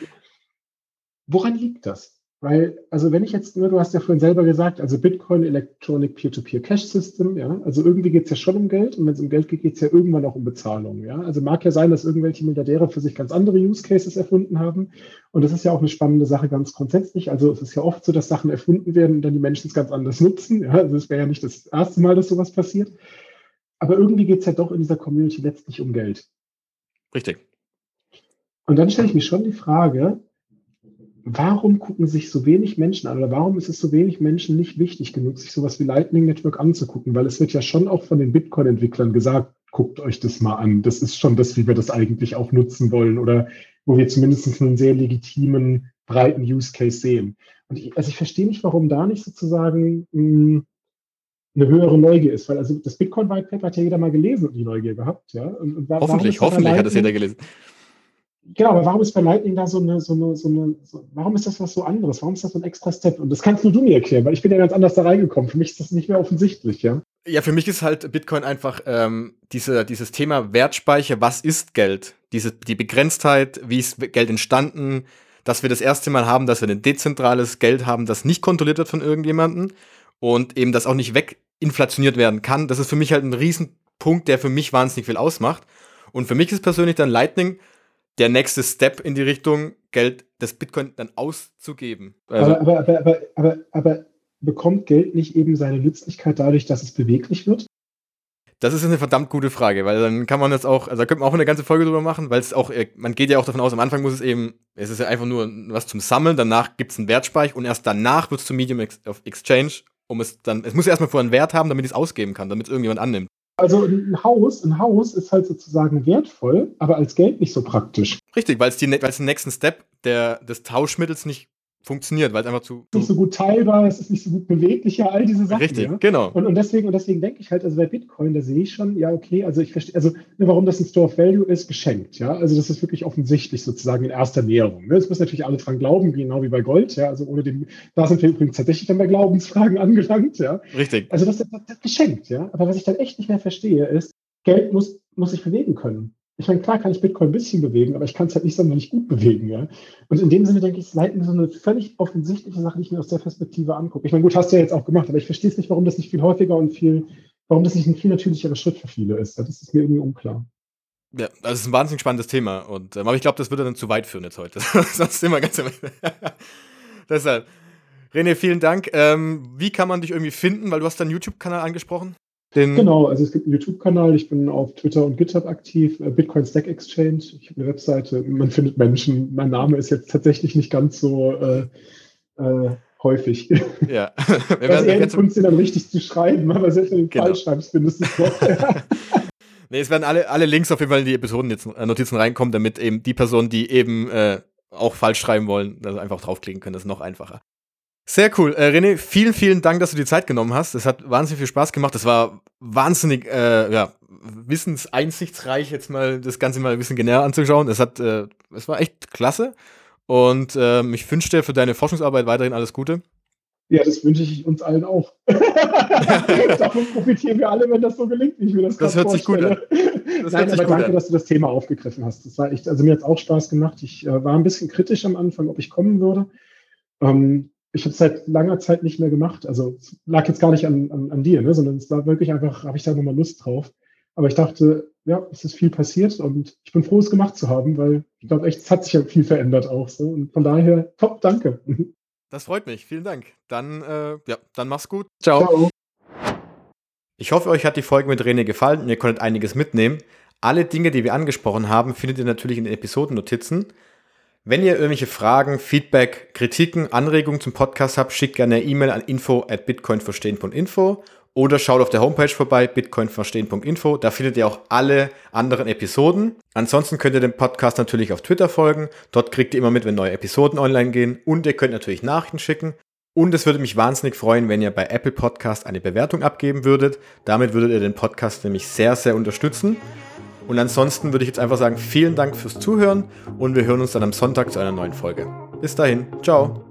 Woran liegt das? Weil, also wenn ich jetzt, ne, du hast ja vorhin selber gesagt, also Bitcoin Electronic Peer-to-Peer Cash System, ja, also irgendwie geht es ja schon um Geld und wenn es um Geld geht, geht es ja irgendwann auch um Bezahlung, ja. Also mag ja sein, dass irgendwelche Milliardäre für sich ganz andere Use Cases erfunden haben und das ist ja auch eine spannende Sache ganz grundsätzlich. Also es ist ja oft so, dass Sachen erfunden werden und dann die Menschen es ganz anders nutzen, ja. Also es wäre ja nicht das erste Mal, dass sowas passiert. Aber irgendwie geht es ja doch in dieser Community letztlich um Geld. Richtig. Und dann stelle ich mir schon die Frage, warum gucken sich so wenig Menschen an oder warum ist es so wenig Menschen nicht wichtig genug, sich sowas wie Lightning Network anzugucken? Weil es wird ja schon auch von den Bitcoin-Entwicklern gesagt, guckt euch das mal an. Das ist schon das, wie wir das eigentlich auch nutzen wollen oder wo wir zumindest einen sehr legitimen, breiten Use Case sehen. Und ich, also ich verstehe nicht, warum da nicht sozusagen mh, hm, eine höhere Neugier ist, weil also das Bitcoin White Paper hat ja jeder mal gelesen und die Neugier gehabt, ja. Und, und hoffentlich, hoffentlich hat es jeder gelesen. Genau, aber warum ist bei Lightning da so eine, so eine, so eine, so, warum ist das was so anderes? Warum ist das so ein extra Step? Und das kannst nur du mir erklären, weil ich bin ja ganz anders da reingekommen. Für mich ist das nicht mehr offensichtlich, ja. Ja, für mich ist halt Bitcoin einfach ähm, diese, dieses Thema Wertspeicher, was ist Geld? Diese, die Begrenztheit, wie ist Geld entstanden, dass wir das erste Mal haben, dass wir ein dezentrales Geld haben, das nicht kontrolliert wird von irgendjemandem und eben das auch nicht weginflationiert werden kann. Das ist für mich halt ein Riesenpunkt, der für mich wahnsinnig viel ausmacht. Und für mich ist persönlich dann Lightning der nächste Step in die Richtung, Geld, das Bitcoin dann auszugeben. Also aber, aber, aber, aber, aber bekommt Geld nicht eben seine Nützlichkeit dadurch, dass es beweglich wird? Das ist eine verdammt gute Frage, weil dann kann man jetzt auch, also da könnte man auch eine ganze Folge drüber machen, weil es auch, äh, man geht ja auch davon aus, am Anfang muss es eben, es ist ja einfach nur was zum Sammeln, danach gibt es einen Wertspeich und erst danach wird es zum Medium of Exchange, um es dann, es muss ja erstmal vorher einen Wert haben, damit ich es ausgeben kann, damit es irgendjemand annimmt. Also ein Haus, ein Haus ist halt sozusagen wertvoll, aber als Geld nicht so praktisch. Richtig, weil es den nächsten Step der, des Tauschmittels nicht funktioniert, weil es einfach zu. Nicht so gut teilbar, es ist nicht so gut beweglicher, all diese Sachen. Richtig, ja? genau. Und, und deswegen, und deswegen denke ich halt, also bei Bitcoin, da sehe ich schon, ja, okay, also ich verstehe, also ne, warum das ein Store of Value ist, geschenkt, ja. Also das ist wirklich offensichtlich sozusagen in erster Näherung. Ne? Jetzt müssen natürlich alle dran glauben, genau wie bei Gold, ja. Also ohne den, da sind wir übrigens tatsächlich dann bei Glaubensfragen angelangt, ja. Richtig. Also das ist geschenkt, ja. Aber was ich dann echt nicht mehr verstehe, ist, Geld muss, muss sich bewegen können. Ich meine, klar kann ich Bitcoin ein bisschen bewegen, aber ich kann es halt nicht sonderlich gut bewegen. Ja? Und in dem Sinne denke ich, ist Lightning so eine völlig offensichtliche Sache, die ich mir aus der Perspektive angucke. Ich meine, gut, hast du ja jetzt auch gemacht, aber ich verstehe es nicht, warum das nicht viel häufiger und viel, warum das nicht ein viel natürlicherer Schritt für viele ist. Das ist mir irgendwie unklar. Ja, das ist ein wahnsinnig spannendes Thema. Und, ähm, aber ich glaube, das würde dann zu weit führen jetzt heute. Sonst wir ganz Deshalb. René, vielen Dank. Ähm, wie kann man dich irgendwie finden? Weil du hast deinen YouTube-Kanal angesprochen. Den genau, also es gibt einen YouTube-Kanal, ich bin auf Twitter und GitHub aktiv, äh, Bitcoin Stack Exchange, ich habe eine Webseite, man findet Menschen, mein Name ist jetzt tatsächlich nicht ganz so äh, äh, häufig. Ja. Wir werden eher die Kunst, dann richtig zu schreiben, aber selbst wenn du den genau. falsch schreibst, findest du es doch. nee, es werden alle, alle Links auf jeden Fall in die Episoden jetzt äh, Notizen reinkommen, damit eben die Personen, die eben äh, auch falsch schreiben wollen, also einfach draufklicken können, das ist noch einfacher. Sehr cool. Äh, René, vielen, vielen Dank, dass du die Zeit genommen hast. Es hat wahnsinnig viel Spaß gemacht. Es war wahnsinnig, äh, ja, wissenseinsichtsreich, jetzt mal das Ganze mal ein bisschen genauer anzuschauen. Es hat, äh, es war echt klasse. Und ähm, ich wünsche dir für deine Forschungsarbeit weiterhin alles Gute. Ja, das wünsche ich uns allen auch. Davon profitieren wir alle, wenn das so gelingt, wie ich mir das Das hört sich gut an. Das Nein, aber danke, an. dass du das Thema aufgegriffen hast. Das war echt, also mir hat es auch Spaß gemacht. Ich äh, war ein bisschen kritisch am Anfang, ob ich kommen würde. Ähm, ich habe es seit langer Zeit nicht mehr gemacht. Also es lag jetzt gar nicht an, an, an dir, ne, sondern es war wirklich einfach, habe ich da nochmal Lust drauf. Aber ich dachte, ja, es ist viel passiert und ich bin froh, es gemacht zu haben, weil ich glaube echt, es hat sich ja viel verändert auch so. Und von daher, top, danke. Das freut mich, vielen Dank. Dann, äh, ja, dann mach's gut. Ciao. Ciao. Ich hoffe, euch hat die Folge mit René gefallen und ihr konntet einiges mitnehmen. Alle Dinge, die wir angesprochen haben, findet ihr natürlich in den Episodennotizen. Wenn ihr irgendwelche Fragen, Feedback, Kritiken, Anregungen zum Podcast habt, schickt gerne eine E-Mail an info at bitcoinverstehen.info oder schaut auf der Homepage vorbei, bitcoinverstehen.info. Da findet ihr auch alle anderen Episoden. Ansonsten könnt ihr dem Podcast natürlich auf Twitter folgen. Dort kriegt ihr immer mit, wenn neue Episoden online gehen. Und ihr könnt natürlich Nachrichten schicken. Und es würde mich wahnsinnig freuen, wenn ihr bei Apple Podcast eine Bewertung abgeben würdet. Damit würdet ihr den Podcast nämlich sehr, sehr unterstützen. Und ansonsten würde ich jetzt einfach sagen, vielen Dank fürs Zuhören und wir hören uns dann am Sonntag zu einer neuen Folge. Bis dahin, ciao.